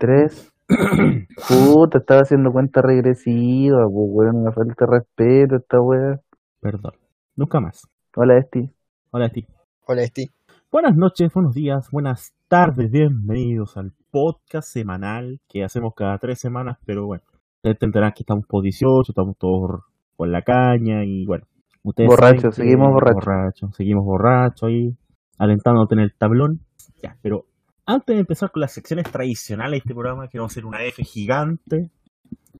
Tres. Puta, estaba haciendo cuenta regresiva, pues weón, me falta respeto esta weá. Perdón. Nunca más. Hola, Esti. Hola, Esti. Hola, Esti. Buenas noches, buenos días, buenas tardes, bienvenidos al podcast semanal que hacemos cada tres semanas, pero bueno, ustedes entenderán que estamos por 18, estamos todos con la caña y bueno, ustedes Borrachos, seguimos borrachos. seguimos borrachos ahí, alentándote en el tablón. Ya, pero antes de empezar con las secciones tradicionales de este programa, quiero hacer una F gigante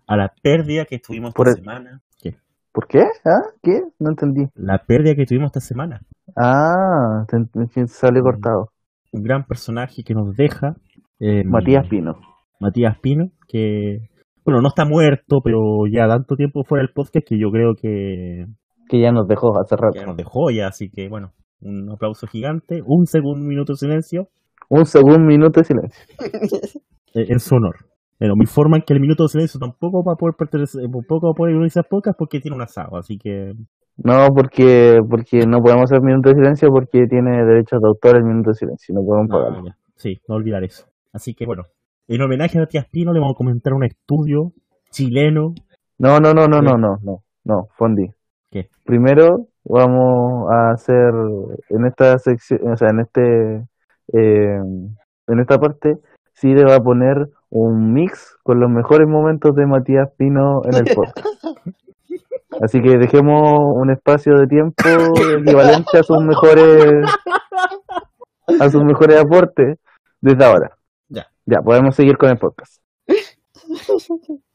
a la pérdida que tuvimos Por esta el- semana. ¿Qué? ¿Por qué? ¿Ah? ¿Qué? No entendí. La pérdida que tuvimos esta semana. Ah, sale cortado. Un gran personaje que nos deja. eh, Matías Pino. Matías Pino, que, bueno, no está muerto, pero ya tanto tiempo fuera del podcast que yo creo que Que ya nos dejó hace rato. ya nos dejó ya, así que bueno, un aplauso gigante, un segundo minuto de silencio Un segundo, minuto de silencio. en su honor. Pero me informan que el minuto de silencio tampoco va a poder pertenecer, tampoco va a poder a podcast porque tiene un asado, así que No, porque porque no podemos hacer minuto de silencio porque tiene derechos de autor el minuto de silencio. No podemos no, pagarlo. ya. sí, no olvidar eso. Así que bueno, en homenaje a Matías Pino le vamos a comentar un estudio chileno. No, no, no, no, no, no, no, no, Fondi. ¿Qué? Primero vamos a hacer en esta sección, o sea, en este, eh, en esta parte, sí le va a poner un mix con los mejores momentos de Matías Pino en el podcast. Así que dejemos un espacio de tiempo equivalente a sus mejores, a sus mejores aportes desde ahora. Ya. Ya, podemos seguir con el podcast.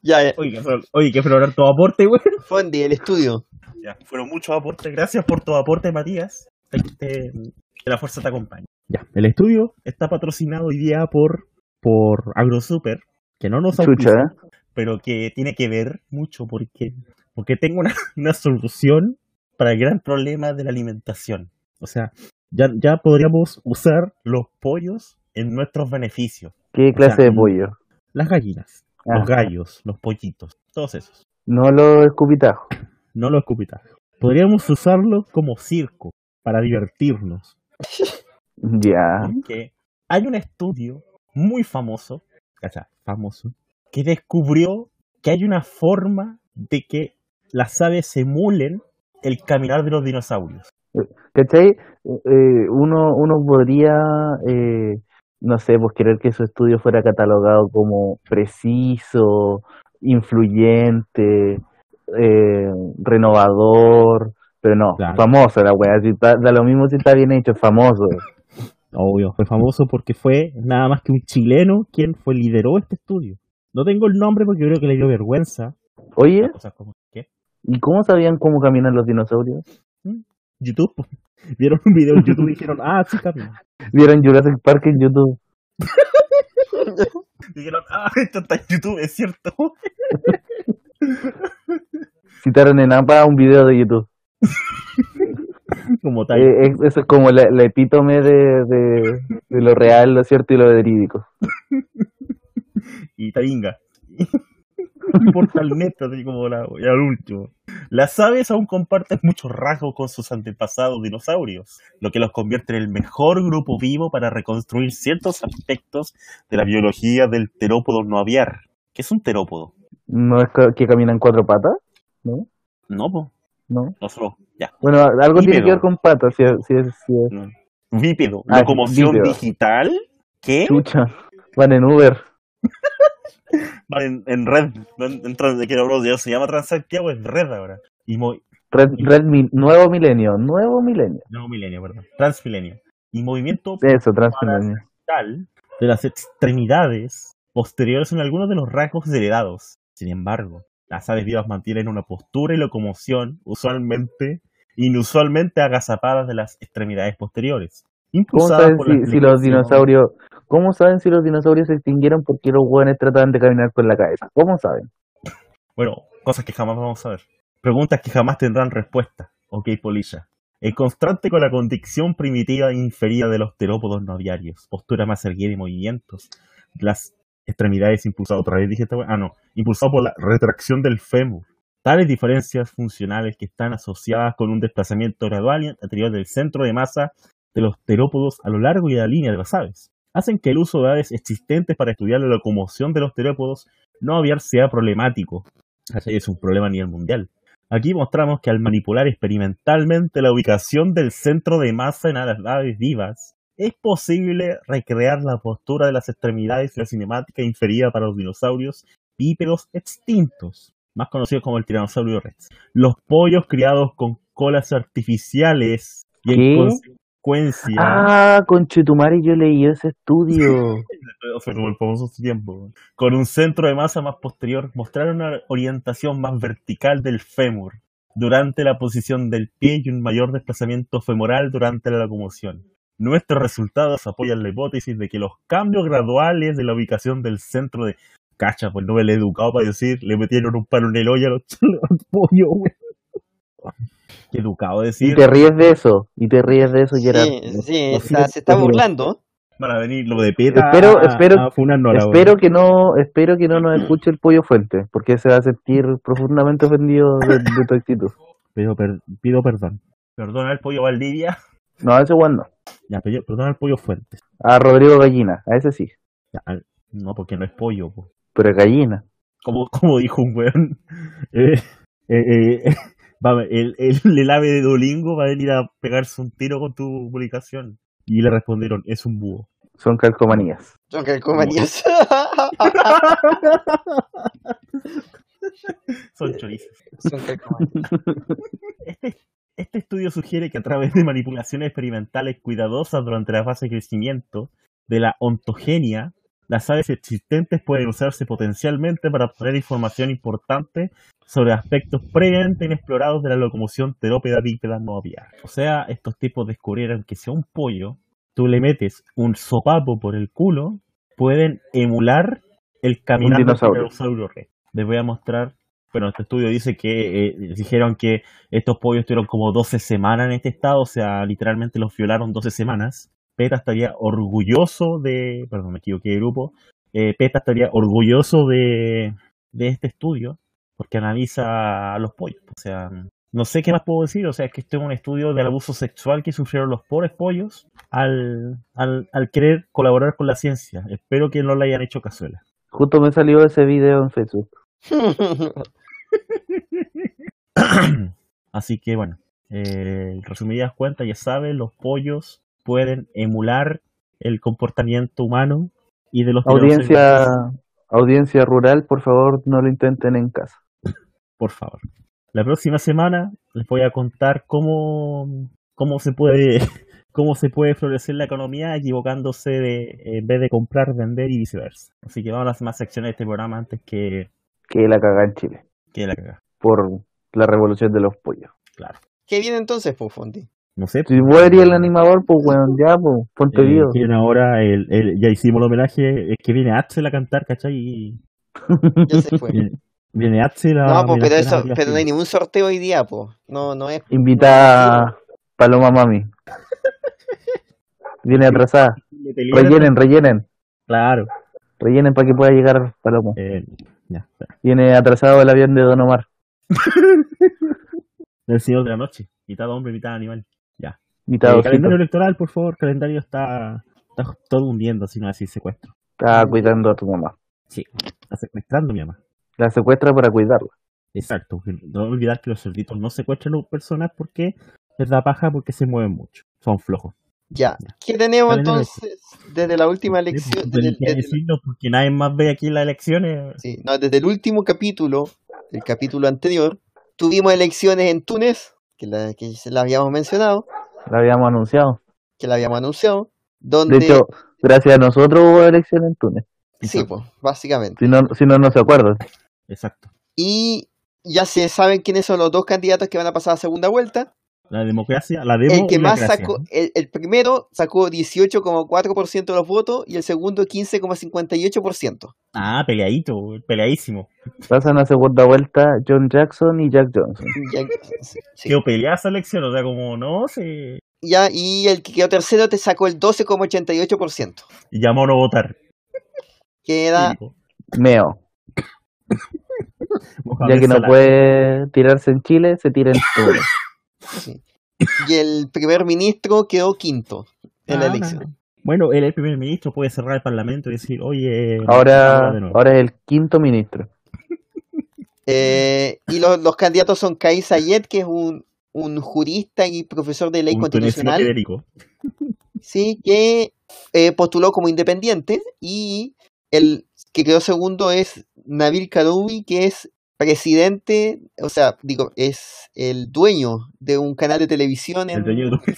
Ya, ya. Oye, que fue- oye, que florar tu aporte, güey. Fondi, el estudio. Ya, fueron muchos aportes. Gracias por tu aporte, Matías. Te- te- que la fuerza te acompañe. Ya, el estudio está patrocinado hoy día por, por AgroSuper, que no nos auspicia, ¿eh? pero que tiene que ver mucho porque, porque tengo una, una solución para el gran problema de la alimentación. O sea, ya, ya podríamos usar los pollos en nuestros beneficios. ¿Qué clase sea, de pollo? Las gallinas, Ah, los gallos, los pollitos, todos esos. No lo escupitajos. no los escupitajos. Podríamos usarlo como circo para divertirnos. Ya. Porque hay un estudio muy famoso, cacha, famoso, que descubrió que hay una forma de que las aves emulen el caminar de los dinosaurios. ¿Cachai? Eh, uno, uno podría, eh, no sé, pues querer que su estudio fuera catalogado como preciso, influyente, eh, renovador, pero no, Claro. famoso la wea, si da lo mismo si está bien hecho, famoso. Obvio, fue famoso porque fue nada más que un chileno quien fue lideró este estudio. No tengo el nombre porque creo que le dio vergüenza. Oye. ¿y cómo sabían cómo caminan los dinosaurios? YouTube. Vieron un video en YouTube y dijeron, ah, sí camina. ¿Vieron Jurassic Park en YouTube? Dijeron, ah, esto está en YouTube, es cierto. Citaron en APA un video de YouTube. Como tal. Eh, es- eso es como la, la epítome de, de, de lo real, lo cierto y lo verídico. y Taringa. Portal neto, así como la, ya el último. Las aves aún comparten muchos rasgos con sus antepasados dinosaurios, lo que los convierte en el mejor grupo vivo para reconstruir ciertos aspectos de la biología del terópodo no aviar. ¿Qué es un terópodo? ¿No es que caminan cuatro patas? ¿No? No, po, ¿No? no solo, ya. Bueno, algo tiene Bípedo. que ver con patas, si es, si es, si es no. Bípedo, Ah, locomoción digital, ¿qué? chucha. Van en Uber. Va en, en red, no en, trans- que no, ya se llama Transantiago, es red ahora. Y mo- Red, red mi- nuevo milenio, nuevo milenio. no milenio, perdón, transmilenio. Y movimiento Eso, transmilenio. de las extremidades posteriores en algunos de los rasgos heredados. Sin embargo, las aves vivas mantienen una postura y locomoción usualmente, inusualmente agazapadas de las extremidades posteriores. ¿Cómo saben si, los dinosaurios, cómo saben si los dinosaurios se extinguieron porque los hueones trataban de caminar con la cabeza? ¿Cómo saben? Bueno, cosas que jamás vamos a ver. Preguntas que jamás tendrán respuesta. Ok, polilla. En contraste con la condición primitiva e inferida de los terópodos no aviarios, postura más erguida y movimientos, las extremidades impulsadas, otra vez dije esta ah no, impulsado por la retracción del fémur. Tales diferencias funcionales que están asociadas con un desplazamiento gradual y anterior del centro de masa de los terópodos a lo largo y de la línea de las aves. hacen que el uso de aves existentes para estudiar la locomoción de los terópodos no aviar sea problemático. ¿Cachai? Es un problema a nivel mundial. Aquí mostramos que al manipular experimentalmente la ubicación del centro de masa en las aves vivas, es posible recrear la postura de las extremidades de la cinemática inferida para los dinosaurios bípedos extintos, más conocidos como el tiranosaurio rex. Los pollos criados con colas artificiales y en consecuencia... Ah, con Chetumari yo leí ese estudio. O sea, como el famoso tiempo. Con un centro de masa más posterior, mostraron una orientación más vertical del fémur durante la posición del pie y un mayor desplazamiento femoral durante la locomoción. Nuestros resultados apoyan la hipótesis de que los cambios graduales de la ubicación del centro de... Cacha, pues no me le he educado para decir, le metieron un palo en el hoyo a los, pollos, güey. Qué educado Y decir. te ríes de eso, y te ríes de eso, Gerard. Sí, sí, se está burlando. Para venir lo de peta. Espero- a- espero- a funarnos ahora, güey. Espero que no, espero que no nos escuche el pollo fuente, porque se va a sentir profundamente ofendido de, de tu actitud. Pido, per- pido perdón. Perdona al pollo Valdivia. No, ese weón no. Ya, pero- perdona al pollo Fuentes. A Rodrigo Gallina, a ese sí. Ya, al- no, porque no es pollo. po. Pero es gallina. Como, como dijo un weón. eh, eh, eh, va el, el, el ave de Dolingo va a venir a pegarse un tiro con tu publicación. Y le respondieron, es un búho. Son calcomanías. Son calcomanías. Son chorizos. Son calcomanías. Este, estudio sugiere que a través de manipulaciones experimentales cuidadosas durante la fase de crecimiento de la ontogenia, las aves existentes pueden usarse potencialmente para obtener información importante sobre aspectos previamente inexplorados de la locomoción terópeda bípeda no aviar. O sea, estos tipos descubrieron que si a un pollo tú le metes un sopapo por el culo, pueden emular el caminar del dinosaurio. rex. Les voy a mostrar bueno, este estudio dice que eh, dijeron que estos pollos estuvieron como 12 semanas en este estado, o sea, literalmente los violaron 12 semanas. PETA estaría orgulloso de, perdón, me equivoqué de grupo, eh, PETA estaría orgulloso de, de este estudio porque analiza a los pollos. O sea, no sé qué más puedo decir, o sea, es que este es un estudio del abuso sexual que sufrieron los pobres pollos al, al, al querer colaborar con la ciencia. Espero que no le hayan hecho cazuela. Justo me salió ese video en Facebook. Así que bueno, eh, resumidas cuentas, ya saben, los pollos pueden emular el comportamiento humano y de los Audiencia, audiencia rural, por favor, no lo intenten en casa. Por favor. La próxima semana les voy a contar cómo, cómo se puede cómo se puede florecer la economía equivocándose de en vez de comprar, vender y viceversa. Así que vamos a las más secciones de este programa antes que, Que la caga en Chile. Que la caga. Por la revolución de los pollos. Claro. ¿Qué viene entonces, pues, Fonti? No sé. Si vos eres el animador, pues weón, ya, pues, ponte Eh, vivo. quieren ahora, el, el- ya hicimos el homenaje, es que viene Axel a cantar, ¿cachai? Y Ya se fue. viene, viene Axel a No, pues, pero, eso, pero no hay ningún sorteo hoy día, pues. No, no es. Invita a Paloma Mami. Viene atrasada. Rellenen, rellenen. Claro. Rellenen para que pueda llegar Paloma. Eh, ya. Viene atrasado el avión de Don Omar. El señor de la noche, mitad hombre, mitad animal. Ya. Invitado. Eh, calendario electoral, por favor, calendario está, está todo hundiendo, si no así secuestro. Está cuidando a tu mamá. Sí, está secuestrando a mi mamá. La secuestra para cuidarla. Exacto, no olvidar que los cerditos no secuestran a personas porque les da paja porque se mueven mucho, son flojos. Ya. ¿Qué tenemos entonces desde la última elección? pues, Desde, desde- decirlo porque nadie más ve aquí las elecciones. sí, no, desde el último capítulo, el capítulo anterior, tuvimos elecciones en Túnez, que la, que se la habíamos mencionado, La habíamos anunciado. que la habíamos anunciado, donde. De hecho, gracias a nosotros hubo elección en Túnez. sí, pues, básicamente. Si no, si no, no se acuerdan. Exacto. Y ya se saben quiénes son los dos candidatos que van a pasar a segunda vuelta. La democracia, la demo El que y la más gracia, sacó, ¿no? el, el primero sacó 18,4% de los votos y el segundo 15,58%. Ah, peleadito, peleadísimo. Pasan a segunda vuelta John Jackson y Jack Johnson. Ya, sí. Quedó peleada esa elección, o sea, como no se Ya, y el que quedó tercero te sacó el 12,88%. llamó a no votar. Queda. Meo. Ya que no puede tirarse en Chile, se tira en Túnez. Sí. Y el primer ministro quedó quinto en la Ah, elección. Bueno, él, el primer ministro, puede cerrar el parlamento y decir, oye, Ahora, ahora es el quinto ministro. Eh, y los, los candidatos son Kais Sayed, que es un, un jurista y profesor de ley un constitucional, sí, que eh, postuló como independiente, y el que quedó segundo es Nabil Karoubi, que es presidente, o sea, digo, es el dueño de un canal de televisión El dueño de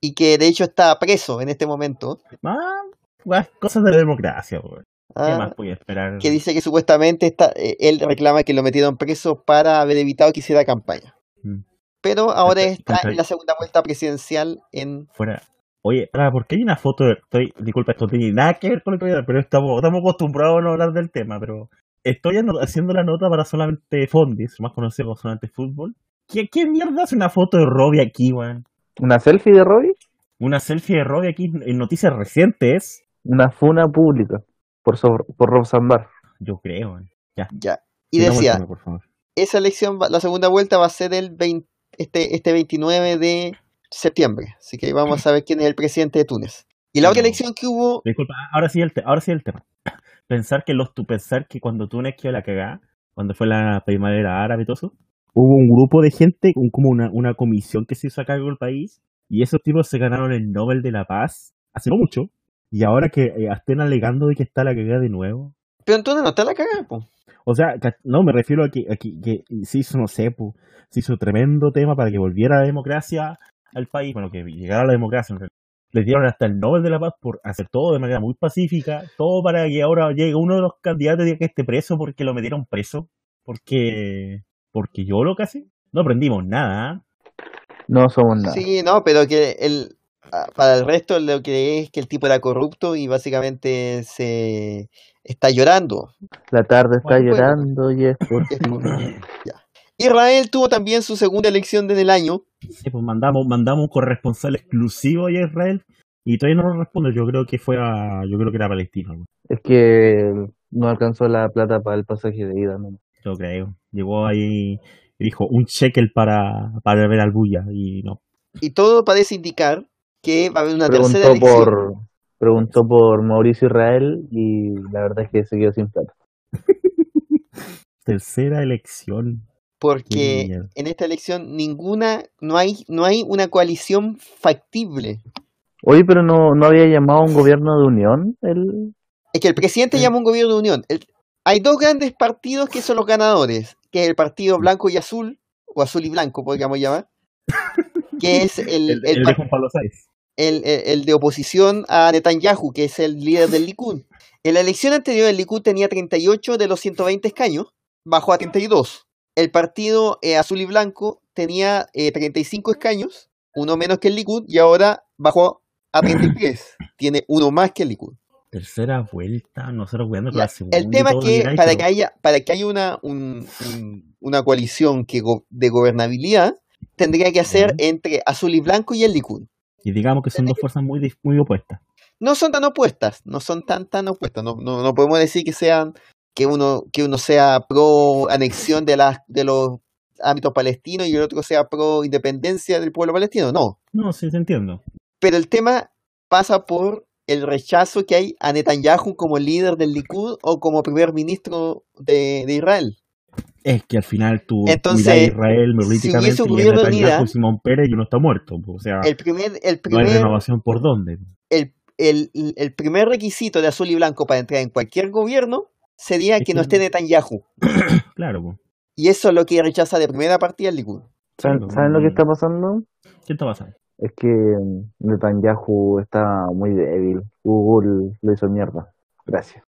y que de hecho está preso en este momento. Ah, cosas de la democracia. ¿Qué ah, más podía esperar? que dice que supuestamente está, eh, él reclama que lo metieron preso para haber evitado que hiciera campaña. Mm. Pero ahora está en la segunda vuelta presidencial en... Fuera. Oye, ¿por qué hay una foto? de- Estoy, disculpa, esto no tiene nada que ver con lo que voy a dar, pero estamos, estamos acostumbrados a no hablar del tema, pero estoy haciendo la nota para solamente Fondis, más conocido como solamente fútbol. ¿Qué, ¿Qué mierda hace una foto de Robbie aquí, weón? ¿Una selfie de Robbie? Una selfie de Robbie aquí en noticias recientes. Una funa pública por, sobre- por Rob Zambar. Yo creo, weón. Ya. Ya. Y decía, por favor. esa elección, va- la segunda vuelta va a ser el 20 este, este 29 de septiembre. Así que vamos a ver quién es el presidente de Túnez. Y la otra elección que hubo, Disculpa, ahora sí el, te- ahora sí el tema. Pensar que los tu pensar que cuando Túnez quedó la cagada, cuando fue la primavera árabe y todo eso, hubo un grupo de gente, un- como una, una comisión que se hizo a cargo del país, y esos tipos se ganaron el Nobel de la Paz hace no mucho, y ahora que eh, estén alegando de que está la cagada de nuevo. pero en Túnez no está la cagada, po. O sea, no, me refiero a que, a que, que se hizo, no sé, pu, se hizo tremendo tema para que volviera la democracia al país, bueno, que llegara la democracia en realidad. Les dieron hasta el Nobel de la Paz por hacer todo de manera muy pacífica, todo para que ahora llegue uno de los candidatos y diga que esté preso porque lo metieron preso, porque porque yo lo casi no aprendimos nada. ¿ah? No somos nada. Sí, no, pero que el, ah, para el resto lo que es que el tipo era corrupto y básicamente se está llorando. La tarde está Bueno, bueno. llorando y es por ya. Israel tuvo también su segunda elección en el año. Sí, pues mandamos mandamos un corresponsal exclusivo a Israel y todavía no nos responde. Yo creo que fue a yo creo que era Palestina. ¿no? Es que no alcanzó la plata para el pasaje de ida. ¿no? Yo creo. Llegó ahí y dijo un shekel para, para ver al Buya y no. Y todo parece indicar que va a haber una tercera Preguntó elección. por, preguntó por Mauricio Israel y la verdad es que se quedó sin plata. Tercera elección. Porque en esta elección ninguna, no hay, no hay una coalición factible. Oye, pero no, no había llamado a un gobierno de unión el Es que el presidente Sí. llama a un gobierno de unión. El- hay dos grandes partidos que son los ganadores, que es el partido blanco y azul, o azul y blanco, podríamos llamar, que es el, El, de Juan Pablo el de oposición a Netanyahu, que es el líder del Likud. En la elección anterior, el Likud tenía 38 de los 120 escaños, bajó a 32. El partido eh, azul y blanco tenía eh, 35 escaños, uno menos que el Likud, y ahora bajó a 33. Tiene uno más que el Likud. Tercera vuelta, nosotros jugando con la segunda. El tema es que para pero- que haya, para que haya una, un- un- una coalición que go- de gobernabilidad, tendría que Ya. entre azul y blanco y el Likud. Y digamos que son dos fuerzas muy, muy opuestas. no son tan opuestas, no son tan tan opuestas, no, no, no podemos decir que sean que uno que uno sea pro anexión de las de los ámbitos palestinos y el otro sea pro independencia del pueblo palestino, no. No, sí, te entiendo. Pero el tema pasa por el rechazo que hay a Netanyahu como líder del Likud o como primer ministro de, de Israel. Es que al final tú Entonces, Israel políticamente hubiese y Netanyahu Simón Pérez y uno está muerto. O sea, El primer el no hay primer renovación por dónde. el, el, el primer requisito de azul y blanco para entrar en cualquier gobierno sería que no que- esté Netanyahu. Claro, po. Y eso es lo que rechaza de primera partida el Likud. ¿Saben, lo que mm. está pasando? ¿qué está pasando? Es que mm, Netanyahu está muy débil. Google lo hizo mierda. Gracias.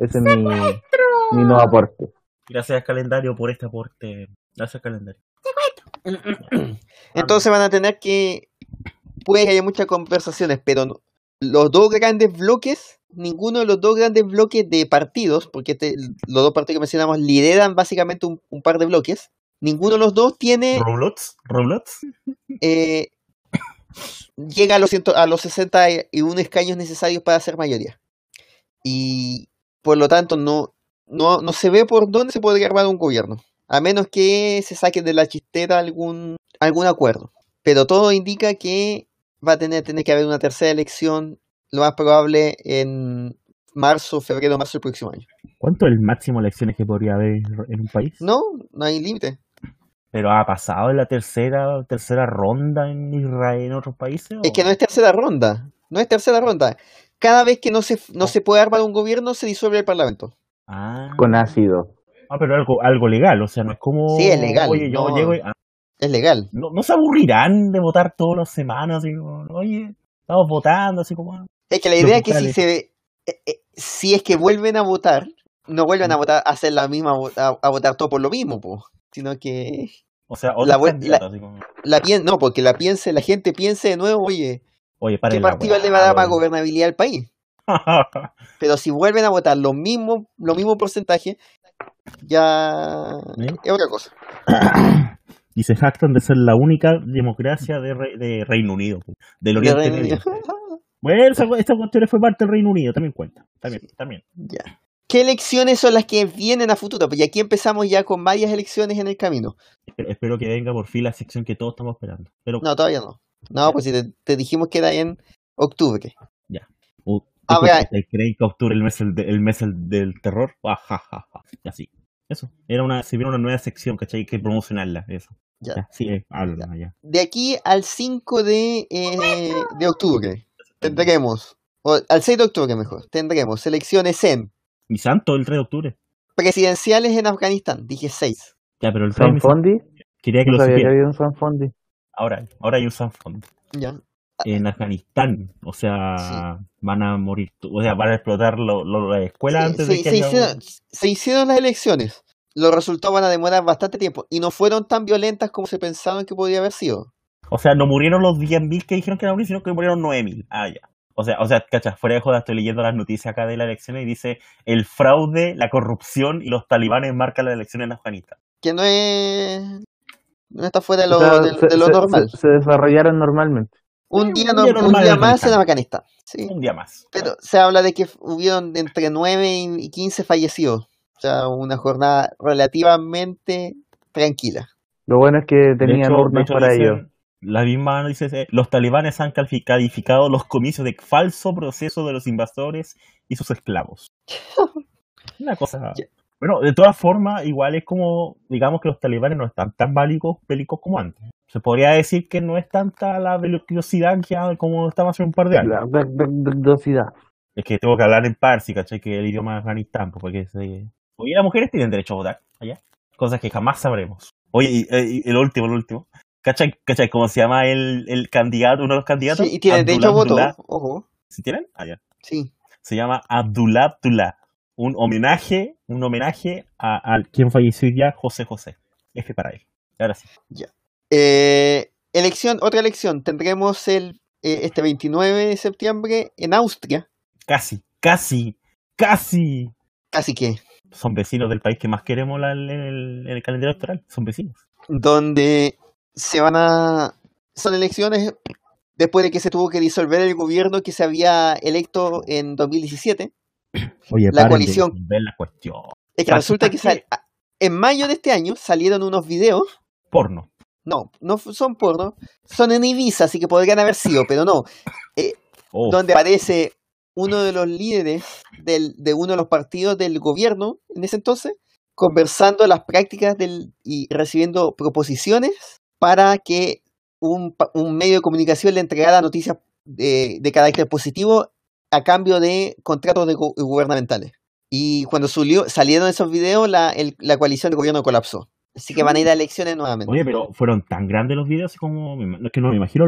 Ese es mi, mi nuevo aporte. Gracias, calendario, por este aporte. Gracias, calendario. Entonces van a tener que. Puede que haya muchas conversaciones, pero no- los dos grandes bloques, ninguno de los dos grandes bloques de partidos, porque este- los dos partidos que mencionamos lideran básicamente un, un par de bloques, ninguno de los dos tiene ¿Roblox? ¿Roblox? eh, llega a los, ciento- a los 61 escaños necesarios para ser mayoría. Y por lo tanto no, no, no se ve por dónde se podría armar un gobierno, a menos que se saque de la chistera algún, algún acuerdo. Pero todo indica que va a tener, tener que haber una tercera elección, lo más probable en marzo, febrero, marzo del próximo año. ¿Cuánto es el máximo de elecciones que podría haber en un país? No, no hay límite. Pero ha pasado en la tercera tercera ronda en Israel en otros países. Es que no es tercera ronda. No es tercera ronda. Cada vez que no se, no se puede armar un gobierno, se disuelve el parlamento. Ah, Con ácido. Ah, pero algo, algo legal, o sea, no es como. Sí, es legal, Oye, yo no- llego y- ah, Es legal. no, no se aburrirán de votar todas las semanas, así como, oye, estamos votando, así como. Es que la idea es que si se eh, eh, si es que vuelven a votar, no vuelven a votar a hacer la misma a, a votar todo por lo mismo, po, sino que O sea, La la pien no, porque la piense, la gente piense de nuevo, oye, Oye, ¿qué partido le va a dar más gobernabilidad al país? Pero si vuelven a votar los mismos, los mismos porcentajes, ya es otra cosa. y se jactan de ser la única democracia de, Re- de Reino Unido, del De Oriente Reino Medio. Bueno, esa, esta cuestión fue parte del Reino Unido, también cuenta. También, también. Ya. ¿Qué elecciones son las que vienen a futuro? Pues aquí empezamos ya con varias elecciones en el camino. Espero, espero que venga por fin la sección que todos estamos esperando. Pero, No, todavía no. No, pues si te, te dijimos que era en octubre. uh, Ah, ¿tú vea. crees- ¿Creen que octubre el mes, el, el mes el del terror? Ah, ja, ja, ja. Y así. Eso. Era una, se viene una nueva sección, ¿cachai? Hay que promocionarla. Eso. Ya. Ya, sí, eh, háblalo ya. De aquí al 5 de, eh, de octubre tendremos, o al 6 de octubre mejor, tendremos elecciones en Mi santo, el 3 de octubre. presidenciales en Afganistán. Dije 6. Ya, pero el 3 de ¿San Fondi? quería que No lo sabía que supiera. había un San Fondi. Ahora, ahora hay un Sanfond. Ya. En Afganistán. O sea, van a morir. O sea, van a explotar lo- lo- las escuelas Sí, antes se, de que se haya hicieron, se hicieron las elecciones. Los resultados van a demorar bastante tiempo y no fueron tan violentas como se pensaban que podría haber sido. O sea, no murieron los 10.000 que dijeron que iban a morir, sino que murieron 9.000. Ah, ya. O sea, o sea, cacha, fuera de joda, estoy leyendo las noticias acá de la elección y dice el fraude, la corrupción y los talibanes marcan la elección en Afganistán. Que no es. No está fuera de lo, O sea, de, se, de lo se- normal. se- se desarrollaron normalmente. un día, un no- día un día más en Afganistán. Sí. Un día más. Pero se habla de que hubieron entre 9 y 15 fallecidos. O sea, una jornada relativamente tranquila. Lo bueno es que tenían urnas para ellos. La misma dice, eh, los talibanes han califi- calificado los comicios de falso proceso de los invasores y sus esclavos. Una cosa... Bueno, de todas formas, igual es como, digamos que los talibanes no están tan bélicos, bélicos como antes. Se podría decir que no es tanta la velocidad que como estaba hace un par de años. La ve- ve- velocidad. Es que tengo que hablar en parsi, ¿cachai? Que el idioma de Afganistán, pues, porque se... Oye, las mujeres tienen derecho a votar allá. Cosas que jamás sabremos. Oye, y, eh, y el último, el último. ¿Cachai? ¿Cachai? ¿Cómo se llama el, el candidato, uno de los candidatos? Sí, y tiene derecho a Abdullah voto. Abdullah. Ojo. ¿Sí tienen? Ah, ya. Sí. Se llama Abdullah Abdullah. Un homenaje, un homenaje a, a quien falleció ya, José José. F para él. Ahora sí. Eh, elección, otra elección. Tendremos el eh, este 29 de septiembre en Austria. Casi, casi, casi. Casi que. Son vecinos del país que más queremos en, el, en el calendario electoral. Son vecinos. Donde se van a. Son elecciones después de que se tuvo que disolver el gobierno que se había electo en 2017. Oye, La de coalición- ver la cuestión. Es que resulta que ¿para sal- a- en mayo de este año salieron unos videos. Porno. No, no son porno. Son en Ibiza, así que podrían haber sido, pero no. Oh, donde aparece uno de los líderes del, de uno de los partidos del gobierno en ese entonces, conversando las prácticas del, y recibiendo proposiciones para que un, un medio de comunicación le entregara noticias de, de carácter positivo a cambio de contratos de gu- gubernamentales. Y cuando salieron esos videos, la, el- la coalición de gobierno colapsó. Así que van a ir a elecciones nuevamente. Oye, pero fueron tan grandes los videos como ima- es que no me imagino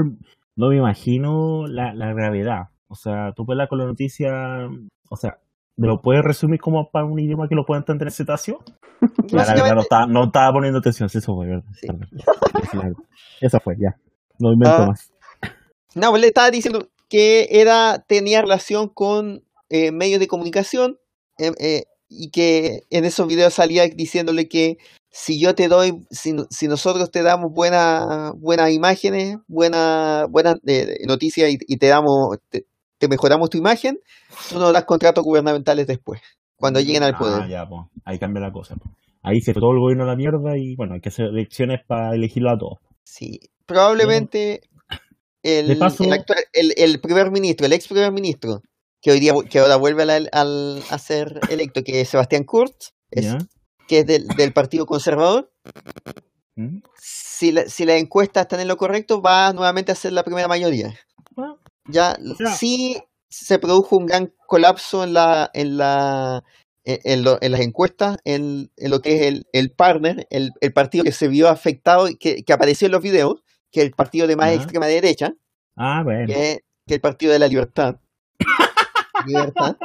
no me imagino la, la gravedad. O sea, tú puedes con la noticia, o sea, ¿me lo puedes resumir como para un idioma que lo pueda entender en situación? Ya, la verdad no estaba, no estaba poniendo atención, eso fue, ¿verdad? Sí. Fue, ya. No invento Ah. más. No, pues le estaba diciendo que era, tenía relación con eh, medios de comunicación eh, eh, y que en esos videos salía diciéndole que si yo te doy, si, no- si nosotros te damos buena- buenas imágenes, buenas buenas eh, noticias y, y te damos, te, te mejoramos tu imagen, tú nos das contratos gubernamentales después, cuando lleguen al Ah, poder. ya, pues, ahí cambia la cosa. pues. Ahí se todo el gobierno a la mierda y bueno, hay que hacer elecciones para elegirlo a todos. Sí, probablemente el, paso- el, actual- el, el primer ministro, el ex primer ministro, que hoy día que ahora vuelve a, la- al- a ser electo, que es Sebastián Kurz, que es del, del Partido Conservador, ¿Mm? si, la- si las encuestas están en lo correcto, va nuevamente a ser la primera mayoría. Ya sí se produjo un gran colapso en la en la en, en lo- en las encuestas, en, en lo que es el, el partner, el, el partido que se vio afectado, y que, que apareció en los videos, que es el partido de más Ajá. extrema derecha, Ah, bueno. que es, que es el partido de la libertad. Libertad.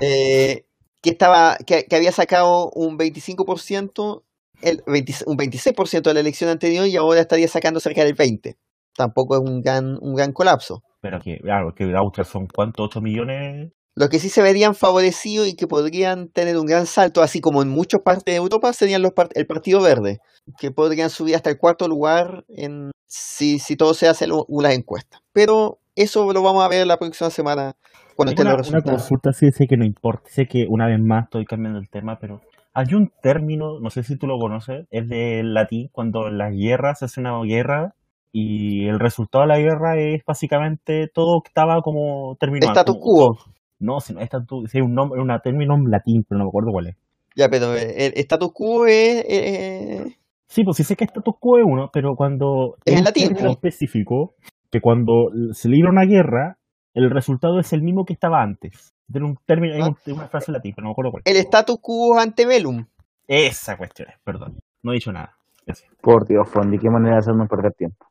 Eh, que estaba que, que había sacado un 25%, el 20 un 26% de la elección anterior y ahora estaría sacando cerca del 20. Tampoco es un gran un gran colapso. Pero que, claro, que Austria son cuántos, 8 millones. Los que sí se verían favorecidos y que podrían tener un gran salto, así como en muchas partes de Europa, serían los part- el Partido Verde, que podrían subir hasta el cuarto lugar en si, si todo se hace las encuestas. Pero eso lo vamos a ver la próxima semana cuando estén una, los una resultados. consulta, sí, sé que no importa. Sé que una vez más estoy cambiando el tema, pero hay un término, no sé si tú lo conoces, es del latín, cuando en las guerras se hace una guerra y el resultado de la guerra es básicamente todo estaba como terminado. Status quo. No, si no, status, sí, un nombre, un término en latín, pero no me acuerdo cuál es. Ya, pero eh, el status quo es. eh, Sí, pues sí sé que status quo es uno, pero cuando Es en latín, po. específico, que cuando se libra una guerra, el resultado es el mismo que estaba antes. Tiene un término, es Ah. un- una frase en latín, pero no me acuerdo cuál. el status quo antebellum. Esa cuestión es, perdón. No he dicho nada. Gracias. Por Dios, Fondi, qué manera de hacernos perder tiempo.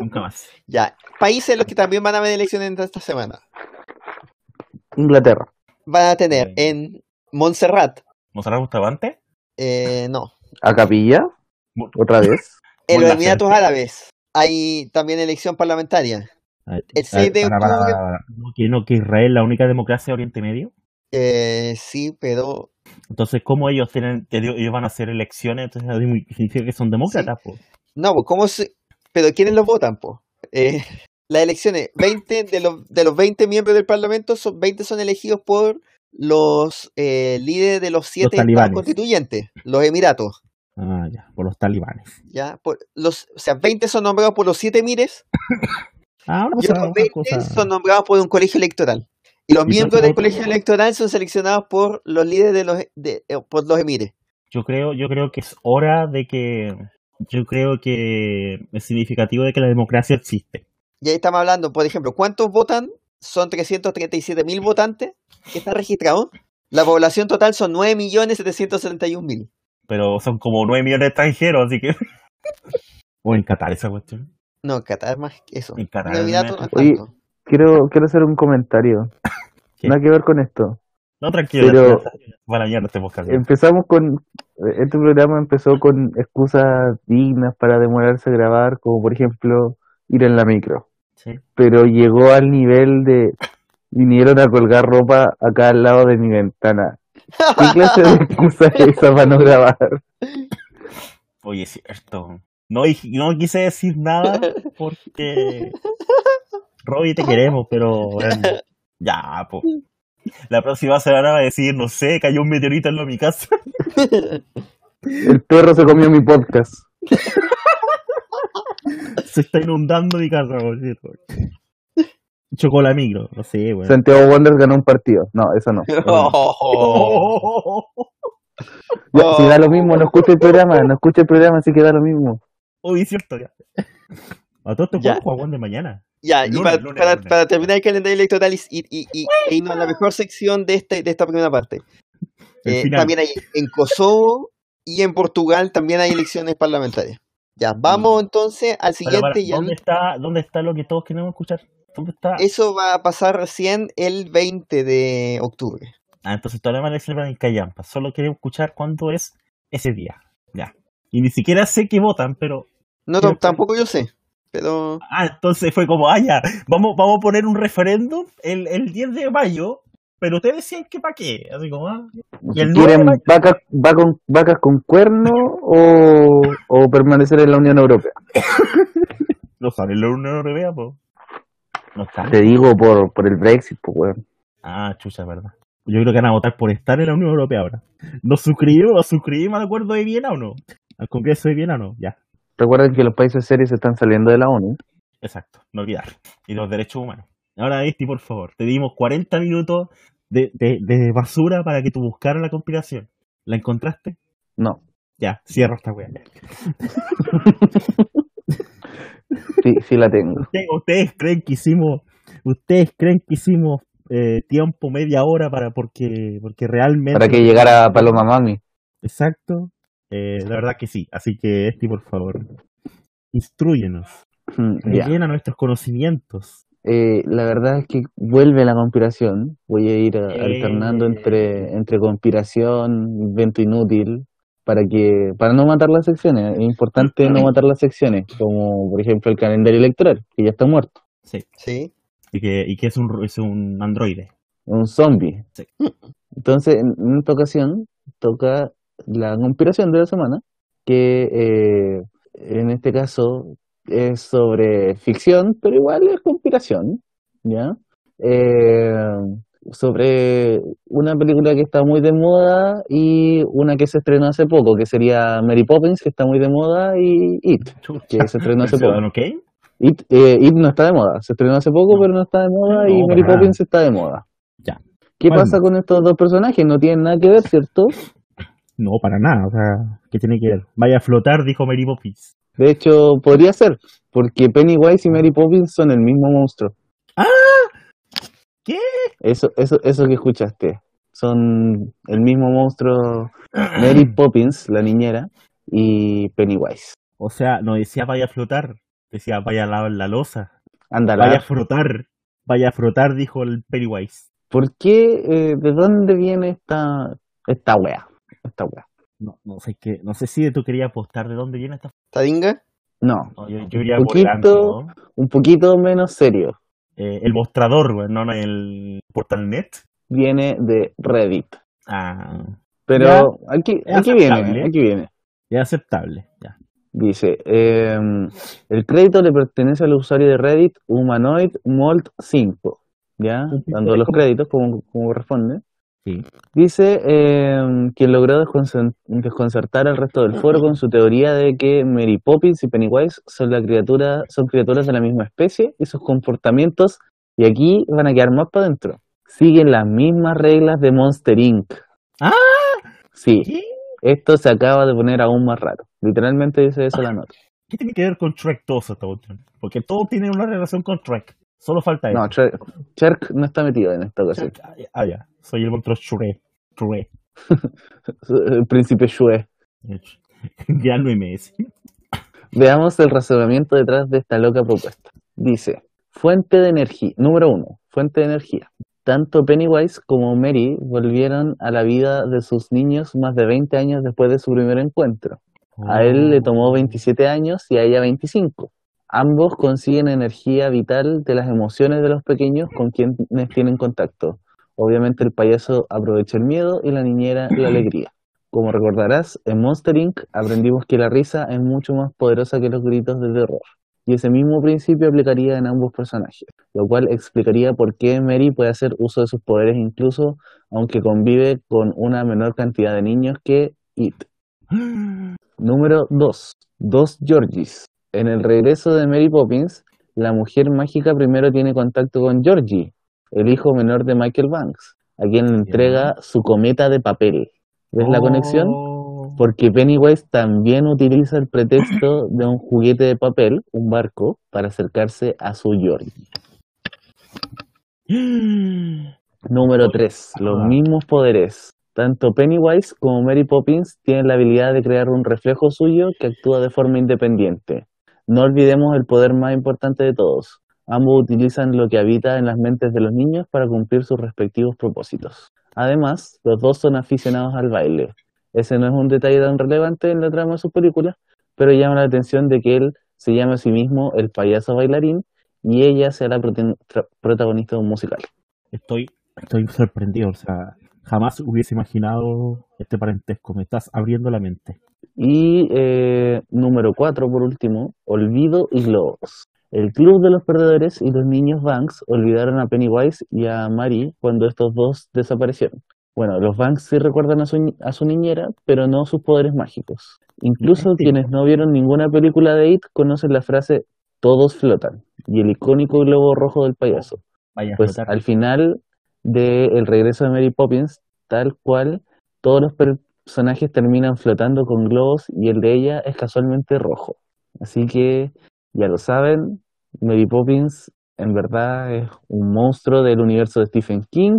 Nunca más. Ya, países en los que también van a haber elecciones esta semana. Inglaterra. Van a tener Mm. en Montserrat, ¿Nos hará gustado antes? eh, no, ¿A Capilla? ¿Otra vez? en los. Emiratos Árabes hay también elección parlamentaria. El 6 de Para. ¿No que, no que Israel es la única democracia de Oriente Medio? Eh, sí, pero Entonces, ¿cómo ellos tienen, ellos van a hacer elecciones? Entonces, significa que son demócratas, pues. no, pues, ¿cómo se... Pero ¿quiénes los votan, po? Eh, las elecciones, 20 de los, de los 20 miembros del Parlamento, son, 20 son elegidos por los eh, líderes de los siete estados constituyentes, los Emiratos. Ah, ya, por los talibanes. ¿ya? Por los, o sea, 20 son nombrados por los siete emires Ah, ahora y se va a otros otra 20 cosa. son nombrados por un colegio electoral. Y los Y miembros del colegio electoral son seleccionados por los líderes de los, de, eh, por los emires. Yo creo, yo creo que es hora de que, yo creo que es significativo de que la democracia existe. Y ahí estamos hablando, por ejemplo, ¿cuántos votan? Son 337 mil votantes que están registrados. La población total son 9.771.000. Pero son como 9 millones de extranjeros, así que... o en Qatar esa cuestión. No, Qatar más que eso. En Qatar. En no Oye. Quiero, quiero hacer un comentario. ¿Qué? Nada que ver con esto. No, tranquilo. Pero- Para mañana este podcast. Empezamos con. Este programa empezó con excusas dignas para demorarse a grabar, como por ejemplo ir en la micro. Sí. Pero llegó al nivel de. Vinieron a colgar ropa acá al lado de mi ventana. ¿Qué clase de excusa es esa para no grabar? Oye, es cierto. No, no quise decir nada porque... Robbie, te queremos, pero... bueno, ya, po. La próxima semana va a decir, no sé, cayó un meteorito en lo de mi casa. El perro se comió mi podcast. Se está inundando mi casa, por cierto. Chocó la micro, no sé, weón. Santiago Wanderers ganó un partido. No, eso no. Oh. Ya, si da lo mismo, no escucha el programa, no escucha el programa, así que da lo mismo. Uy, cierto, ya. A todo esto Ya. juego Juan de mañana. Ya, y para, lunes, para- lunes. para terminar el calendario electoral y, y, y- y- e irnos a la mejor sección de, este, de esta primera parte. Eh, también hay en Kosovo y en Portugal también hay elecciones parlamentarias. Ya, vamos entonces al siguiente. para, ¿dónde, está, ¿Dónde está lo que todos queremos escuchar? ¿Dónde está? Eso va a pasar recién el 20 de octubre. Ah, entonces todavía van a celebrar en Callampa. Solo queremos escuchar cuándo es ese día. Ya. Y ni siquiera sé que votan, pero. No, tampoco yo sé, pero Ah, entonces fue como, ah, ya. Vamos, vamos a poner un referéndum el, el 10 de mayo. Pero ustedes decían que para qué. Así como, ah. ¿Y el ¿Quieren vacas, vacas, vacas con cuerno o, o permanecer en la Unión Europea? No sale la Unión Europea, po. No está. Te digo por, por el Brexit, pues, weón. Ah, chucha, verdad. Yo creo que van a votar por estar en la Unión Europea ahora. ¿Nos suscribimos, nos suscribimos al acuerdo de Viena o no? ¿Al Congreso de Viena o no? Ya. Recuerden que los países serios están saliendo de la ONU. Exacto, no olvidar. Y los derechos humanos. Ahora, Esti, por favor, te dimos 40 minutos de, de, de basura para que tú buscaras la conspiración. ¿La encontraste? No. Ya, cierro esta weá. Sí, sí la tengo. Ustedes, ustedes creen que hicimos, ustedes creen que hicimos eh, tiempo media hora para porque, porque realmente. Para que llegara Paloma Mami. Exacto. Eh, la verdad que sí. Así que, Esti, por favor, instruyenos. Mm, ya. Rellena nuestros conocimientos. Eh, la verdad es que vuelve la conspiración. Voy a ir Eh. alternando entre, entre conspiración, invento inútil, para que para no matar las secciones. Es importante no matar las secciones, como por ejemplo el calendario electoral, que ya está muerto. Sí. Sí. Y que, y que es un, es un androide. Un zombie. Sí. Entonces, en, en esta ocasión, toca la conspiración de la semana, que eh, en este caso es sobre ficción, pero igual es conspiración, ¿ya? Eh, sobre una película que está muy de moda y una que se estrenó hace poco, que sería Mary Poppins, que está muy de moda, y It, que se estrenó hace ¿El poco. It, eh, It no está de moda, se estrenó hace poco, No. pero no está de moda, y Mary. Poppins está de moda. Ya. ¿Qué ¿Cuál pasa con estos dos personajes? No tienen nada que ver, ¿cierto? No, para nada. O sea, ¿qué tiene que ver? Vaya a flotar, dijo Mary Poppins. De hecho, podría ser, porque Pennywise y Mary Poppins son el mismo monstruo. ¡Ah! ¿Qué? Eso, eso, eso que escuchaste. Son el mismo monstruo Mary Poppins, la niñera, y Pennywise. O sea, no decía vaya a flotar, decía vaya a lavar la losa. Anda, Vaya a frotar, vaya a frotar, dijo el Pennywise. ¿por qué, eh, de dónde viene esta, esta wea? Esta wea. No, no sé qué, no sé si tú querías apostar de dónde viene esta. ¿Tadinga? No, No, yo, yo iría Un poquito- un poquito menos serio. Eh, el mostrador, güey, no, no, el portalnet. Viene de Reddit. Ah, Pero Ya, aquí, aquí viene, aquí viene. es aceptable, ya. Dice, em, el crédito le pertenece al usuario de Reddit Humanoid Molt 5, ¿ya? Dando los créditos como, como corresponde. Sí. Dice em, que logró desconcertar al resto del foro con su teoría de que Mary Poppins y Pennywise son, la criatura, son criaturas de la misma especie y sus comportamientos, y aquí van a quedar más para adentro, siguen las mismas reglas de Monster Inc. ¡Ah! Sí, ¿Qué? esto se acaba de poner aún más raro. Literalmente dice eso la nota. ¿Qué tiene que ver con Shrek todo esta cuestión? Porque todo tiene una relación con Shrek. Solo falta eso. No, Cher- Cherk no está metido en esta ocasión. Ah, ya, Ah, ya. Soy el monstruo Shrek. Shrek. El príncipe Shue. Gran MS. Veamos el razonamiento detrás de esta loca propuesta. Dice, fuente de energía. Número uno, fuente de energía. Tanto Pennywise como Mary volvieron a la vida de sus niños más de 20 años después de su primer encuentro. A él le tomó 27 años y a ella 25. Ambos consiguen energía vital de las emociones de los pequeños con quienes tienen contacto. Obviamente el payaso aprovecha el miedo y la niñera la alegría. Como recordarás, en Monster Inc. aprendimos que la risa es mucho más poderosa que los gritos de terror. Y ese mismo principio aplicaría en ambos personajes, lo cual explicaría por qué Mary puede hacer uso de sus poderes incluso aunque convive con una menor cantidad de niños que It. Número 2. Dos Georgies. En el regreso de Mary Poppins, la mujer mágica primero tiene contacto con Georgie, el hijo menor de Michael Banks, a quien le entrega su cometa de papel. ¿Ves la conexión? Oh. Porque Pennywise también utiliza el pretexto de un juguete de papel, un barco, para acercarse a su Georgie. Número 3. Los mismos poderes. Tanto Pennywise como Mary Poppins tienen la habilidad de crear un reflejo suyo que actúa de forma independiente. No olvidemos el poder más importante de todos. Ambos utilizan lo que habita en las mentes de los niños para cumplir sus respectivos propósitos. Además, los dos son aficionados al baile. Ese no es un detalle tan relevante en la trama de sus películas, pero llama la atención de que él se llame a sí mismo el payaso bailarín y ella sea la protagonista de un musical. Estoy, estoy sorprendido. O sea, jamás hubiese imaginado este parentesco. Me estás abriendo la mente. Y eh, número 4, por último, Olvido y Globos. El club de los perdedores y los niños Banks olvidaron a Pennywise y a Mary cuando estos dos desaparecieron. Bueno, los Banks sí recuerdan a su, a su niñera, pero no sus poderes mágicos. Incluso quienes no vieron ninguna película de It conocen la frase todos flotan. Y el icónico globo rojo del payaso. Vaya a Pues flotar. al final del regreso de Mary Poppins, tal cual, todos los personajes terminan flotando con globos y el de ella es casualmente rojo. Así que ya lo saben, Mary Poppins en verdad es un monstruo del universo de Stephen King.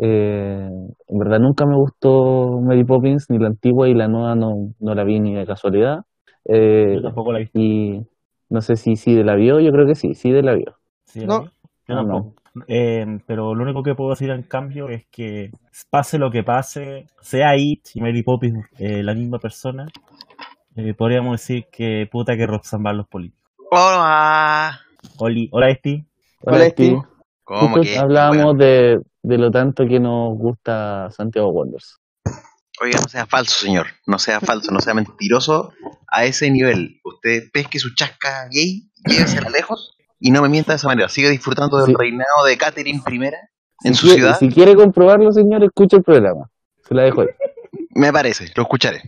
Eh, en verdad nunca me gustó Mary Poppins, ni la antigua y la nueva no, no la vi ni de casualidad. Eh, Yo tampoco la visto. y no sé si sí de la vio, yo creo que sí, sí de la vio. ¿Sí, No. la vi? Yo No, no. tampoco. Eh, pero lo único que puedo decir en cambio es que pase lo que pase, sea It y Mary Poppins eh, la misma persona, eh, podríamos decir que puta que Roxanne van los políticos. Hola. Oli, hola Esti. Hola, Esti. ¿Cómo Justo que? hablábamos Bueno, de, de lo tanto que nos gusta Santiago Wonders. oiga, no sea falso, señor. No sea falso, no sea mentiroso a ese nivel. Usted pesque su chasca gay, llévesela lejos y no me mienta de esa manera. Siga disfrutando del Sí. reinado de Catherine I en si su quiere, ciudad. Si quiere comprobarlo, señor, escuche el programa. Se la dejo ahí. Me parece, lo escucharé.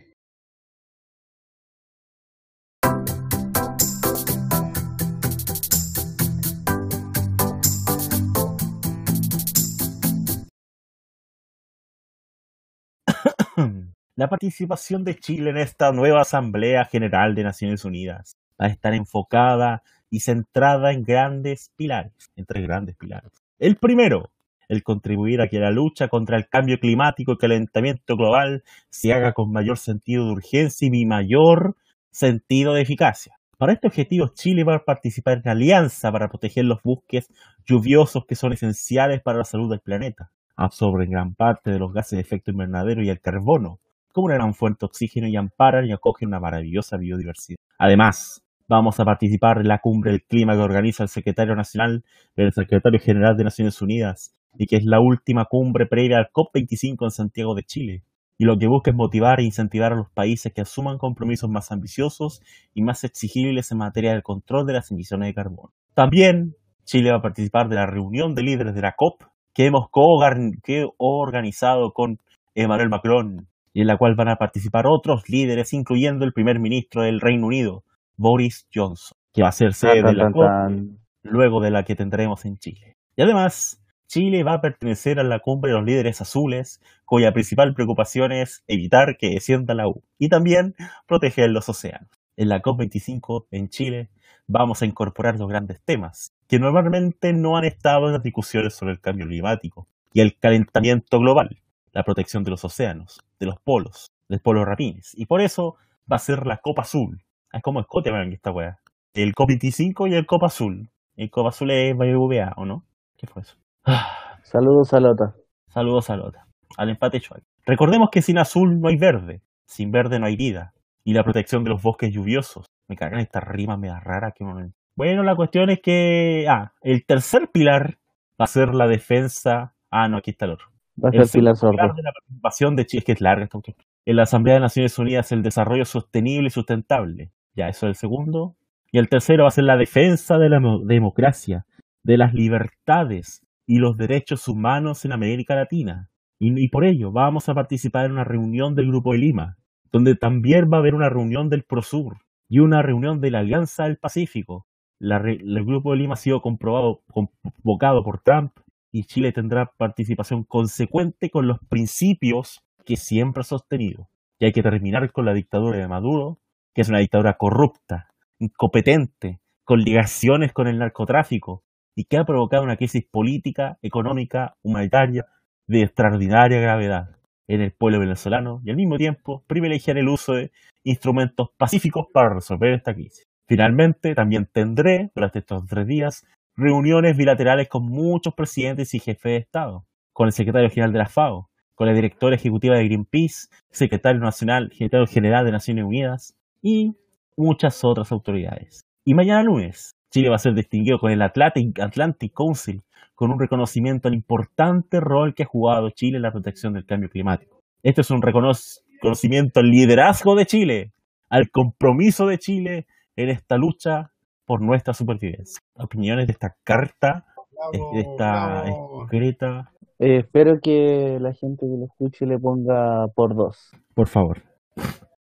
La participación de Chile en esta nueva Asamblea General de Naciones Unidas va a estar enfocada y centrada en grandes pilares, en tres grandes pilares. El primero, el contribuir a que la lucha contra el cambio climático y calentamiento global se haga con mayor sentido de urgencia y mayor sentido de eficacia. Para este objetivo, Chile va a participar en alianza para proteger los bosques lluviosos que son esenciales para la salud del planeta. Absorben gran parte de los gases de efecto invernadero y el carbono, como una gran fuente de oxígeno y amparan y acogen una maravillosa biodiversidad. Además, vamos a participar en la cumbre del clima que organiza el secretario nacional del secretario general de Naciones Unidas y que es la última cumbre previa al COP25 en Santiago de Chile. Y lo que busca es motivar e incentivar a los países que asuman compromisos más ambiciosos y más exigibles en materia del control de las emisiones de carbono. También Chile va a participar de la reunión de líderes de la COP que hemos co-organizado con Emmanuel Macron y en la cual van a participar otros líderes, incluyendo el primer ministro del Reino Unido, Boris Johnson, que va a ser sede de Tan, la tan, COP tan. luego de la que tendremos en Chile. Y además, Chile va a pertenecer a la cumbre de los líderes azules, cuya principal preocupación es evitar que descienda la U y también proteger los océanos. En la COP25 en Chile vamos a incorporar dos grandes temas que normalmente no han estado en las discusiones sobre el cambio climático y el calentamiento global, la protección de los océanos, de los polos, del polo rapines. Y por eso va a ser la Copa Azul. Es como escote, man, esta weá. El COP25 y el Copa Azul. El Copa Azul es BBVA, ¿o no? ¿Qué fue eso? Ah, Saludos a Lota. Saludos a Lota. Al empate Chual. Recordemos que sin azul no hay verde. Sin verde no hay vida. Y la protección de los bosques lluviosos. Me cagan estas rimas medio raras que no... Bueno, la cuestión es que... Ah, el tercer pilar va a ser la defensa... Ah, no, aquí está el otro. Va a El ser Pilar segundo pilar Sordo. de la participación de Chile, es que es larga esta. En la Asamblea de Naciones Unidas, el desarrollo sostenible y sustentable. Ya, eso es el segundo. Y el tercero va a ser la defensa de la mo- democracia, de las libertades y los derechos humanos en América Latina. Y, por ello vamos a participar en una reunión del Grupo de Lima, donde también va a haber una reunión del Prosur y una reunión de la Alianza del Pacífico. El Grupo de Lima ha sido comprobado, convocado por Trump y Chile tendrá participación consecuente con los principios que siempre ha sostenido. Y hay que terminar con la dictadura de Maduro, que es una dictadura corrupta, incompetente, con ligaciones con el narcotráfico y que ha provocado una crisis política, económica, humanitaria de extraordinaria gravedad en el pueblo venezolano y al mismo tiempo privilegiar el uso de instrumentos pacíficos para resolver esta crisis. Finalmente, también tendré durante estos tres días reuniones bilaterales con muchos presidentes y jefes de Estado, con el secretario general de la FAO, con la directora ejecutiva de Greenpeace, secretario nacional, secretario general de Naciones Unidas y muchas otras autoridades. Y mañana lunes, Chile va a ser distinguido con el Atlantic, Atlantic Council con un reconocimiento al importante rol que ha jugado Chile en la protección del cambio climático. Este es un reconoc- reconocimiento al liderazgo de Chile, al compromiso de Chile en esta lucha por nuestra supervivencia. Opiniones de esta carta, de esta escrita, Eh, espero que la gente que lo escuche le ponga por dos. por favor.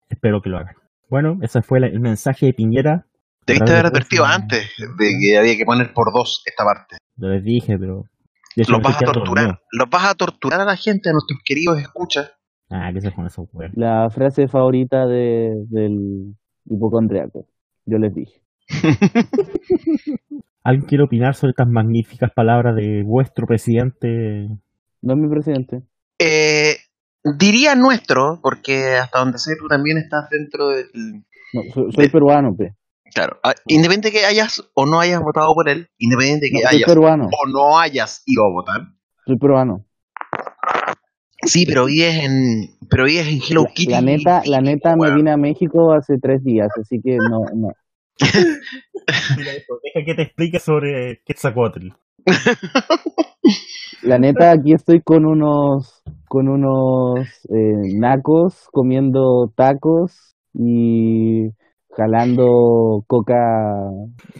Espero que lo hagan. Bueno, ese fue la- el mensaje de Piñera Debiste haber advertido antes de que había que poner por dos esta parte. Yo les dije, pero. Los vas a torturar, dormido. los vas a torturar a la gente, a nuestros queridos escuchas. Ah, ¿qué se con esos weón? La frase favorita de, del hipocondriaco. Yo les dije. ¿Alguien quiere opinar sobre estas magníficas palabras de vuestro presidente? No es mi presidente. Eh, diría nuestro, porque hasta donde sé tú también estás dentro del... No, soy, soy peruano, pe. Claro, ah, independiente que hayas o no hayas votado por él, independiente que hayas peruano. o no hayas ido a votar. Soy peruano. Sí, pero vives en, pero vives en Hello La, Kitty. la neta, la neta me vine a México hace tres días, así que no, no. Mira esto, deja que te explique sobre Quetzalcoatl. La neta, aquí estoy con unos, con unos eh, nacos comiendo tacos y jalando coca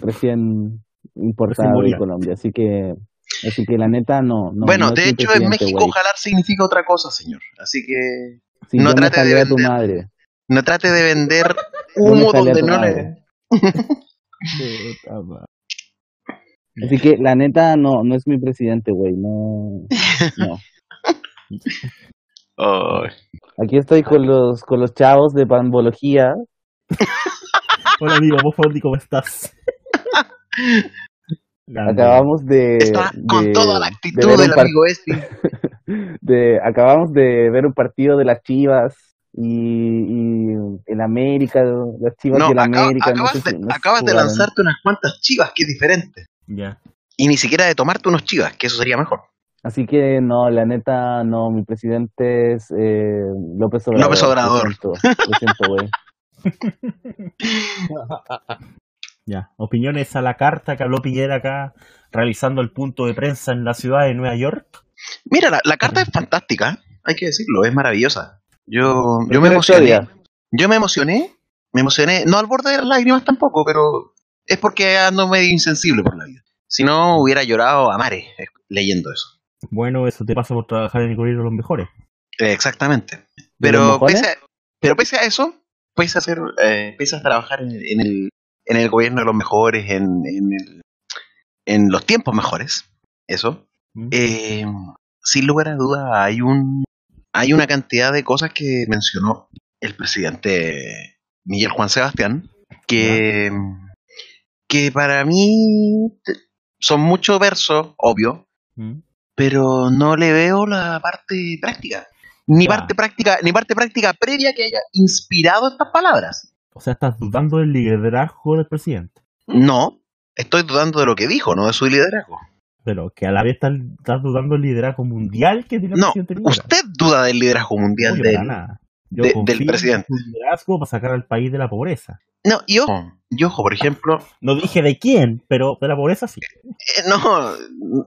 recién importada de. Colombia. Así que, así que la neta no. no bueno, no de hecho en México jalar significa otra cosa, señor. Así que Si no trate de a tu vender. madre. no trate de vender humo donde tu no madre. le... Así que la neta no, no es mi presidente, güey. No, no. Aquí estoy con los, con los chavos de Pambología. Hola amigo, vos Fondi, ¿cómo estás? Acabamos de, Está con de- toda la actitud del amigo este. de- acabamos de ver un partido de las Chivas y, y el América, las Chivas No, y el acaba- América. no acabas, sé si- de, no acabas lanzarte unas cuantas chivas, que es diferente. Ya. Y ni siquiera de tomarte unos chivas, que eso sería mejor. Así que no, la neta, no, mi presidente es eh, López Obrador. López Obrador. Lo siento, güey. Ya. Opiniones a la carta que habló Piñera acá, realizando el punto de prensa en la ciudad de Nueva York. Mira, la, la carta es fantástica, hay que decirlo, es maravillosa. Yo, yo me emocioné. historia. Yo me emocioné, me emocioné, no al borde de las lágrimas tampoco, pero es porque ando medio insensible por la vida. Si no, hubiera llorado a mares eh, leyendo eso. Bueno, eso te pasa por trabajar en el gobierno de los mejores. Exactamente. ¿De los Pero pese, a, pero pese a eso, pese a, hacer, eh, pese a trabajar en, en el, en el gobierno de los mejores, en, en, el- en los tiempos mejores, eso, ¿Mm? eh, sin lugar a duda hay un hay una cantidad de cosas que mencionó el presidente Miguel Juan Sebastián que, que para mí son muchos versos, obvio, ¿Mm? Pero no le veo la parte práctica. Ni parte práctica, ni parte práctica previa que haya inspirado estas palabras. O sea, estás dudando del liderazgo del presidente. No, estoy dudando de lo que dijo, no de su liderazgo. Pero que a la vez estás, estás dudando del liderazgo mundial que tiene el No, presidente usted duda del liderazgo mundial de para nada. Yo de- del presidente. en su liderazgo para sacar al país de la pobreza. No, y ojo, y ojo, por ejemplo, No dije de quién, pero de la pobreza sí. eh, no,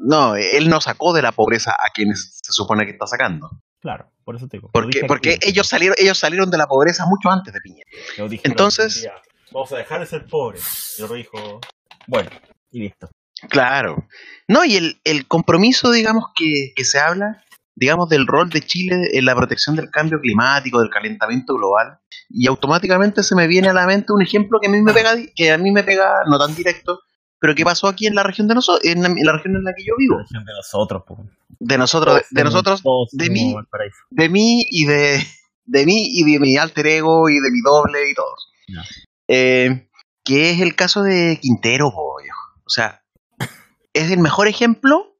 no, él no sacó de la pobreza a quienes se supone que está sacando. Claro, por eso te digo. Porque, porque quién. ellos salieron, ellos salieron de la pobreza mucho antes de Piñera. Yo dije, Entonces- día, vamos a dejar de ser pobres. Y otro dijo, bueno, y listo. Claro. No, y el, el compromiso, digamos, que, que se habla, digamos, del rol de Chile en la protección del cambio climático, del calentamiento global, y automáticamente se me viene a la mente un ejemplo que a mí me pega, que a mí me pega no tan directo, pero que pasó aquí en la región de nosotros, en, la- en la región en la que yo vivo, De nosotros, po. de nosotros, de, de nosotros, de mí. De mí y de, de mí y de mi alter ego y de mi doble y todos. Ya. Eh, que es el caso de Quintero, po. O sea, es el mejor ejemplo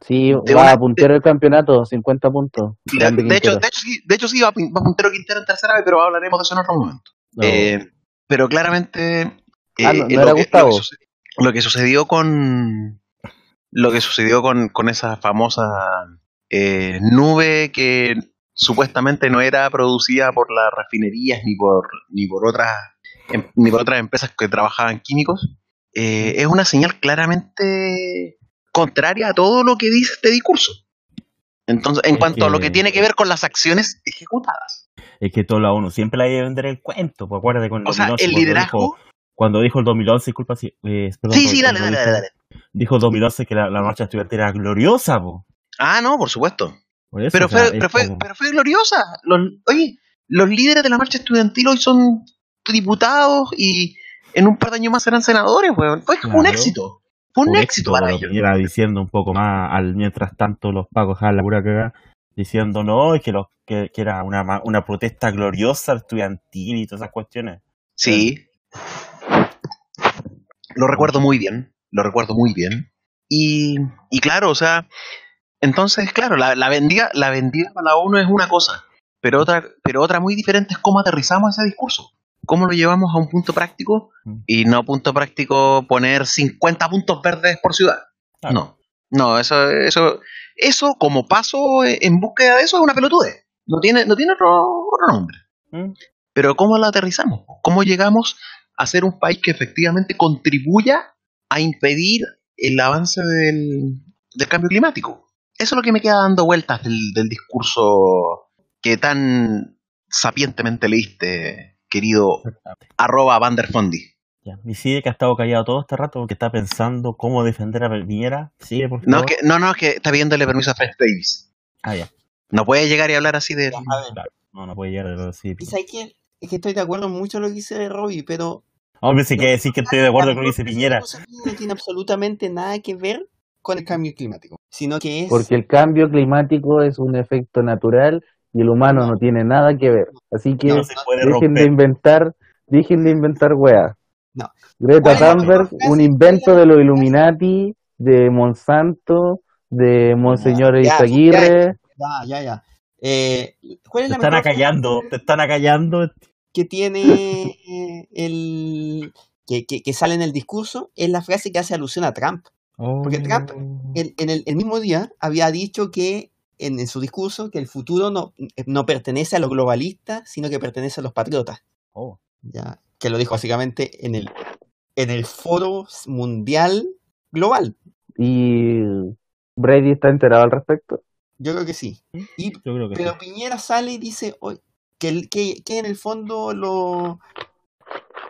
Sí, De va a puntero el campeonato, 50 puntos. De, hecho, de hecho, sí, de hecho sí va, va puntero Quintero en tercera vez, pero hablaremos de eso en otro momento. No, Eh, pero claramente eh, Ah, no- no eh, era lo, que, Gustavo. lo que suce- lo que sucedió con lo que sucedió con, con esa famosa eh, nube que supuestamente no era producida por las refinerías ni por ni por otras em- ni por otras empresas que trabajaban químicos eh, es una señal claramente contraria a todo lo que dice este discurso. Entonces, en Es cuanto a lo que- tiene que ver con las acciones ejecutadas. es que toda la ONU siempre la hay que vender el cuento. Pues acuérdate con O sea, 2011 el liderazgo. dijo- Cuando dijo el 2011, disculpa si. eh, perdón, Sí, sí, dale, dale, dijo, dale, dale. Dijo el 2011 que la, la marcha estudiantil era gloriosa, po. Ah, no, por supuesto. Por eso, Pero o sea, fue, pero, fue, como- pero fue gloriosa. Los, oye, los líderes de la marcha estudiantil hoy son diputados y, en un par de años más serán senadores, weón. Fue un Claro. éxito. Fue un Por éxito para ellos. Piñera diciendo un poco más, al mientras tanto los pagos dejaban la pura cagada, diciendo no, que, los, que, que era una, una protesta gloriosa estudiantil y todas esas cuestiones. Sí. Lo recuerdo muy bien. Lo recuerdo muy bien. Y, y claro, o sea, entonces, claro, la, la vendida, la vendida para la ONU es una cosa, pero otra, pero otra muy diferente es cómo aterrizamos ese discurso. ¿Cómo lo llevamos a un punto práctico? Mm. Y no punto práctico poner 50 puntos verdes por ciudad. No. No, eso, eso, eso como paso en búsqueda de eso es una pelotude. No tiene, no tiene otro, otro nombre. ¿Mm? Pero ¿cómo lo aterrizamos? ¿Cómo llegamos a ser un país que efectivamente contribuya a impedir el avance del, del cambio climático? Eso es lo que me queda dando vueltas del, del discurso que tan sapientemente leíste, querido arroba Vanderfondi. Ya. Y sigue que ha estado callado todo este rato porque está pensando cómo defender a Piñera. Sigue, por No, favor. es que, no, no, es que está pidiéndole permiso a Fred Davis. Ah, ya. No puede llegar y hablar así de... Ya. No, no puede llegar a decir. ¿y sabes qué? Es que estoy de acuerdo en mucho lo que dice Robbie, pero Hombre, sí que decir que estoy de acuerdo con lo que dice Piñera. No tiene absolutamente nada que ver con el cambio climático, sino que es... Porque el cambio climático es un efecto natural y el humano no tiene nada que ver. Así que No se puede dejen de inventar, dejen de inventar weas. No. Greta ¿Cuál es la Thunberg, un invento de los Illuminati, de Monsanto, de Monseñor Ya, ya, Izaguirre. Ya, ya, ya. Eh, ¿Cuál es Te la están acallando, te están acallando. que tiene eh, el... Que, que, que sale en el discurso? Es la frase que hace alusión a Trump. Porque Trump, En, en el, el mismo día había dicho que en, en su discurso que el futuro no, no pertenece a los globalistas, sino que pertenece a los patriotas. Oh. ya que lo dijo básicamente en el en el foro mundial global Y Brady está enterado al respecto. yo creo que sí y Yo creo que sí. pero Piñera sale y dice "Oye, que, que, que en el fondo lo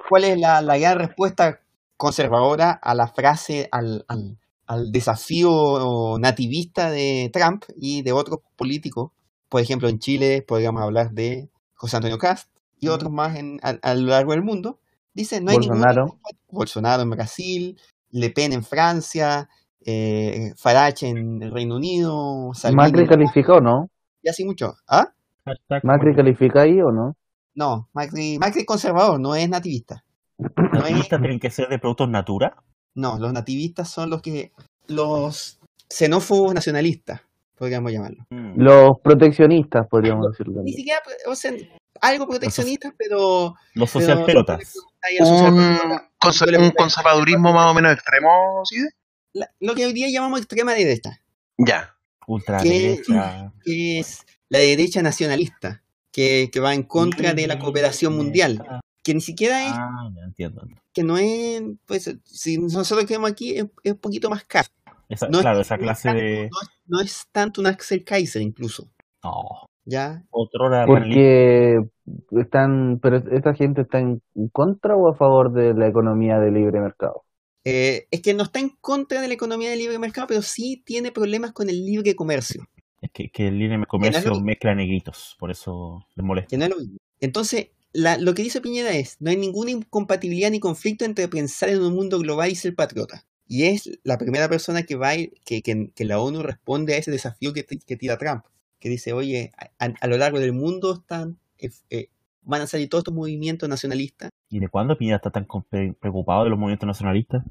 cuál es la, la gran respuesta conservadora a la frase al, al, al desafío nativista de Trump y de otros políticos por ejemplo en Chile podríamos hablar de José Antonio Cast y otros más en, a, a lo largo del mundo dice no hay Bolsonaro. ningún Bolsonaro en Brasil Le Pen en Francia eh, Farage en el Reino Unido Salvini Macri en- o no? y así mucho ¿ah? Macri califica ahí o no? No, Macri, Macri es conservador, no es nativista. No, es- ¿Nativistas tienen que ser de productos natura? No, los nativistas son los que. los xenófobos nacionalistas, podríamos llamarlo. Mm. Los proteccionistas, podríamos decirlo Ni también. siquiera, o sea, algo proteccionistas, pero. Los social Un, un conservadurismo más o menos extremo, ¿sí? La- lo que hoy día llamamos extrema derecha, Ya. Ultraderecha. que es la derecha nacionalista, que, que va en contra de la cooperación mundial, que ni siquiera es, Ah, ya entiendo. que no es, pues, si nosotros queremos aquí, es, es un poquito más caro. Esa, No es- claro, esa es clase tanto- de. no es- no es tanto un Axel Kaiser incluso, No. ¿ya? Otrora Porque están, pero esta gente está en contra o a favor de la economía de libre mercado. Eh, es que no está en contra de la economía del libre mercado, pero sí tiene problemas con el libre comercio. Es que, que el libre comercio mezcla negritos, por eso les molesta. Que no es lo mismo. Entonces, la- lo que dice Piñera es, no hay ninguna incompatibilidad ni conflicto entre pensar en un mundo global y ser patriota. Y es la primera persona que va ir- que, que, que la ONU responde a ese desafío que, que tira Trump, que dice, oye, a, a lo largo del mundo están, eh, eh, van a salir todos estos movimientos nacionalistas. ¿Y de cuándo Piñera está tan preocupado de los movimientos nacionalistas?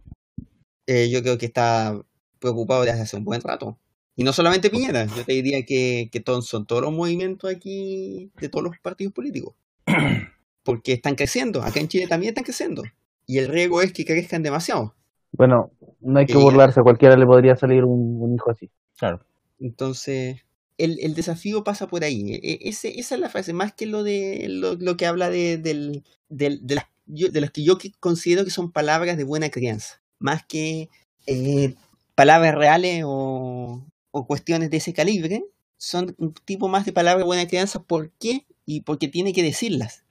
Eh, yo creo que está preocupado desde hace un buen rato. Y no solamente Piñera, yo te diría que, que son todos los movimientos aquí de todos los partidos políticos. Porque están creciendo, acá en Chile también están creciendo. Y el riesgo es que crezcan demasiado. Bueno, no hay que burlarse, a cualquiera le podría salir un, un hijo así. Claro. Entonces, el, el desafío pasa por ahí. E- e- ese, esa es la frase, más que lo de lo, lo que habla de, del, del- de, las, yo- de las que yo que considero que son palabras de buena crianza. Más que eh, palabras reales o, o cuestiones de ese calibre, son un tipo más de palabras de buena crianza. ¿Por qué? Y porque tiene que decirlas.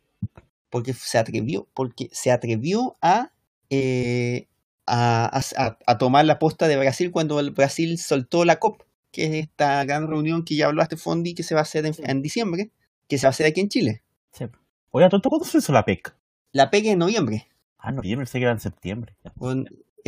Porque se atrevió, porque se atrevió a, eh, a, a- a- a tomar la posta de Brasil cuando el Brasil soltó la COP, que es esta gran reunión que ya hablaste, Fondi, que se va a hacer en, en diciembre, que se va a hacer aquí en Chile. Sí. Oiga, ¿tú cuándo se hizo la PEC? La PEC en noviembre. Ah, noviembre, sé que era en septiembre.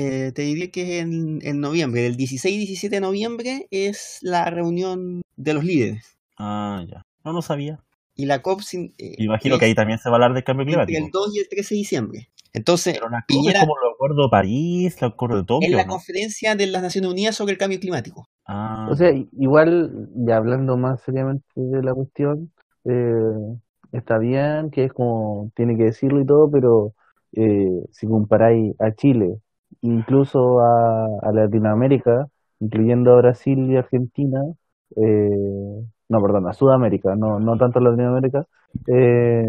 Eh, te diría que es en, en noviembre. El 16 y 17 de noviembre es la reunión de los líderes. Ah, ya. No, no sabía. Y la COP sin- eh, Imagino es que ahí también se va a hablar del cambio entre el climático. 2 y el 13 de diciembre. Entonces, Pero la COP Piñera- es como el acuerdo de París, el acuerdo de es Tokio, la ¿no? conferencia de las Naciones Unidas sobre el cambio climático. Ah, O sea, i- igual, ya hablando más seriamente de la cuestión, eh, está bien que es como, tiene que decirlo y todo, pero eh, si comparáis a Chile, incluso a, a Latinoamérica, incluyendo a Brasil y Argentina, eh, no, perdón, a Sudamérica, no, no tanto a Latinoamérica, eh,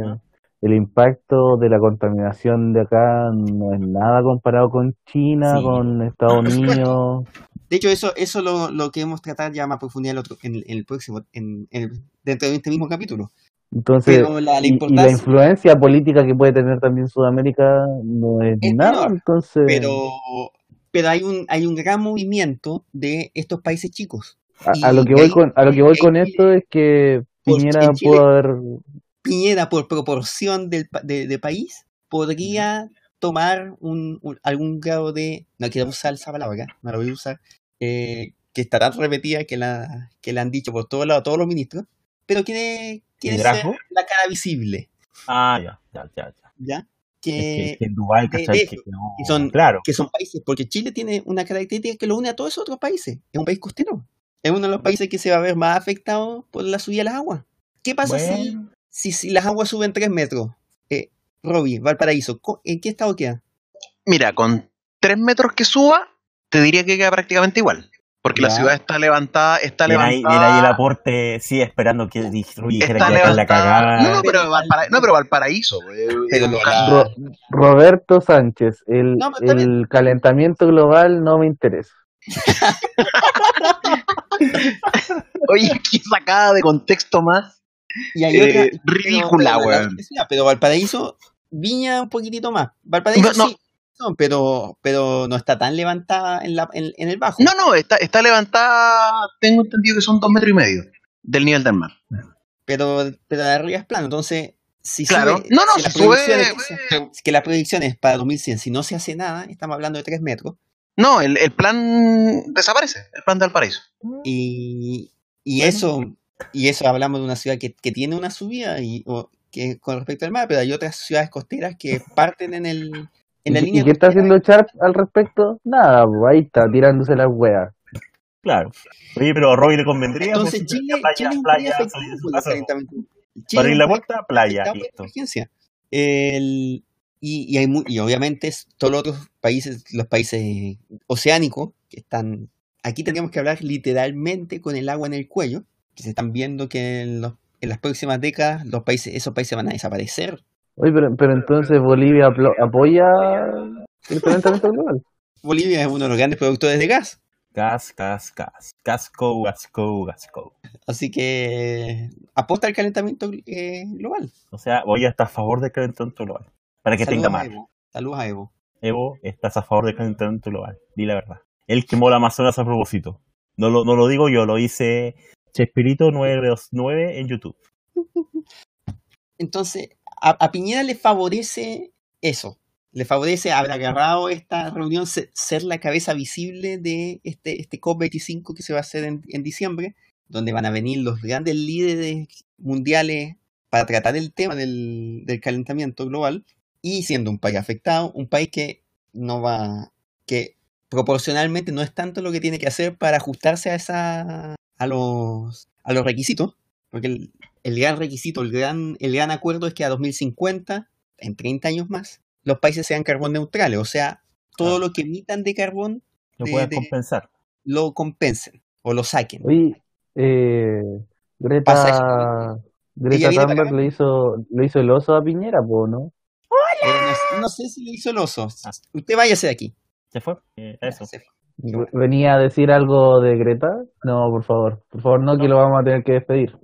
el impacto de la contaminación de acá no es nada comparado con China, Sí. con Estados supuesto. Unidos. De hecho, eso eso lo, lo queremos tratar ya más profundidad el otro, en, el- en el próximo, en, en el- dentro de este mismo capítulo. Entonces, Pero la, la y, y la influencia política que puede tener también Sudamérica no es Es nada, menor, entonces pero, pero hay un, hay un gran movimiento de estos países chicos. a, a lo que voy con a lo que voy con esto es que Piñera Chile- pudo haber Piñera, por proporción del, de, de país, podría tomar un, un- algún grado de, no quiero usar esa palabra, no la voy a usar, eh, que tan repetida que la, que la han dicho por todos lados todos los ministros, pero quiere, quiere ser la cara visible, ah, ya, ya, ya, ya. ¿ya? Es que, Que, que en Dubái, de- ¿cachai? de Que eso, no- que son- claro. que son países, porque Chile tiene una característica que lo une a todos esos otros países, es un país costero, es uno de los países que se va a ver más afectado por la subida de las aguas. ¿Qué pasa si, Bueno, si, si las aguas suben 3 metros? Eh, Robbie, Valparaíso, ¿en qué estado queda? Mira, con tres metros que suba, te diría que queda prácticamente igual. Porque la Ya. ciudad está levantada, está Viene ahí, levantada. viene ahí el aporte, sí, esperando que dijera está que la levantada. cagada. No, no, pero, Valpara- no, pero Valparaíso. la- Ro- Roberto Sánchez, el, No, el calentamiento global no me interesa. Oye, qué sacada de contexto más. Y hay Eh, otra. pero- ridícula, pero, weón. la- pero Valparaíso, Viña un poquitito más. Valparaíso No, no. sí, pero, pero no está tan levantada en, la, en, en el bajo. No, no, está, está levantada, tengo entendido que son dos metros y medio del nivel del mar. Pero, pero de arriba es plano. Entonces, si Claro. sube, No, no, si si las sube, que, eh, que las proyecciones para 2100, si no se hace nada, estamos hablando de 3 metros. No, el, el plan desaparece, el plan de Valparaíso. Y, y Bueno. eso, y eso hablamos de una ciudad que, que tiene una subida y, o- que, con respecto al mar, pero hay otras ciudades costeras que parten en el en la ¿Y, línea y qué está haciendo Sharp al respecto? Nada, pues, ahí está, tirándose las weas. Claro. Oye, pero a Robbie le convendría. Entonces pues, Chile, playa, Chile playa. Chile Para un la puerta, playa, listo. El- y, y, hay mu- y obviamente todos los otros países, los países oceánicos, que están, aquí tendríamos que hablar literalmente con el agua en el cuello, que se están viendo que en, los- en las próximas décadas los países, esos países van a desaparecer. Oye, pero, pero entonces Bolivia apoya el calentamiento global. Bolivia es uno de los grandes productores de gas, Gas, gas, gas. Gasco, gasco, gasco. así que aposta al calentamiento eh, global. O sea, voy a estar a favor del calentamiento global. Para que Saludos tenga más. Saludos a Evo. Evo, estás a favor del calentamiento global. Di la verdad. Él quemó la Amazonas a propósito. No lo, no lo digo yo, lo hice Chespirito 929 en YouTube. Entonces, a, Piñera le favorece eso. Le favorece haber agarrado esta reunión, se- ser la cabeza visible de este, este COP25 que se va a hacer en, en diciembre, donde van a venir los grandes líderes mundiales para tratar el tema del, del calentamiento global. Y siendo un país afectado, un país que no va, que proporcionalmente no es tanto lo que tiene que hacer para ajustarse a esa, a los, a los requisitos, porque el, el gran requisito, el gran, el gran acuerdo es que a 2050, en 30 años más, los países sean carbón neutrales, o sea, todo lo que emitan de carbón Lo De- compensar. lo compensen o lo saquen. Oye, eh. Greta, Greta Thunberg le hizo, le hizo el oso a Piñera, po, ¿no? Eh, no, no sé si le hizo el oso. Usted váyase de aquí. ¿Se fue? Eh, eso. Se fue. V- ¿Venía a decir algo de Greta? No, por favor, por favor, no, que lo vamos a tener que despedir.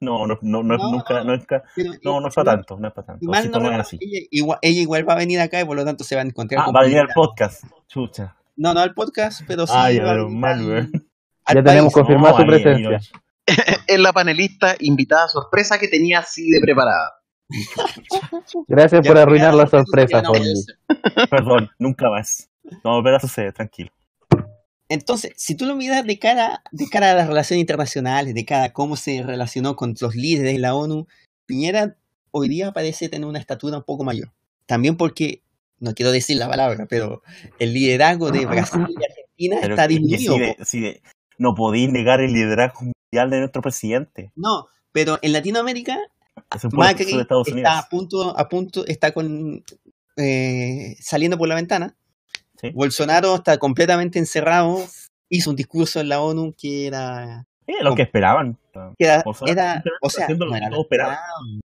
No, no, no, no, No, nunca, no. nunca, Pero, no, no es para tanto, no es para tanto. mal Así no toman recuerdo, así. ella, igual, ella igual va a venir acá y por lo tanto se van a encontrar Ah, con va a venir al podcast. Chucha. No, no al podcast, pero sí. Ya, va pero mal, tenemos No, su presencia. Es la panelista invitada sorpresa que tenía así de preparada. Gracias Ya, por arruinar la sorpresa. Perdón, nunca más. No volverá a suceder, tranquilo. Entonces, si tú lo miras de cara, de cara a las relaciones internacionales, de cara a cómo se relacionó con los líderes de la ONU, Piñera hoy día parece tener una estatura un poco mayor. También porque, no quiero decir la palabra, pero el liderazgo de Brasil y Argentina Pero está disminuido. si de- po. si de- no podéis negar el liderazgo mundial de nuestro presidente. No, pero en Latinoamérica Es Macri de Estados Unidos. está a punto, a punto, está con eh, saliendo por la ventana. Sí. Bolsonaro está completamente encerrado. Hizo un discurso en la ONU que era, lo que esperaban. que era, era- o sea, no era esperado. o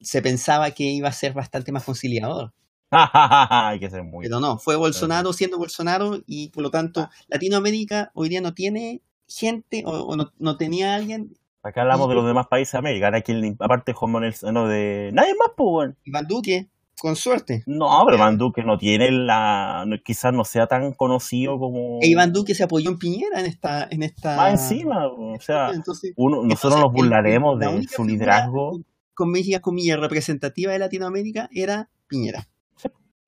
se pensaba que iba a ser bastante más conciliador, Hay que ser muy. pero no, fue Bolsonaro siendo Bolsonaro y por lo tanto Latinoamérica hoy día no tiene gente o, o no, no tenía alguien. Acá hablamos de los demás países de América. Ahora quien, aparte, Juan Manuel, no, de. Nadie más, pues. Iván Duque, con suerte. No, pero Van Duque no tiene la. no- quizás no sea tan conocido como. E Iván Duque se apoyó en Piñera en esta, en esta. Más encima, o sea, Entonces, uno, nosotros Entonces, nos burlaremos la de su liderazgo. comillas, comillas, representativa de Latinoamérica era Piñera.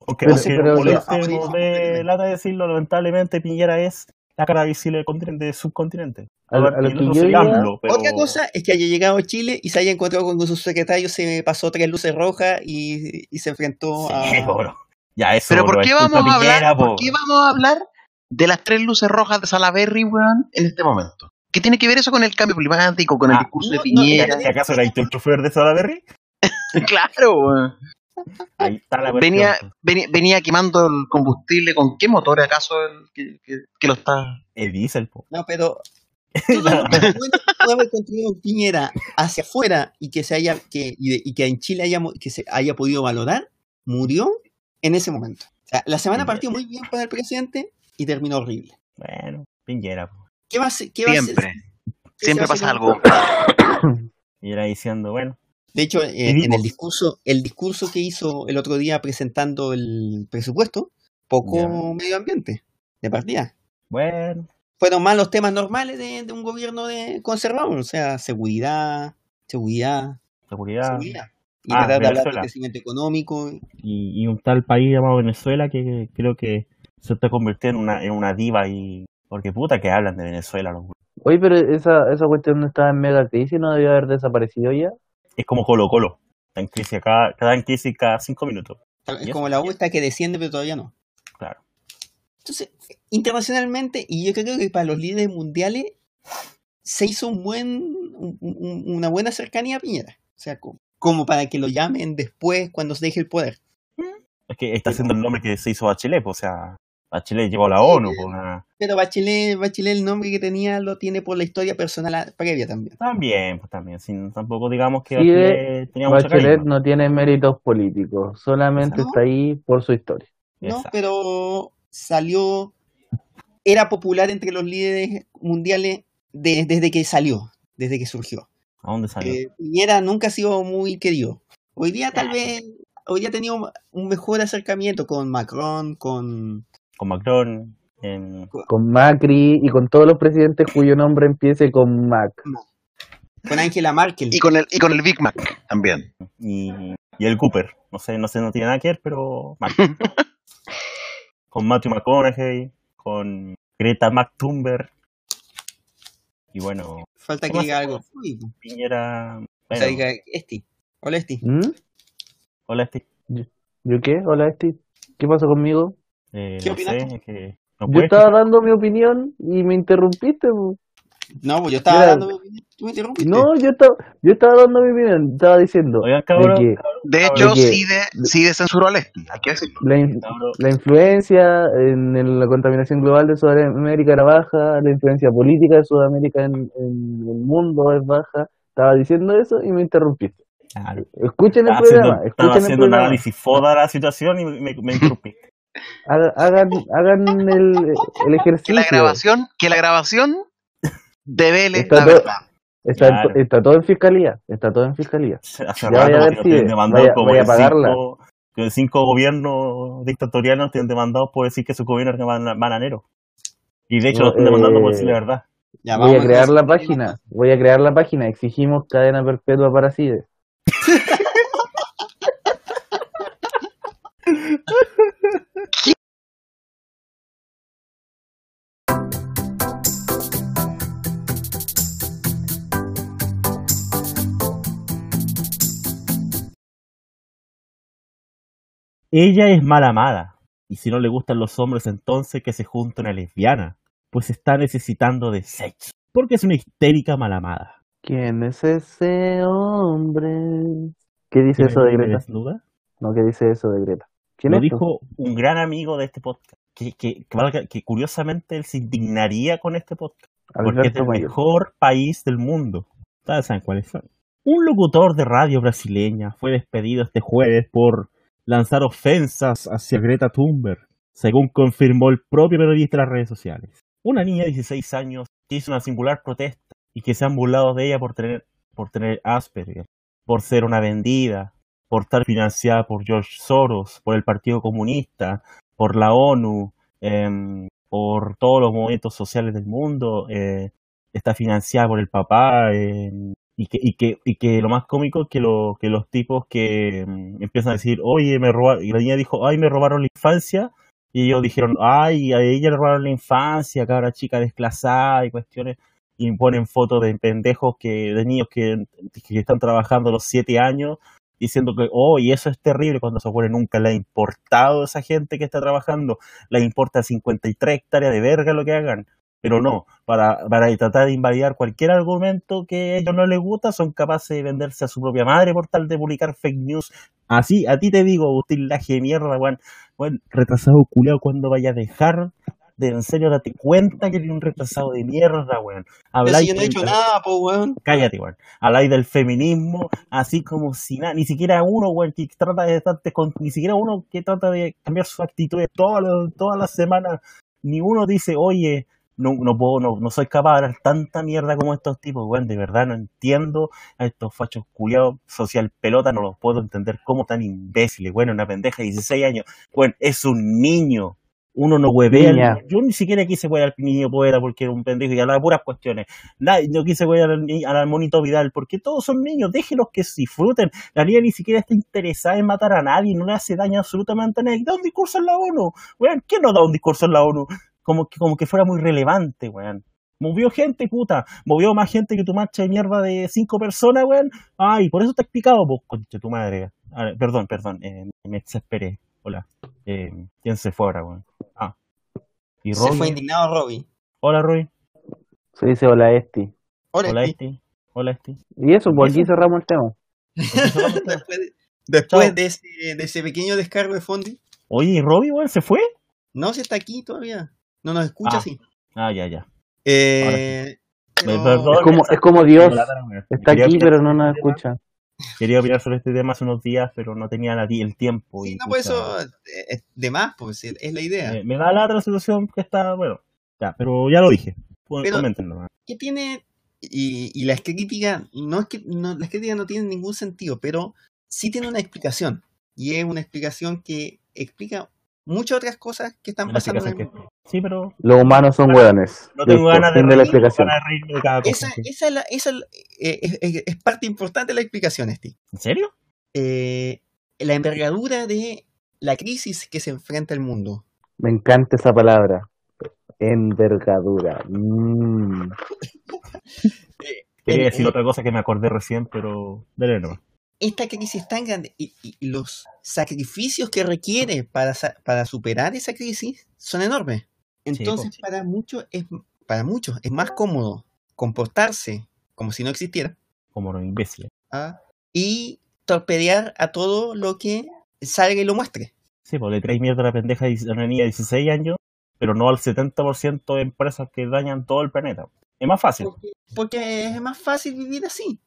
Aunque, Pero- aunque pero- moleste, pero- nos dé lata decirlo, lamentablemente Piñera es la cara visible del continente, del subcontinente. A lo- a lo Y el que otro yo soy iba- AMLO, pero- Otra cosa es que haya llegado a Chile y se haya encontrado con su secretario, se pasó tres luces rojas y, y se enfrentó Sí, a. bro. Ya, eso, Pero ¿por bro, qué es culpa vamos a hablar? Piñera, ¿Por po. qué vamos a hablar de las tres luces rojas de Salaberry, weón, en este momento? ¿Qué tiene que ver eso con el cambio climático, con el Ah, discurso no, de no, Piñera? ¿Y acaso era el chofer de Salaberry? claro, weón. Ahí está la cuestión. Venía, venía, venía quemando el combustible. ¿Con qué motor acaso el que, que- que lo está? El diésel, po. No, pero. Todo haber construido Piñera hacia afuera y que se haya que y, de- y que en Chile haya que se haya podido valorar murió en ese momento. O sea, la semana partió muy bien para el presidente y terminó horrible. Bueno, Piñera, po. ¿Qué va a hacer? qué va a Siempre. Siempre pasa algo. Piñera diciendo, bueno, De hecho, eh, en el discurso, el discurso que hizo el otro día presentando el presupuesto, poco Ya. medio ambiente de partida. bueno, Fueron más los temas normales de, de un gobierno de conservador, o sea, seguridad, seguridad, seguridad. seguridad. Y Ah, tratar de hablar de crecimiento económico. Y, y un tal país llamado Venezuela que creo que se está convirtiendo en una, en una diva y... Porque puta que hablan de Venezuela. los. Oye, pero esa, esa cuestión no estaba en mega crisis, no debió haber desaparecido ya. Es como Colo Colo. Está en crisis cada, en crisis cada cinco minutos. Es como la vuelta que desciende, pero todavía no. Claro. Entonces, internacionalmente, y yo creo que para los líderes mundiales, se hizo un buen, un- un- una buena cercanía a Piñera. O sea, como, como para que lo llamen después cuando se deje el poder. Es que está haciendo el nombre que se hizo Bachelet, pues, o sea, Bachelet llegó a la ONU, pues, una- Pero Bachelet, Bachelet, el nombre que tenía, lo tiene por la historia personal previa también. también, pues también, sin tampoco digamos que Sí, Bachelet tenía mucha Bachelet no tiene méritos políticos, solamente está ahí por su historia. ¿no? Exacto. Pero salió, era popular entre los líderes mundiales de- desde que salió, desde que surgió. ¿A dónde salió? Eh, Piñera nunca ha sido muy querido. Hoy día tal vez, hoy día ha tenido un mejor acercamiento con Macron, con... Con Macron, en- Con Macri y con todos los presidentes cuyo nombre empiece con Mac. con Angela Merkel. Y con el, y con el Big Mac también. y, y el Cooper. No sé, no sé, no tiene nada que ver, pero Mac. con Matthew McConaughey, con Greta McTumber. Y bueno, Falta ¿qué que diga algo. Uy, Piñera. o Bueno, sea, diga Esti. Hola Esti. ¿Mm? hola, Steve. ¿Yo qué? Hola, Steve. ¿Qué pasó conmigo? Eh, ¿Qué no sé, opinaste? es que no Yo estaba dando mi opinión y me interrumpiste. No, pues yo estaba Mira. dando... Tú me interrumpiste. No, yo estaba, yo estaba dando mi opinión. Estaba diciendo Oigan, de cabrón, De hecho, que- sí, de, sí descensuró a Lesti, hay que decirlo. la, in- cabrón, la influencia en la contaminación global de Sudamérica era baja, la influencia política de Sudamérica en, en el mundo es baja. Estaba diciendo eso y me interrumpiste. claro. Escuchen el Estaba haciendo, programa, estaba escuchen el haciendo un programa. análisis foda de la situación y me, me interrumpiste. Haga- Hagan, hagan el, el Que ejercicio. la grabación, que la grabación devele Está la todo- verdad. Está, Claro. está todo en fiscalía. Está todo en fiscalía. Hace Ya rato vaya a que ver nos si demandado vaya- como vaya a pagarla. cinco, que cinco gobiernos dictatoriales nos tienen demandados por decir que sus gobiernos eran ban- bananeros. Y de hecho No, nos están demandando por eh, decir la verdad. Ya, Voy a crear la página. Voy a crear la página. Exigimos cadena perpetua para CIDE. Ella es mal amada. Y si no le gustan los hombres, entonces que se junte una lesbiana. Pues está necesitando de sexo. Porque es una histérica mal amada. ¿Quién es ese hombre? ¿Qué dice eso de ¿Me Greta? desnuda? No, ¿qué dice eso de Greta? ¿Quién Lo es? tú? dijo un gran amigo de este podcast. Que, que, que valga- que curiosamente él se indignaría con este podcast. Porque es el Mayor. mejor país del mundo. Ustedes saben cuáles son. Un locutor de radio brasileña fue despedido este jueves por lanzar ofensas hacia Greta Thunberg, según confirmó el propio periodista en las redes sociales. Una niña de 16 años que hizo una singular protesta y que se han burlado de ella por tener, por tener Asperger, por ser una vendida, por estar financiada por George Soros, por el Partido Comunista, por la ONU, em, por todos los movimientos sociales del mundo, eh, está financiada por el papá, em, y, que, y, que, y que lo más cómico es que, lo, que los tipos que em, empiezan a decir, oye, me robaron, y la niña dijo, ay, me robaron la infancia, y ellos dijeron, ay, a ella le robaron la infancia, cabra chica desclasada y cuestiones, y ponen fotos de pendejos que, de niños que, que están trabajando a los siete años, diciendo que, oh, y eso es terrible, cuando se acuerdan nunca le ha importado a esa gente que está trabajando, le importa 53 hectáreas de verga lo que hagan, pero no, para, para tratar de invalidar cualquier argumento que a ellos no les gusta, son capaces de venderse a su propia madre por tal de publicar fake news. Así, a ti te digo, Agustín Laje de mierda, weón, weón, retrasado culiao, cuando vaya a dejar de en serio date cuenta que eres un retrasado de mierda, weón. Habláis si yo no he hecho nada, po, weón. Cállate, weón. Habláis del feminismo, así como si nada, ni siquiera uno, weón, que trata de estarte con, ni siquiera uno que trata de cambiar su actitud todas las todas las semanas, ni uno dice, oye, no, no puedo, no, no soy capaz de hablar tanta mierda como estos tipos, weón, de verdad no entiendo a estos fachos culiados social pelota, no los puedo entender como tan imbéciles, bueno, una pendeja de 16 años, weón, es un niño. Uno no huevea. Yo ni siquiera quise huevear al niño poeta porque era un pendejo y hablaba puras cuestiones. Nadie, no quise huevear al, al monito Vidal porque todos son niños, déjenlos que disfruten. La niña ni siquiera está interesada en matar a nadie, no le hace daño absolutamente a nadie. Da un discurso en la ONU, weón. ¿Quién no da un discurso en la ONU? Como que, como que fuera muy relevante, weón. Movió gente, puta. Movió más gente que tu marcha de mierda de cinco personas, weón. Ay, por eso te he explicado, pues, concha tu madre. A ver, perdón, perdón, eh, me desesperé. Hola. Eh, ¿Quién se fue ahora, weón? Ah. ¿Y Se Robbie? fue indignado Robbie. Hola, Roy. Se dice hola Esti. Hola, Hola, Esti. Esti. Hola, Esti. Y eso, pues aquí Eso. cerramos el tema. después de, después Chao. de ese, de ese pequeño descargo de Fondi. Oye, ¿y Robbie, weón, se fue? No, si está aquí todavía. No nos escucha, Ah. sí. Ah, ya, ya. Eh, Me pero- perdón. Es como, es como Dios. Está aquí, opinar pero no nos este tema. escucha. Quería opinar sobre este tema hace unos días, pero no tenía la- el tiempo. Sí, y no, pues eso eh, es de más, pues es la idea. me, me da la otra situación que está, bueno, ya, pero ya lo dije. Pero- Coméntenlo. ¿Qué tiene? Y, y las críticas, no es que no, las críticas no tienen ningún sentido, pero sí tiene una explicación. Y es una explicación que explica muchas otras cosas que están pasando en el explicación mundo. que- Sí, pero Los humanos son hueones. no tengo ganas de, de la reír, explicación. de reírme de cada cosa. Esa, es, la- esa es la- eh, es, es- es parte importante de la explicación, Esti. ¿En serio? Eh, la envergadura de la crisis que se enfrenta el mundo. Me encanta esa palabra. Envergadura. Mm. Quería decir otra cosa que me acordé recién, pero dale nomás. Esta crisis es tan grande y, y- los sacrificios que requiere para, para superar esa crisis son enormes. Entonces, para muchos es para muchos es más cómodo comportarse como si no existiera Como los imbéciles. ¿ah? y torpedear a todo lo que salga y lo muestre. Sí, pues le traes mierda a la pendeja de una niña de 16 años, pero no al 70% de empresas que dañan todo el planeta. Es más fácil. Porque, porque es más fácil vivir así.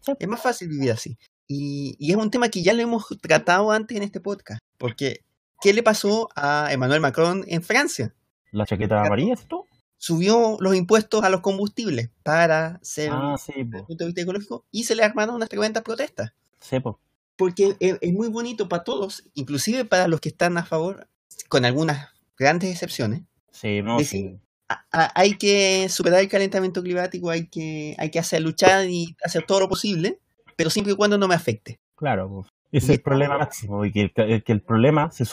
Sí. Es más fácil vivir así. Y, y es un tema que ya lo hemos tratado antes en este podcast. Porque, ¿qué le pasó a Emmanuel Macron en Francia? La chaqueta amarilla, ¿sí tú? Subió los impuestos a los combustibles para ser Ah, sí, desde el punto de vista ecológico y se le armaron unas tremendas protestas. Sí. Porque es, es muy bonito para todos, inclusive para los que están a favor, con algunas grandes excepciones. Sí, no, Sí, sí. a- a- hay que superar el calentamiento climático, hay que, hay que hacer luchar y hacer todo lo posible, pero siempre y cuando no me afecte. Claro. Ese es el problema máximo, y que el, que el problema, se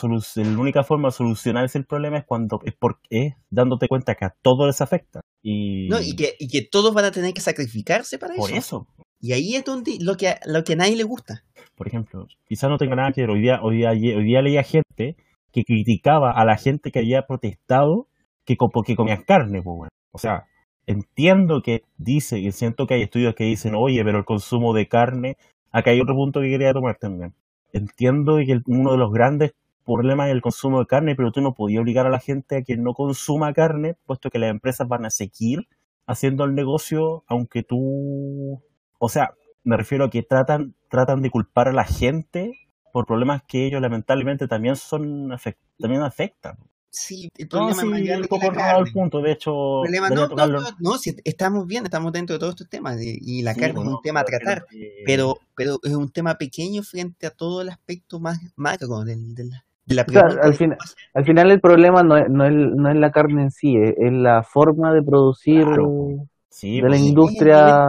la única forma de solucionar ese problema es cuando es porque es dándote cuenta que a todos les afecta. Y ¿no? Y, que, y que todos van a tener que sacrificarse para por eso. eso, Y ahí es donde lo que, lo que a nadie le gusta. Por ejemplo, quizás no tenga nada que ver. Hoy día, hoy día, hoy día leía gente que criticaba a la gente que había protestado que porque comían carne, pues, bueno. O sea, entiendo que dice, y siento que hay estudios que dicen, oye, pero el consumo de carne, acá hay otro punto que quería tomar también. Entiendo que uno de los grandes problemas es el consumo de carne, pero tú no podías obligar a la gente a que no consuma carne, puesto que las empresas van a seguir haciendo el negocio, aunque tú, o sea, me refiero a que tratan, tratan de culpar a la gente por problemas que ellos lamentablemente también son también afectan. Sí, el No, problema es más sí, grande un que poco la enredado el carne. punto, de hecho, El problema, no, no, no, no, si estamos bien, estamos dentro de todos estos temas y, y la Sí, carne pues, es no, un tema a tratar, que- pero, pero es un tema pequeño frente a todo el aspecto más macro del, del- de la O sea, pregunta. al final- hacer- Al final el problema no es, no es, no es la carne en sí, es, es la forma de producir Claro, Sí, de la pues, in- industria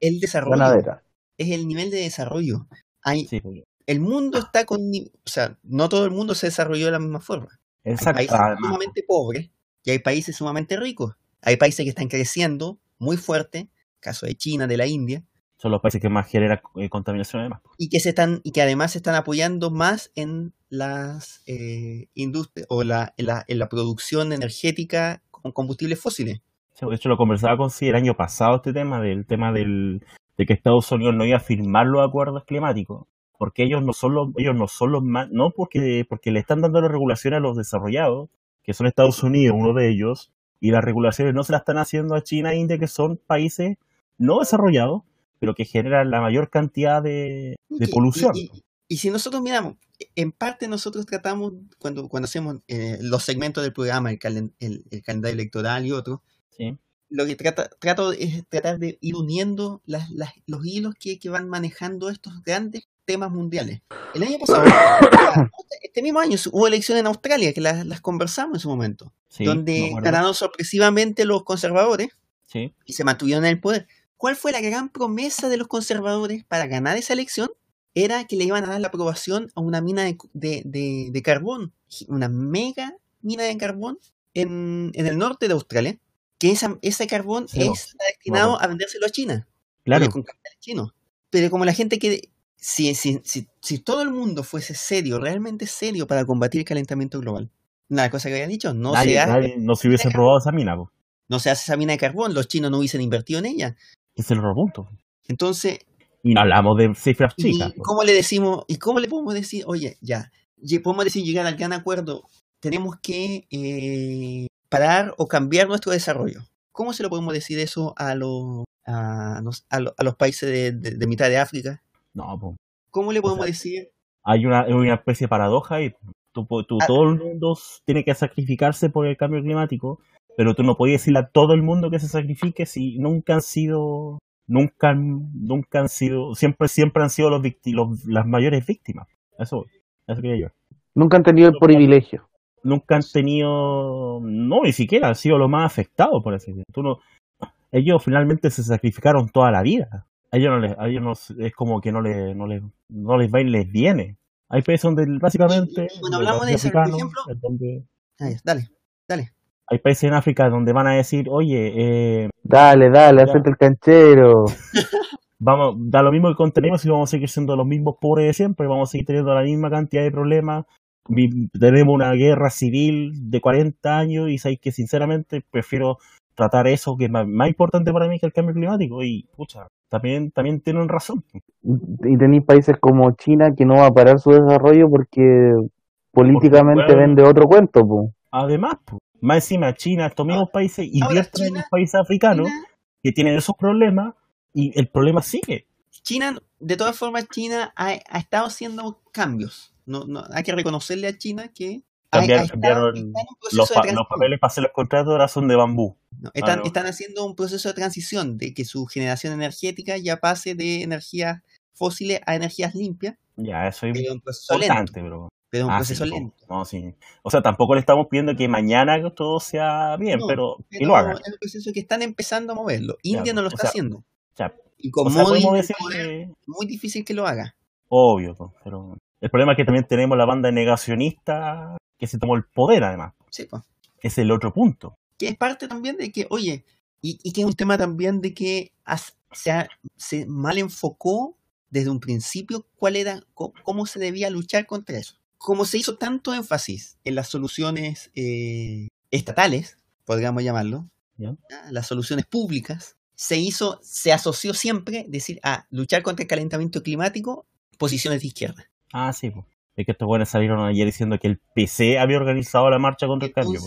el desarrollo, ganadera. es el nivel de desarrollo. Hay, sí, pues, el mundo está con, o sea, no todo el mundo se desarrolló de la misma forma. Hay países sumamente pobres y hay países sumamente ricos. Hay países que están creciendo muy fuerte, caso de China, de la India, son los países que más generan eh, contaminación además. y que se están y que además se están apoyando más en las eh, industrias o la, en, la, en la producción energética con combustibles fósiles. Sí, De hecho, lo conversaba con sí el año pasado este tema, del tema del, de que Estados Unidos no iba a firmar los acuerdos climáticos, porque ellos no son los, ellos no son los más, no porque, porque le están dando las regulaciones a los desarrollados, que son Estados Unidos, uno de ellos, y las regulaciones no se las están haciendo a China e India, que son países no desarrollados, pero que generan la mayor cantidad de, de Y- polución. Y, y- y si nosotros miramos, en parte nosotros tratamos, cuando, cuando hacemos eh, los segmentos del programa, el, calen- el- el calendario electoral y otros, ¿sí? lo que trata, trato es tratar de ir uniendo las, las- los hilos que, que van manejando estos grandes temas mundiales. El año pasado, este mismo año, hubo elecciones en Australia, que las, las conversamos en su momento, Sí, donde ganaron sorpresivamente los conservadores Sí, y se mantuvieron en el poder. ¿Cuál fue la gran promesa de los conservadores para ganar esa elección? Era que le iban a dar la aprobación a una mina de, de- de- de carbón, una mega mina de carbón en, en el norte de Australia, que esa, ese carbón Sí, está destinado a vendérselo a China, claro. con chinos. Pero como la gente que... Si, si, si, si todo el mundo fuese serio, realmente serio para combatir el calentamiento global, una cosa que había dicho, no, nadie, se hace, nadie no se hubiese probado esa mina, po. no se hace esa mina de carbón, los chinos no hubiesen invertido en ella. Es el otro punto. Entonces, Y no hablamos de cifras chicas. ¿Y po. cómo le decimos, y cómo le podemos decir, oye, ya, podemos decir llegar al gran acuerdo, tenemos que eh, parar o cambiar nuestro desarrollo? ¿Cómo se lo podemos decir eso a los a, los- a lo- a los países de, de- de mitad de África? No, po. ¿Cómo le podemos sea, decir? hay una, una especie de paradoja y tú, Ah. todo el mundo tiene que sacrificarse por el cambio climático, pero tú no puedes decirle a todo el mundo que se sacrifique si nunca han sido, nunca, han- nunca han sido, siempre, siempre han sido los, las mayores víctimas. Eso, eso quería yo. Nunca han tenido el privilegio. Nunca han tenido, no, ni siquiera han sido los más afectados, por así decirlo. Tú no- ellos finalmente se sacrificaron toda la vida. A ellos, no les, a ellos no- es como que no les, no les, no les va y les viene. Hay países donde básicamente, cuando hablamos de eso, por africanos, ejemplo- es donde- Ah, dale, dale. hay países en África donde van a decir, oye, eh, Dale, dale, hacete el canchero. vamos, da lo mismo que contenemos y vamos a seguir siendo los mismos pobres de siempre, vamos a seguir teniendo la misma cantidad de problemas. Tenemos una guerra civil de 40 años y sabéis que sinceramente prefiero tratar eso que es más, más importante para mí que el cambio climático. Y, pucha, también, también tienen razón. Y tenéis países como China que no va a parar su desarrollo porque políticamente Porque, vende otro cuento, po. Además, pues, más encima, China, estos mismos países Ahora, invierten en China- los países africanos China, que tienen esos problemas y el problema sigue. China, de todas formas, China ha, ha estado haciendo cambios. No, no, hay que reconocerle a China que Cambiaron- Los, pa- papeles para hacer los contratos ahora son de bambú. No, están, no. están haciendo un proceso de transición de que su generación energética ya pase de energías fósiles a energías limpias, Ya, eso es importante, pero... Pero un Ah, proceso sí, po. lento. No, sí. O sea, tampoco le estamos pidiendo que mañana todo sea bien, No, pero que lo hagan. es un proceso que están empezando a moverlo. India Ya, no lo está sea, haciendo. Y con O sea, poder, que... muy difícil que lo haga. Obvio, pero... El problema es que también tenemos la banda negacionista que se tomó el poder, además. Sí, pues. Es el otro punto. Que es parte también de que, oye, Y, y que es un tema también de que se, ha- se mal enfocó desde un principio cuál era, cómo se debía luchar contra eso. Como se hizo tanto énfasis en las soluciones eh, estatales, podríamos llamarlo, las soluciones públicas, se hizo, se asoció siempre decir a luchar contra el calentamiento climático, posiciones de izquierda. Ah, sí, pues. Es que estos buenos salieron ayer diciendo que el PC había organizado la marcha contra el cambio,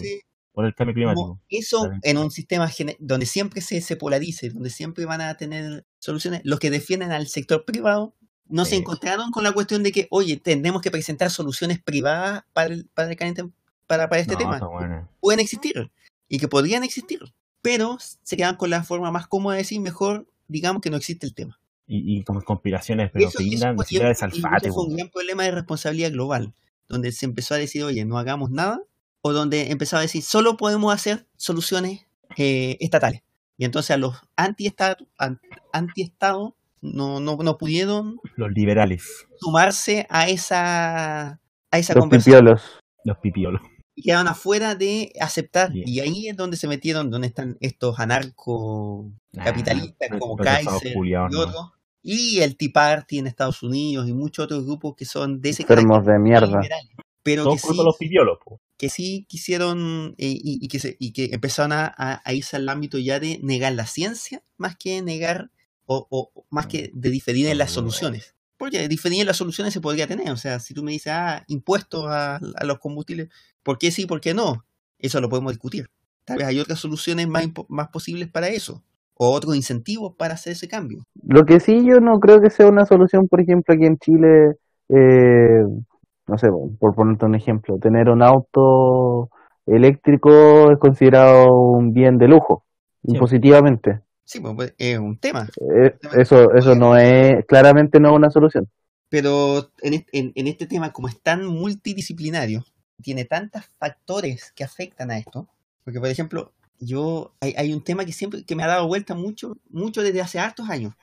por el cambio climático. eso en un sistema donde siempre se, se polarice, donde siempre van a tener soluciones, los que defienden al sector privado no se encontraron con la cuestión de que, oye, tenemos que presentar soluciones privadas para, el- para, el calenta- para, para este No, tema. bueno. Pueden existir y que podrían existir, pero se quedan con la forma más cómoda de decir, mejor digamos que no existe el tema. Y, y como conspiraciones, pero eso, y eso de Salfate, fue un gran problema de responsabilidad global, donde se empezó a decir, oye, no hagamos nada, o donde empezó a decir, solo podemos hacer soluciones eh, estatales. Y entonces a los anti-estado anti -estado no, no, no pudieron Los liberales, sumarse a esa, a esa Los conversación pipiolos. los pipiolos. Y quedaron afuera de aceptar. Bien. Y ahí es donde se metieron, donde están estos anarcocapitalistas Ah, como retrasados Kaiser y ¿no? otros. Y el Tea Party en Estados Unidos y muchos otros grupos que son de ese Enfermos de mierda. pero que sí, los que sí quisieron eh, y, y que se- y que empezaron a, a- a irse al ámbito ya de negar la ciencia más que negar o, o- o más que de diferir en las soluciones. Porque diferir en las soluciones se podría tener. O sea, si tú me dices, ah, impuestos a, a los combustibles, ¿por qué sí, por qué no? Eso lo podemos discutir. Tal vez hay otras soluciones más, posibles para eso. O otros incentivos para hacer ese cambio. Lo que sí yo no creo que sea una solución, por ejemplo, aquí en Chile, eh, no sé, por ponerte un ejemplo, tener un auto eléctrico es considerado un bien de lujo, Sí. impositivamente. Sí, pues, pues, es un tema. Eh, eso, eso no es, claramente no es una solución. Pero en, en- en este tema, como es tan multidisciplinario, tiene tantos factores que afectan a esto. Porque, por ejemplo, yo hay, hay un tema que siempre que me ha dado vuelta mucho, mucho desde hace hartos años,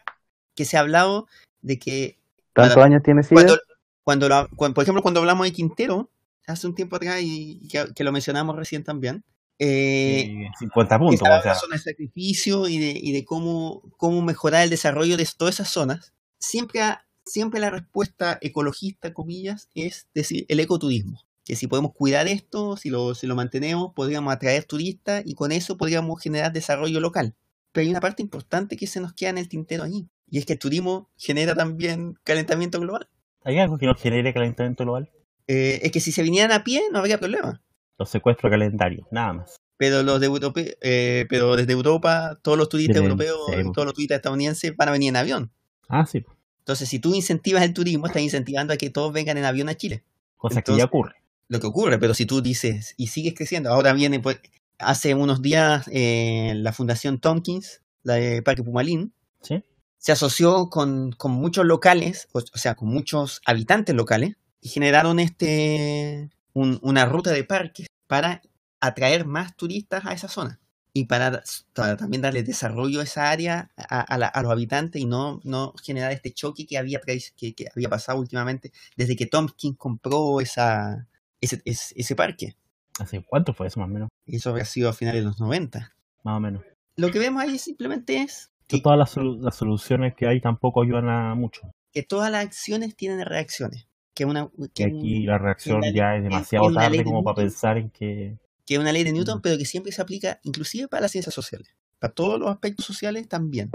que se ha hablado de que ¿Tantos Para- años tiene cuando, cuando, lo- cuan- por ejemplo, cuando hablamos de Quintero, hace un tiempo atrás y que, que lo mencionamos recién también, eh, Eh, 50 que puntos, o sea, zona de sacrificio y de, y de cómo, cómo mejorar el desarrollo de todas esas zonas, siempre, siempre la respuesta ecologista, comillas, es decir, el ecoturismo. Que si podemos cuidar esto, si lo, si lo mantenemos, podríamos atraer turistas y con eso podríamos generar desarrollo local. Pero hay una parte importante que se nos queda en el tintero allí. Y es que el turismo genera también calentamiento global. ¿hay algo que nos genere calentamiento global? Eh, es que si se vinieran a pie no habría problema. Los secuestros calendarios, nada más. Pero los de Europe- eh, pero desde Europa, todos los turistas Desde- europeos todos los turistas estadounidenses van a venir en avión. Ah, sí. Entonces, si tú incentivas el turismo, estás incentivando a que todos vengan en avión a Chile. cosa que ya ocurre. Lo que ocurre, pero si tú dices y sigues creciendo, ahora viene, pues, hace unos días eh, la Fundación Tompkins, la de Parque Pumalín, ¿Sí? se asoció con, con muchos locales, o, o sea, con muchos habitantes locales, y generaron este un- una ruta de parques para atraer más turistas a esa zona y para, para también darle desarrollo a esa área a, a la- a los habitantes y no, no generar este choque que había, que, que había pasado últimamente desde que Tompkins compró esa, ese, ese, ese parque. ¿Hace cuánto fue eso más o menos? Eso habría sido a finales de los 90. Más o menos. Lo que vemos ahí simplemente es Que todas las, las soluciones que hay tampoco ayudan a mucho. que todas las acciones tienen reacciones. Que una, Que aquí la reacción la- ya es demasiado tarde de como para Newton. pensar en que... que es una ley de Newton, pero que siempre se aplica inclusive para las ciencias sociales. Para todos los aspectos sociales también.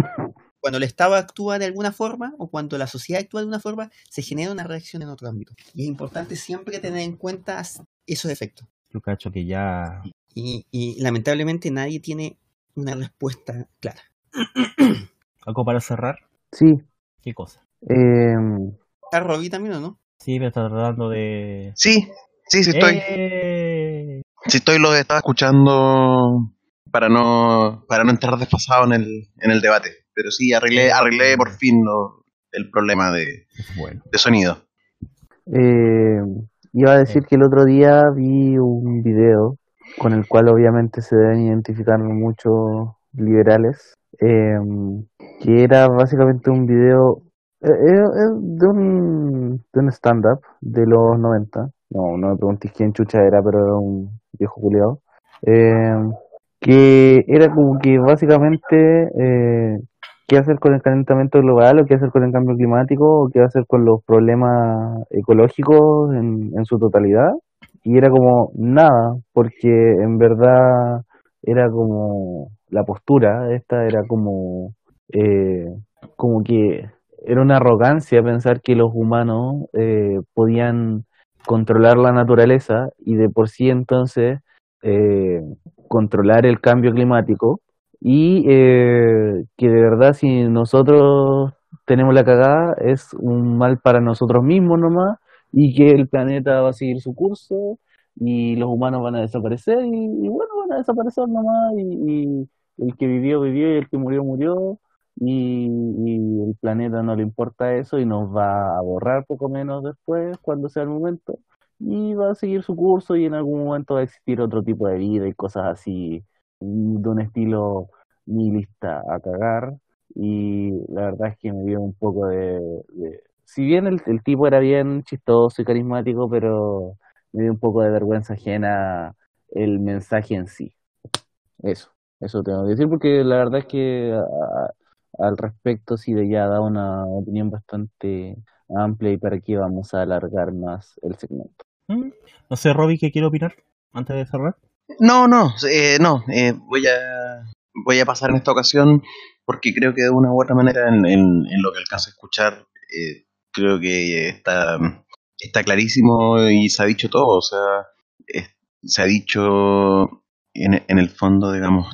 Cuando el Estado actúa de alguna forma o cuando la sociedad actúa de una forma, se genera una reacción en otro ámbito. Y es importante siempre tener en cuenta esos efectos. Yo cacho que ya... Y, y lamentablemente nadie tiene una respuesta clara. ¿Algo para cerrar? Sí. ¿Qué cosa? Eh, ¿Está Robbie también o no? Sí, me está tratando de... Sí, sí, sí estoy. ¡Eh! Sí estoy, lo estaba escuchando para no para no entrar desfasado en el, en el debate. Pero sí, arreglé, arreglé por fin lo- el problema de, Bueno. de sonido. eh, iba a decir que el otro día vi un video con el cual obviamente se deben identificar muchos liberales, eh, que era básicamente un video eh, eh, eh, de un, de un stand-up de los 90. No, no me preguntéis quién chucha era, pero era un viejo culiado. Eh, que era como que básicamente qué hacer con el calentamiento global o qué hacer con el cambio climático o qué hacer con los problemas ecológicos en, en su totalidad. Y era como nada, porque en verdad era como la postura, esta era como, eh, como que era una arrogancia pensar que los humanos eh, podían controlar la naturaleza y de por sí entonces eh, controlar el cambio climático. Y eh, que de verdad si nosotros tenemos la cagada es un mal para nosotros mismos nomás y que el planeta va a seguir su curso y los humanos van a desaparecer y, bueno, van a desaparecer nomás y, y el que vivió vivió y el que murió murió y, el planeta no le importa eso y nos va a borrar poco menos después cuando sea el momento y va a seguir su curso y en algún momento va a existir otro tipo de vida y cosas así de un estilo nihilista a cagar. Y la verdad es que me dio un poco de, si bien el, tipo era bien chistoso y carismático pero me dio un poco de vergüenza ajena el mensaje en sí. Eso eso tengo que decir porque la verdad es que a- a- al respecto sí de ya da una opinión bastante amplia y para qué vamos a alargar más el segmento Mm, No sé, Robbie, ¿qué quiere opinar antes de cerrar? No, no, eh, no, eh, voy a voy a pasar en esta ocasión porque creo que de una u otra manera en, en- en lo que alcanzo a escuchar eh, creo que está, está clarísimo y se ha dicho todo, o sea, es- se ha dicho en, en el fondo, digamos,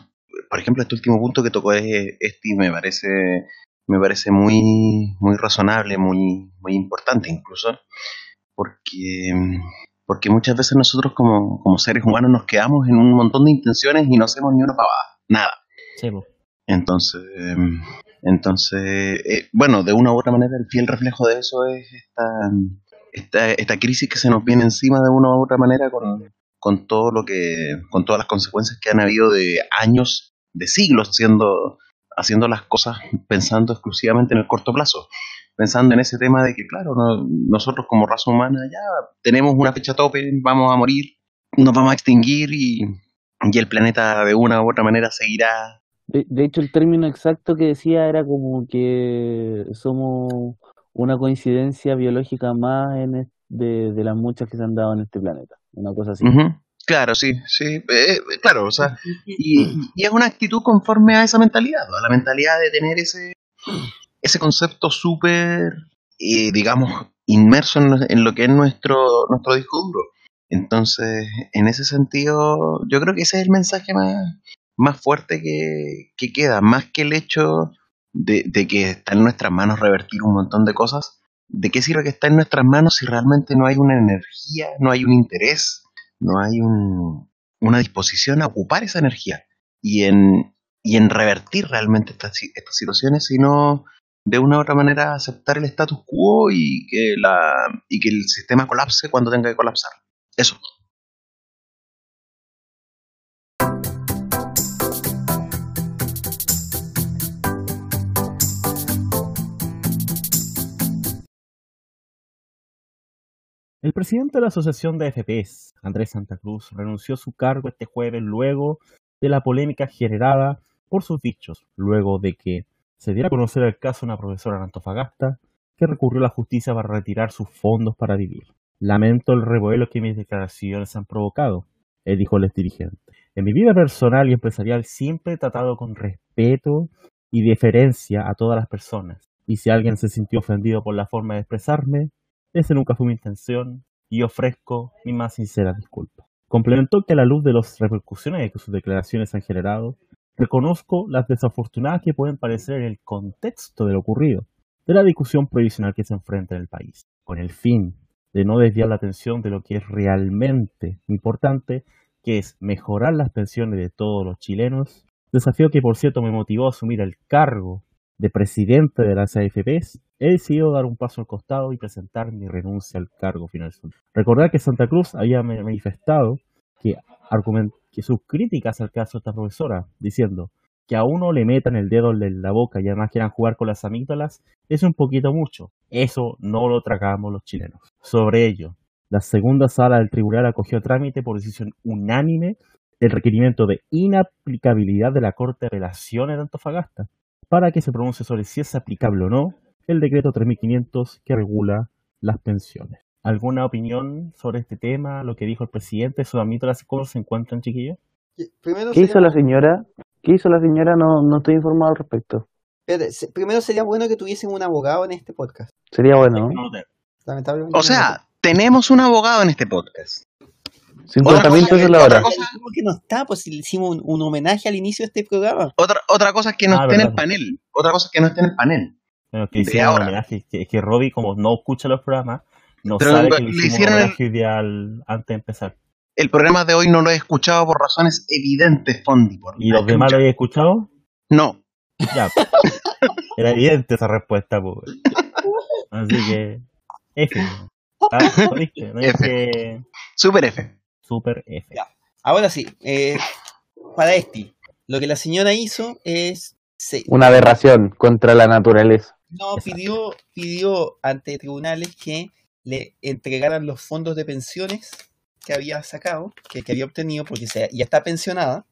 por ejemplo, este último punto que tocó es este me parece me parece muy muy razonable, muy muy importante incluso porque porque muchas veces nosotros como, como seres humanos nos quedamos en un montón de intenciones y no hacemos ni una pavada, nada. Sí. Entonces, entonces eh, bueno, de una u otra manera el fiel reflejo de eso es esta, esta, esta crisis que se nos viene encima de una u otra manera con, con todo lo que, con todas las consecuencias que han habido de años, de siglos siendo, haciendo las cosas pensando exclusivamente en el corto plazo pensando en ese tema de que, claro, no- nosotros como raza humana ya tenemos una fecha tope, vamos a morir, nos vamos a extinguir y, y el planeta de una u otra manera seguirá. De, de hecho, el término exacto que decía era como que somos una coincidencia biológica más en de, de las muchas que se han dado en este planeta. Una cosa así. Claro, sí, sí, eh, claro, o sea, y, y es una actitud conforme a esa mentalidad, a la mentalidad de tener ese, ese concepto súper, eh, digamos, inmerso en, lo- en lo que es nuestro, nuestro disco duro. Entonces, en ese sentido, yo creo que ese es el mensaje más, más fuerte que, que queda, más que el hecho de, de que está en nuestras manos revertir un montón de cosas. ¿De qué sirve que está en nuestras manos si realmente no hay una energía, no hay un interés, no hay un- una disposición a ocupar esa energía y en, y en revertir realmente estas, si- estas situaciones, sino de una u otra manera aceptar el status quo y que, la, y que el sistema colapse cuando tenga que colapsar? Eso. El presidente de la Asociación de AFPs, Andrés Santa Cruz, renunció a su cargo este jueves luego de la polémica generada por sus dichos, luego de que se diera a conocer el caso de una profesora en Antofagasta que recurrió a la justicia para retirar sus fondos para vivir. Lamento el revuelo que mis declaraciones han provocado, eh, dijo el dirigente. En mi vida personal y empresarial siempre he tratado con respeto y deferencia a todas las personas. Y si alguien se sintió ofendido por la forma de expresarme, esa nunca fue mi intención y ofrezco mi más sincera disculpa. Complementó que a la luz de las repercusiones que sus declaraciones han generado, reconozco las desafortunadas que pueden parecer en el contexto de lo ocurrido, de la discusión provisional que se enfrenta en el país, con el fin de no desviar la atención de lo que es realmente importante, que es mejorar las pensiones de todos los chilenos, desafío que por cierto me motivó a asumir el cargo de presidente de las AFPs, he decidido dar un paso al costado y presentar mi renuncia al cargo final. Recordar que Santa Cruz había ma- manifestado que, que sus críticas al caso de esta profesora, diciendo que a uno le metan el dedo en la boca y además quieran jugar con las amígdalas, es un poquito mucho. Eso no lo tragamos los chilenos. Sobre ello, la segunda sala del tribunal acogió trámite por decisión unánime el requerimiento de inaplicabilidad de la Corte de Apelaciones de Antofagasta para que se pronuncie sobre si es aplicable o no el decreto 3500 que regula las pensiones. ¿Alguna opinión sobre este tema, lo que dijo el presidente? ¿Sudamítras cómo se encuentran, chiquillos? Primero ¿Qué hizo la señora? ¿Qué hizo la señora? No, no estoy informado al respecto. espérate, se- primero sería bueno que tuviesen un abogado en este podcast. Sería bueno, ¿no? Lamentablemente. O sea, tenemos un abogado en este podcast. 50 mil pesos la otra hora. cosa- ¿Cómo que no está? Pues si le hicimos un, un homenaje al inicio de este programa. Otra, otra cosa es que no Ah, esté en el panel. Otra cosa es que no esté en el panel. Bueno, que hicieron un ahora. homenaje, que, que Robbie, como no escucha los programas, no Pero sabe le que le hicimos hicieron un el- homenaje ideal antes de empezar. El programa de hoy no lo he escuchado por razones evidentes, Fondi. Por ¿Y los demás lo habéis escuchado? No. Ya. Era evidente esa respuesta, pues. Así que. F. ¿Ah? ¿Lo viste? ¿No es que. Super F. Super F. Ya. Ahora sí, eh, para este, lo que la señora hizo es. se- Una aberración contra la naturaleza. No, pidió, pidió ante tribunales que le entregaran los fondos de pensiones que había sacado, que, que había obtenido, porque se- ya está pensionada,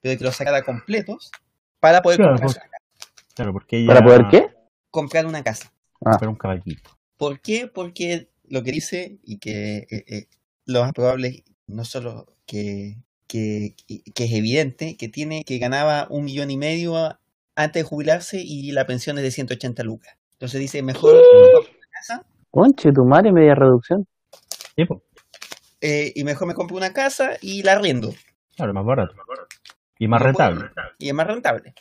pero que los sacara completos para poder Claro, comprar, pues. Claro, porque ella. ¿Para poder qué? comprar una casa. Comprar un caballito. ¿Por qué? Porque lo que dice, y que eh, eh, lo más probable, no solo que, que, que es evidente, que tiene que ganaba un millón y medio antes de jubilarse y la pensión es de 180 lucas. Entonces dice, mejor compro una casa Conche, tu madre, media reducción. Sí, eh, y mejor me compro una casa y la arriendo. Claro, más barato. Y más rentable. Y es más rentable.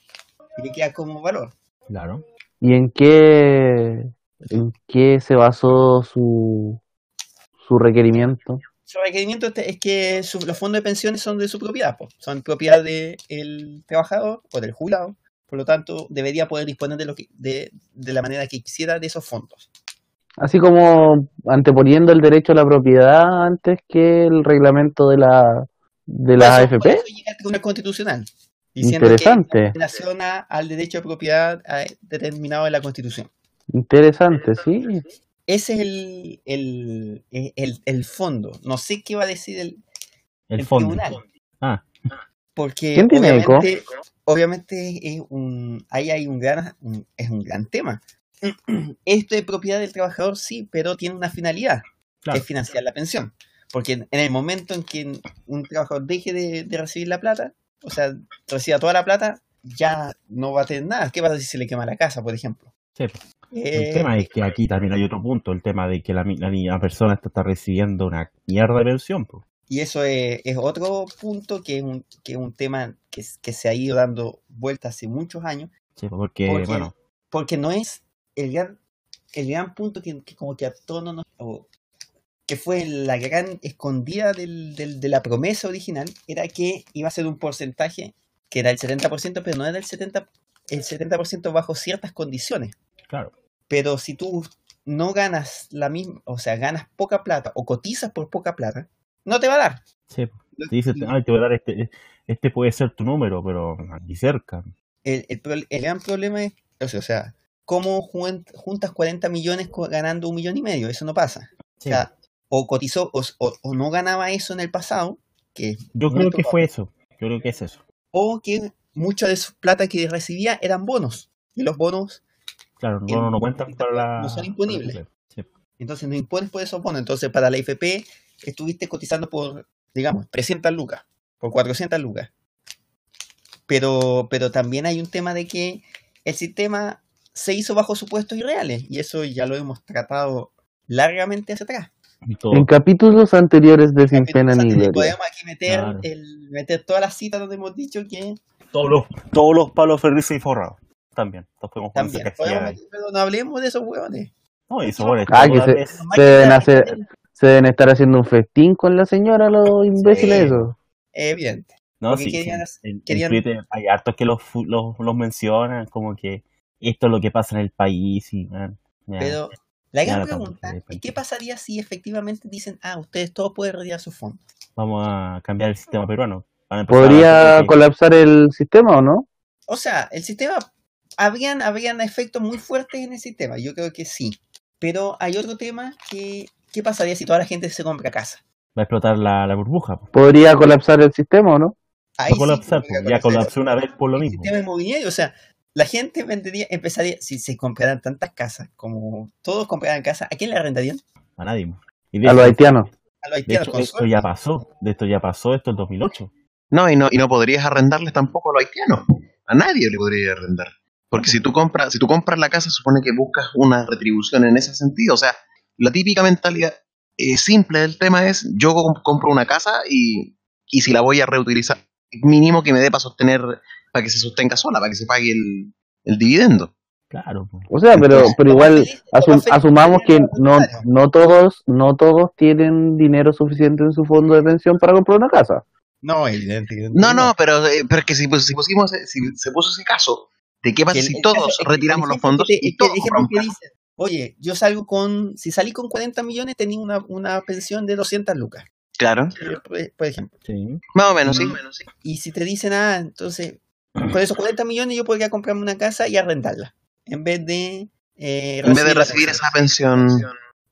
Y le queda como valor. Claro. ¿Y en qué, en qué se basó su, su requerimiento? Su requerimiento este- es que su- los fondos de pensiones son de su propiedad, po. son propiedad del trabajador o del jubilado. Por lo tanto, debería poder disponer de, lo que, de, de la manera que quisiera de esos fondos. Así como anteponiendo el derecho a la propiedad antes que el reglamento de la de la eso- AFP. eso llega Tribunal Constitucional. Diciendo Interesante, que relaciona al derecho de propiedad eh, determinado en la Constitución. interesante, sí. Ese es el, el, el, el fondo. No sé qué va a decir el, El el fondo. tribunal. Ah, Porque ¿Quién tiene eco? obviamente, obviamente es un, ahí hay un gran, un- es un gran tema. Esto es propiedad del trabajador, sí, pero tiene una finalidad, que es financiar la pensión. Porque en en el momento en que un trabajador deje de, de recibir la plata, o sea, reciba toda la plata, ya no va a tener nada. ¿Qué pasa si se le quema la casa, por ejemplo? Sí, pues. Eh, El tema es que aquí también hay otro punto, el tema de que la, la, persona está, está recibiendo una mierda de pensión. Pues. Y eso es, es otro punto que es un, que es un tema que, que se ha ido dando vuelta hace muchos años, Sí, porque, Porque- bueno, porque no es el gran, el gran punto que, que como que a todos no nos... o que fue la gran escondida del, del- de la promesa original, era que iba a ser un porcentaje que era el 70%, pero no era el 70%, el 70% bajo ciertas condiciones. Claro. Pero si tú no ganas la misma, o sea, ganas poca plata o cotizas por poca plata, no te va a dar. Sí. Te dice, ay, te voy a dar este, este puede ser tu número, pero ni cerca. El, el el gran problema es, o sea, ¿cómo jun- juntas 40 millones ganando un millón y medio? Eso no pasa. Sí, O sea, o cotizó o, o- o no ganaba eso en el pasado, que Yo creo que fue eso. Yo creo que es eso. o que mucha de su plata que recibía eran bonos. Y los bonos, Claro, no, no cuentan para la. no son imponibles. Sí, entonces no impones por esos bonos. Entonces para la IFP estuviste cotizando por, digamos, 300 lucas, por 400 lucas. Pero, pero también hay un tema de que el sistema se hizo bajo supuestos irreales. Y eso ya lo hemos tratado largamente hacia atrás. todo. En capítulos anteriores de Sin Pena ni Gloria. podemos aquí meter, Claro. el, meter todas las citas donde hemos dicho que Todos los, todos los palos ferrices y forrados. También. Todos podemos poner también. podemos pero no hablemos de esos hueones. No, y eso, bueno, Ah, que se- deben, máquinas hacer, de- se deben estar haciendo un festín con la señora, los imbéciles Sí. esos. Evidente. No, Porque sí, querían- sí. En, en querían- Twitter hay hartos que los, los, los mencionan, como que esto es lo que pasa en el país. Y, man, ya. Pero la gran pregunta es qué pasaría si efectivamente dicen, ah, ustedes todos pueden retirar sus fondos. Vamos a cambiar el sistema peruano. A ¿Podría colapsar el sistema o no? O sea, el sistema, habrían, habrían efectos muy fuertes en el sistema, yo creo que sí. Pero hay otro tema que, ¿qué pasaría si toda la gente se compra casa? Va a explotar la, la burbuja. po. Podría colapsar el sistema, ¿o no? Ahí Va a sí, colapsar. Ya colapsó una vez por lo el mismo. sistema inmobiliario, o sea, la gente vendería, empezaría, si se compraran tantas casas, como todos compraran casas, ¿a quién le arrendarían? A nadie. Y de A los hecho, haitianos. A los de haitianos hecho, con esto ya pasó. De esto ya pasó esto en 2008. No, y no, y no podrías arrendarles tampoco a los haitianos. A nadie le podría arrendar. Porque si tú compras, si tú compras la casa, supone que buscas una retribución en ese sentido. O sea, la típica mentalidad eh, simple del tema es yo com- compro una casa y, y si la voy a reutilizar, mínimo que me dé para sostener, para que se sostenga sola, para que se pague el, el dividendo. Claro. O sea, pero, Entonces, pero igual asum- asumamos que no, no todos, no todos tienen dinero suficiente en su fondo de pensión para comprar una casa. No, evidente, evidente No, no, pero, eh, pero es que si, pus- si pusimos, si se puso ese caso, ¿de qué pasa el- si el todos caso- retiramos los fondos que te- y todos que dice, oye, yo salgo con, si salí con 40 millones, tenía una, una pensión de 200 lucas, Claro, por, por ejemplo. Sí. más o menos, sí. Y si te dicen, ah, entonces, con esos 40 millones yo podría comprarme una casa y arrendarla, en vez de... eh, En vez de recibir pensión. esa pensión,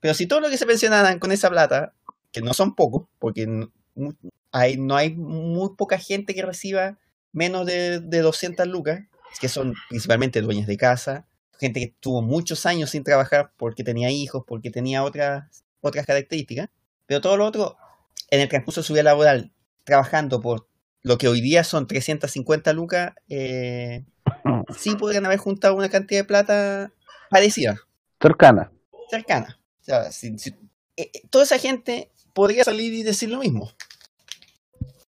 Pero si todo lo que se pensionaran con esa plata, que no son pocos, porque n- mu- hay, no hay muy poca gente que reciba menos de, de 200 lucas, que son principalmente dueñas de casa, gente que tuvo muchos años sin trabajar porque tenía hijos, porque tenía otras, otras características, pero todo lo otro, en el transcurso de su vida laboral, trabajando por lo que hoy día son 350 lucas, eh, sí podrían haber juntado una cantidad de plata parecida Cercana. cercana. O sea, si- si- eh, eh, toda esa gente podría salir y decir lo mismo.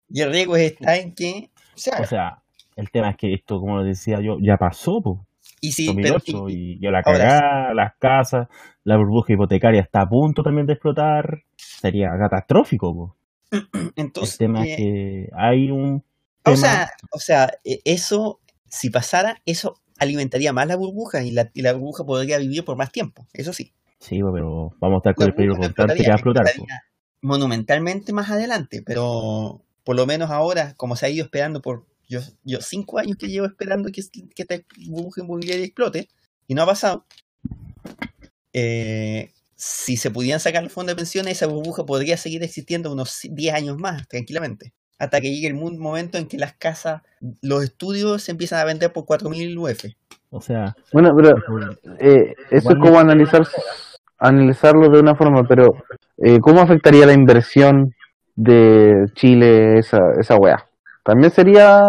Y el riesgo está en que. O sea, el tema es que esto, como lo decía yo, ya pasó, po. y si, pero- 2008 y- y, la cagada, las casas, la burbuja hipotecaria está a punto también de explotar, sería catastrófico. po. entonces, el tema eh, es que hay un o sea, o sea, eh, eso, si pasara, eso alimentaría más la burbuja y la, y la burbuja podría vivir por más tiempo. Eso sí. sí, pero vamos a estar con La el peligro constante que va a explotar. monumentalmente más adelante, pero por lo menos ahora, como se ha ido esperando por yo, yo cinco años que llevo esperando que, que esta burbuja inmobiliaria explote y no ha pasado. eh, si se pudieran sacar los fondos de pensiones, esa burbuja podría seguir existiendo unos 10 años más, tranquilamente. Hasta que llegue el momento en que las casas, los estudios se empiezan a vender por 4.000 UF. O sea, Bueno, pero eh, eso es como analizar, analizarlo de una forma, pero eh, ¿cómo afectaría la inversión de Chile esa, esa weá? También sería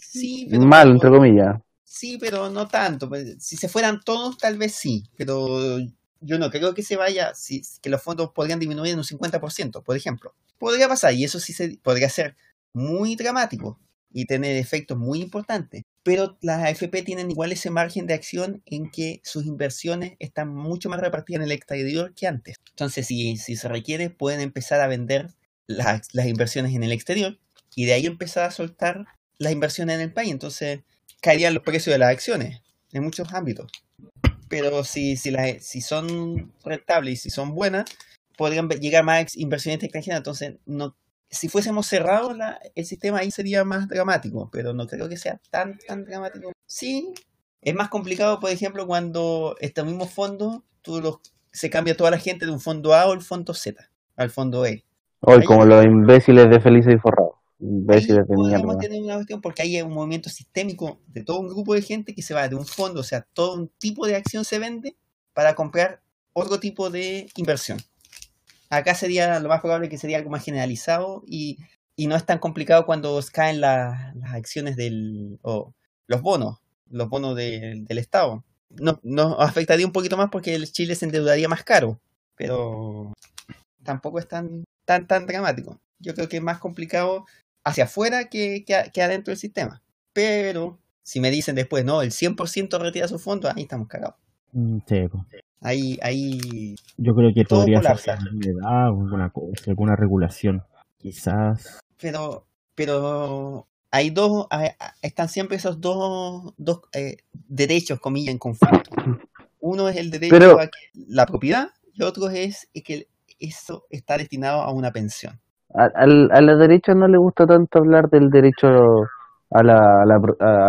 Sí, pero mal, entre comillas. Sí, pero no tanto. pues, Si se fueran todos, tal vez sí. Pero yo no creo que se vaya, si, que los fondos podrían disminuir en un 50%, por ejemplo. Podría pasar y eso sí se, podría ser muy dramático y tener efectos muy importantes. Pero las AFP tienen igual ese margen de acción en que sus inversiones están mucho más repartidas en el exterior que antes. Entonces, si, si se requiere, pueden empezar a vender las, las inversiones en el exterior y de ahí empezar a soltar las inversiones en el país. Entonces, caerían los precios de las acciones en muchos ámbitos. Pero si, si, las, si son rentables y si son buenas, podrían llegar más inversiones extranjeras. Entonces, no, si fuésemos cerrados, la- el sistema ahí sería más dramático, pero no creo que sea tan, tan dramático. Sí, es más complicado, por ejemplo, cuando estos mismos fondos, tú los, se cambia toda la gente de un fondo A o el fondo Z al fondo E. Hoy, como los imbéciles de Felices y Forrados. Mierda. tener una cuestión porque hay un movimiento sistémico de todo un grupo de gente que se va de un fondo, o sea, todo un tipo de acción se vende para comprar otro tipo de inversión. Acá sería lo más probable que sería algo más generalizado y, y no es tan complicado cuando caen la- las acciones del o los bonos, los bonos de- del Estado. No, nos afectaría un poquito más porque el Chile se endeudaría más caro, pero tampoco es tan, tan, tan dramático. Yo creo que es más complicado hacia afuera que, que, que adentro del sistema. Pero si me dicen después, no, el 100% retira sus fondos, ahí estamos cagados. mm, sí. Ahí, ahí, yo creo que Todo podría ser alguna edad, alguna regulación. Quizás. pero, pero hay dos, hay- están siempre esos dos, dos eh, derechos, comillas, en conflicto. Uno es el derecho Pero- a que- la propiedad y otro es que eso está destinado a una pensión. A, al- a la derecha no le gusta tanto hablar del derecho a la, a la,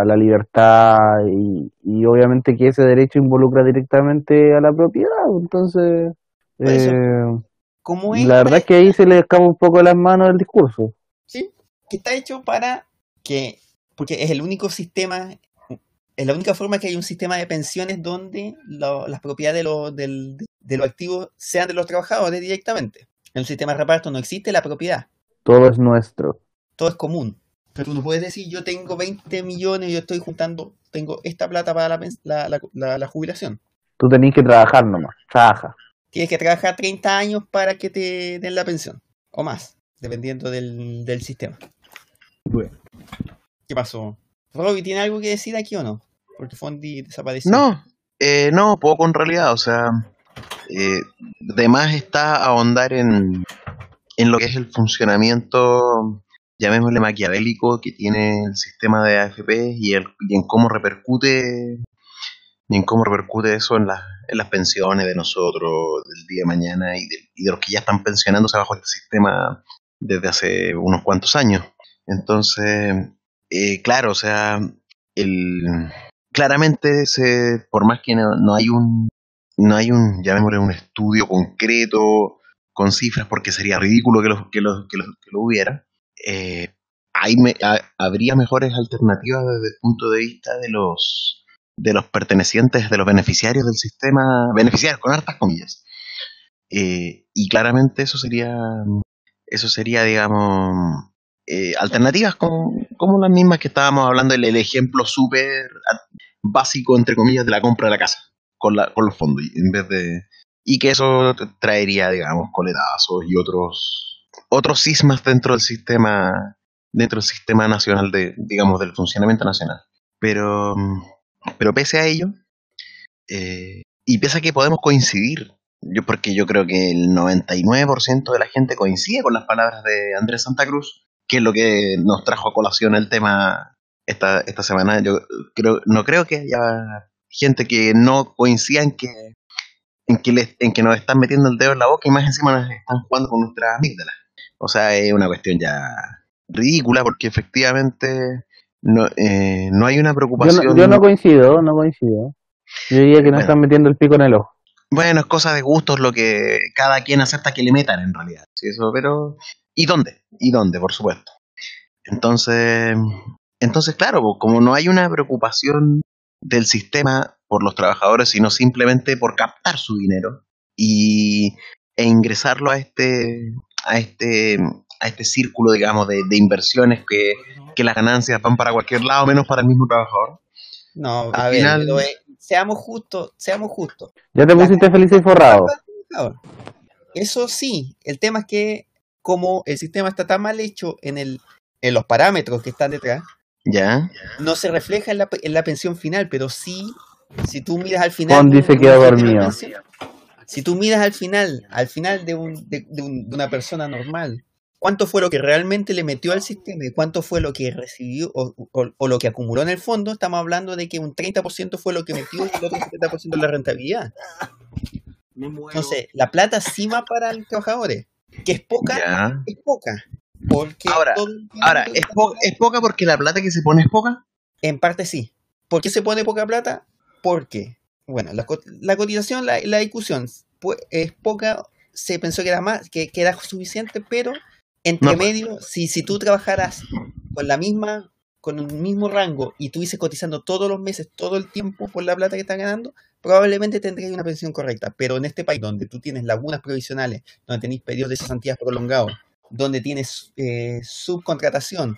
a la libertad y, y obviamente que ese derecho involucra directamente a la propiedad. Entonces, eh, como La verdad es que ahí se le escapa un poco las manos el discurso. ¿sí? que está hecho para que, porque es el único sistema, es la única forma que hay un sistema de pensiones donde lo- las propiedades de, los del- de los activos sean de los trabajadores directamente. En el sistema de reparto no existe la propiedad, Todo es nuestro. todo es común. Pero tú no puedes decir, yo tengo 20 millones y yo estoy juntando, tengo esta plata para la, pens- la, la- la- la jubilación. Tú tenés que trabajar nomás. Trabaja. Tienes que trabajar 30 años para que te den la pensión, o más, dependiendo del, del sistema. Bueno. ¿Qué pasó? Robbie, ¿tiene algo que decir aquí o no? Porque Fondi desapareció. No, eh, no, poco en realidad. O sea, eh, de más está ahondar en, en lo que es el funcionamiento, llamémosle maquiavélico, que tiene el sistema de AFP y, el, y en cómo repercute y en cómo repercute eso en, las en las pensiones de nosotros del día de mañana y de, y de los que ya están pensionándose bajo este sistema desde hace unos cuantos años. Entonces, eh, claro, o sea, el, claramente se, por más que no, no hay un no hay un llamémosle un estudio concreto con cifras porque sería ridículo que lo, que lo, que lo, que lo hubiera eh, hay me- ha- habría mejores alternativas desde el punto de vista de los de los pertenecientes de los beneficiarios del sistema beneficiarios con hartas comillas. Eh, y claramente eso sería eso sería digamos eh, alternativas como, como las mismas que estábamos hablando, el, el ejemplo súper básico, entre comillas, de la compra de la casa con, la, con los fondos, en vez de... Y que eso traería, digamos, coletazos y otros otros sismas dentro del sistema dentro del sistema nacional de digamos del funcionamiento nacional pero pero pese a ello eh, y pese a que podemos coincidir yo porque yo creo que el 99% de la gente coincide con las palabras de Andrés Santa Cruz que es lo que nos trajo a colación el tema esta, esta semana. Yo creo, no creo que haya gente que no coincida en que, en que, les- en que nos están metiendo el dedo en la boca y más encima nos están jugando con nuestras amígdalas. O sea, es una cuestión ya ridícula porque efectivamente no, eh, no hay una Yo preocupación. no, yo no coincido, no coincido. Yo diría que nos Bueno. están metiendo el pico en el ojo. Bueno, es cosa de gustos lo que cada quien acepta que le metan en realidad. Sí, eso, pero ¿y dónde? ¿Y dónde, por supuesto? Entonces, entonces claro, como no hay una preocupación del sistema por los trabajadores, sino simplemente por captar su dinero y e ingresarlo a este a este a este círculo, digamos, de, de inversiones que, que las ganancias van para cualquier lado menos para el mismo trabajador. No, Al a ver, final- pero, eh, seamos justos, seamos justos. Ya te pusiste feliz y forrado. Eso sí, el tema es que como el sistema está tan mal hecho en el en los parámetros que están detrás, ¿Ya? no se refleja en la, en la pensión final, pero sí, si tú miras al final. Juan de dice de que de dormido. Si tú miras al final, al final de, un, de, de un- de una persona normal, ¿cuánto fue lo que realmente le metió al sistema y cuánto fue lo que recibió o, o- o lo que acumuló en el fondo? Estamos hablando de que un 30% fue lo que metió y el otro 70% la rentabilidad. Entonces, la plata sí va para los trabajadores, que es poca, ¿Ya? es poca. Porque Ahora, Ahora, ¿es, po- ¿es poca porque la plata que se pone es poca? En parte sí. ¿Por qué se pone poca plata? Porque, bueno, la, la cotización, la, la discusión pu- es poca, se pensó que era más, que, que era suficiente, pero entre No. medio, si, si tú trabajaras con la misma, con un mismo rango y estuvieses cotizando todos los meses, todo el tiempo por la plata que estás ganando, probablemente tendrías una pensión correcta. Pero en este país donde tú tienes lagunas provisionales, donde tenéis periodos de cesantías prolongados, donde tienes eh, subcontratación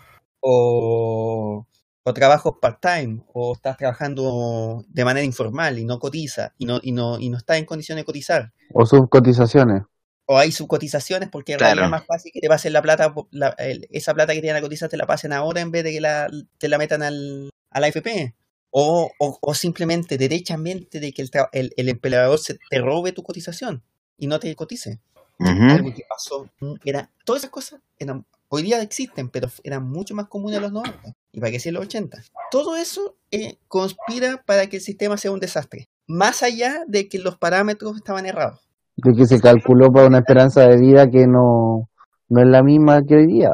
o, o trabajos part-time o estás trabajando de manera informal y no cotiza y no, y no, y no estás en condiciones de cotizar O subcotizaciones. o hay subcotizaciones porque Claro. es más fácil que te pasen la plata, la- el- esa plata que te van a cotizar te la pasen ahora en vez de que la, te la metan al, a la AFP. O, o, o simplemente, derechamente, de que el, tra- el, el empleador se te robe tu cotización y no te cotice. Algo que pasó, era, todas esas cosas eran, hoy día existen, pero eran mucho más comunes en los 90 y para sea en los 80. Todo eso eh, conspira para que el sistema sea un desastre, más allá de que los parámetros estaban errados. De que se calculó para una esperanza de vida que no, no es la misma que hoy día.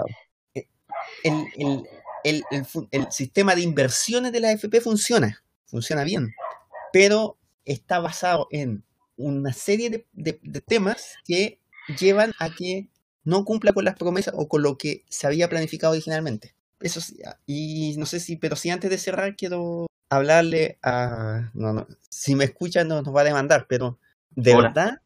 el, el, el, el el sistema de inversiones de la AFP funciona, funciona bien, pero está basado en una serie de, de- de temas que llevan a que no cumpla con las promesas o con lo que se había planificado originalmente. Eso sí, ah, y no sé si, pero si antes de cerrar quiero hablarle a, no, no, si me escuchan no nos va a demandar, pero de Hola. verdad,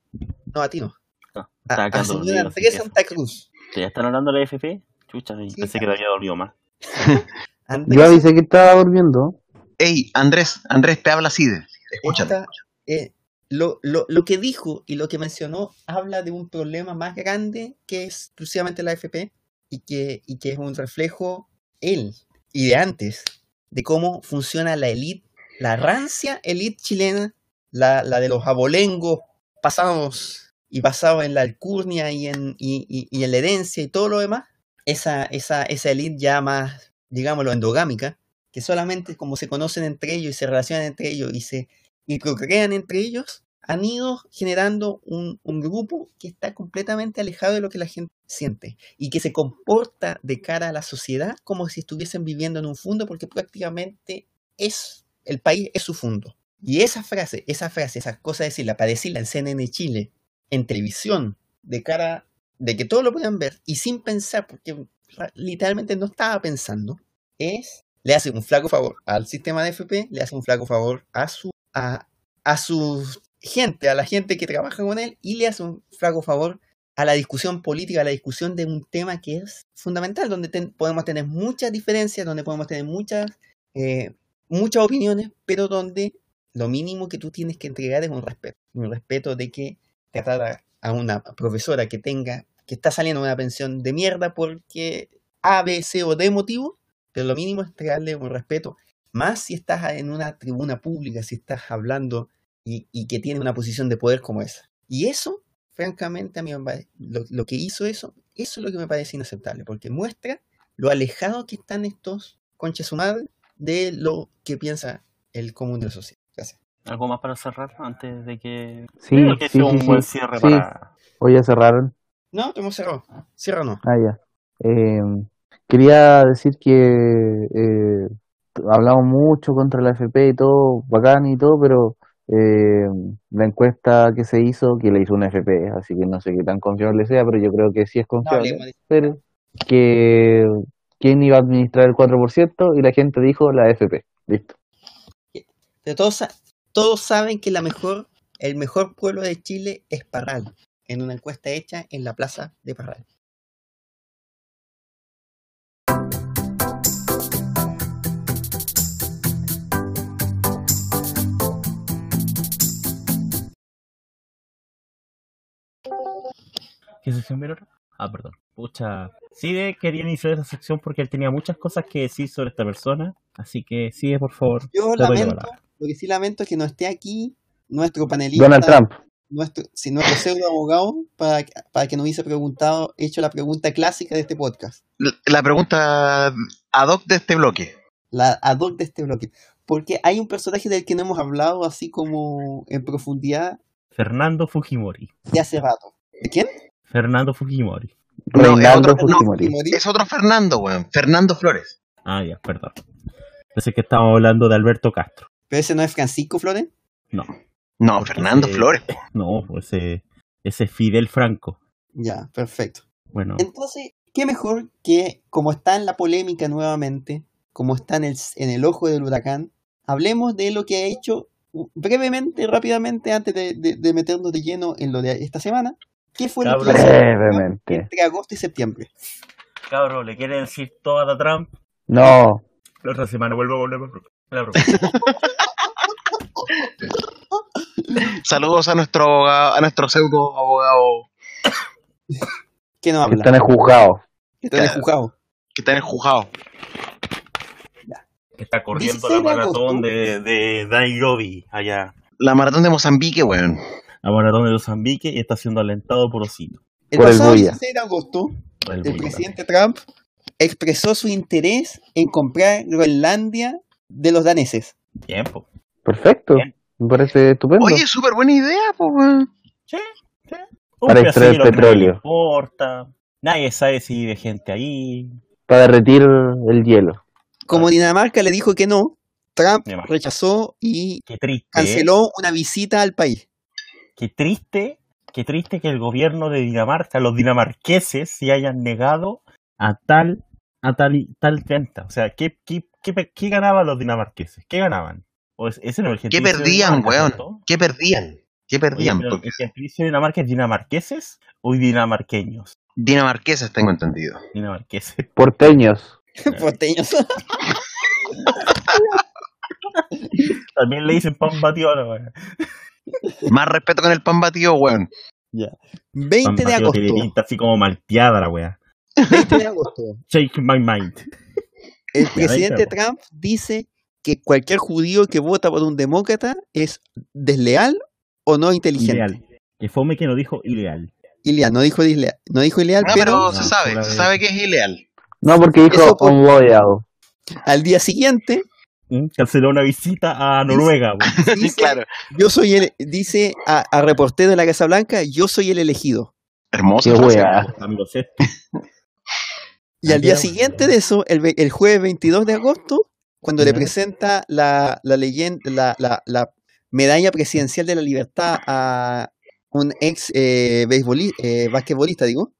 no a ti no, No, a, estaba a quedando señora Andrés que- Santa Cruz. ¿Que ¿Ya están hablando de la FP? Chucha, Sí, pensé que te había dormido más. Yo avisé que estaba durmiendo. Ey, Andrés, Andrés, te habla Cide. Escúchate. Esta, eh, lo, lo, lo que dijo y lo que mencionó habla de un problema más grande que es exclusivamente la AFP y que, y que es un reflejo él y de antes de cómo funciona la élite, la rancia élite chilena, la, la de los abolengos pasados y basados en la alcurnia y en, y, y- en la herencia y todo lo demás, esa, esa, esa élite ya más, digámoslo, endogámica, que solamente como se conocen entre ellos y se relacionan entre ellos y se y procrean entre ellos, han ido generando un, un grupo que está completamente alejado de lo que la gente siente y que se comporta de cara a la sociedad como si estuviesen viviendo en un fondo porque prácticamente es el país es su fondo. Y esa frase, esa frase, esas cosas de decirla, para decirla en CNN Chile, en televisión, de cara de que todos lo puedan ver y sin pensar, porque ra- literalmente no estaba pensando, es le hace un flaco favor al sistema de FP, le hace un flaco favor a su a, su gente, a la gente que trabaja con él y le hace un flaco favor a la discusión política, a la discusión de un tema que es fundamental, donde podemos tener muchas diferencias, donde podemos tener muchas, eh, muchas opiniones, pero donde lo mínimo que tú tienes que entregar es un respeto, un respeto de que tratar a, a una profesora que tenga, que está saliendo una pensión de mierda porque A, B, C o D motivo, pero lo mínimo es entregarle un respeto más si estás en una tribuna pública, si estás hablando y, y que tiene una posición de poder como esa. Y eso, francamente, a mí me lo, lo que hizo eso, eso es lo que me parece inaceptable, porque muestra lo alejado que están estos conches su madre de lo que piensa el común de la sociedad. Gracias. ¿Algo más para cerrar antes de que... Sí, Creo que sí, sea un sí, buen sí. cierre Sí. para... Hoy ya cerraron. No, te hemos cerrado. Cierra o no. Ah, ya. Eh, quería decir que eh, hablamos mucho contra la FP y todo, bacán y todo, pero eh, la encuesta que se hizo, que le hizo una FP, así que no sé qué tan confiable sea, pero yo creo que sí es confiable, pero que quién iba a administrar el 4% y la gente dijo la FP. Listo. Pero todos, todos saben que la mejor, el mejor pueblo de Chile es Parral, en una encuesta hecha en la plaza de Parral. ¿Qué sección viene ahora? Ah, perdón. Pucha. Side quería iniciar esa sección porque él tenía muchas cosas que decir sobre esta persona. Así que, Side, por favor. Yo lamento, lo que sí lamento es que no esté aquí nuestro panelista, Donald Trump. nuestro, si nuestro pseudo abogado, para, que- para que nos hubiese preguntado, hecho la pregunta clásica de este podcast, La- La pregunta ad hoc de este bloque. la ad hoc de este bloque. Porque hay un personaje del que no hemos hablado así como en profundidad Fernando Fujimori. de hace rato. ¿De quién? Fernando Fujimori. No, es Reinaldo otro- no, Fujimori. Es otro Fernando, weón. Fernando Flores. Ah, ya, perdón. Pensé que estábamos hablando de Alberto Castro. Pero ese no es Francisco Flores. No, No, Porque Fernando ese- Flores. no, pues ese, ese es Fidel Franco. Ya, perfecto. Bueno, Entonces, ¿qué mejor que, como está en la polémica nuevamente, como está en el, en el ojo del huracán, hablemos de lo que ha hecho brevemente, rápidamente, antes de, de- de meternos de lleno en lo de esta semana? ¿Qué fue lo que Cabros. Brevemente. entre agosto y septiembre? cabro, ¿le quiere decir todo a Trump? No, La otra semana vuelvo a volver la propuesta. Saludos a nuestro abogado, a nuestro pseudo abogado ¿Qué no que habla? están en juzgado. Que está en el Claro. juzgado. que está en el juzgado. que está corriendo 16 la maratón de, de Nairobi, allá. La maratón de Mozambique, weón. La maratón de Mozambique y está siendo alentado por Osito. El Por el pasado Bulla. 16 de agosto, el el presidente Trump expresó su interés en comprar Groenlandia de los daneses. Tiempo. Perfecto. Bien. Me parece estupendo. Oye, súper buena idea, pues, weón. Sí, sí. Un Para extraer no petróleo. le importa. Nadie sabe si vive gente ahí. Para derretir el hielo. Como Dinamarca le dijo que no, Trump rechazó y Qué triste. ¿eh? canceló una visita al país. Qué triste qué triste que el gobierno de Dinamarca, los dinamarqueses, se hayan negado a tal a tal, y- tal venta. O sea, ¿qué, qué, qué, pe- qué ganaban los dinamarqueses? ¿Qué ganaban? ¿O es, ese no es el ¿Qué perdían, weón? ¿Qué perdían? ¿Qué Oye, perdían? pero Porque ¿el gentilicio de Dinamarca es dinamarqueses o dinamarqueños? dinamarqueses tengo entendido. Dinamarqueses. Porteños. Porteños. También le dicen pan batido a la weá. Más respeto con el pan batido, weón. 20 Pan de batido agosto. tiene pinta así como malteada la weá. 20 de agosto. Shake my mind. El Ya, presidente Trump dice que cualquier judío que vota por un demócrata es desleal o no inteligente. Ileal. Que fome que no dijo ileal. Ileal, no dijo ileal, no dijo ileal, No, pero pero No, se sabe, se sabe que es ileal. No, porque dijo Eso por- al día siguiente. Canceló una visita a Noruega. dice, claro. yo soy el, dice a, a reportero de la Casa Blanca, yo soy el elegido. Hermoso. Y al día siguiente de eso, el, el jueves 22 de agosto, cuando le presenta la, la leyenda, la, la, la medalla presidencial de la libertad a un ex eh, eh, basquetbolista, digo,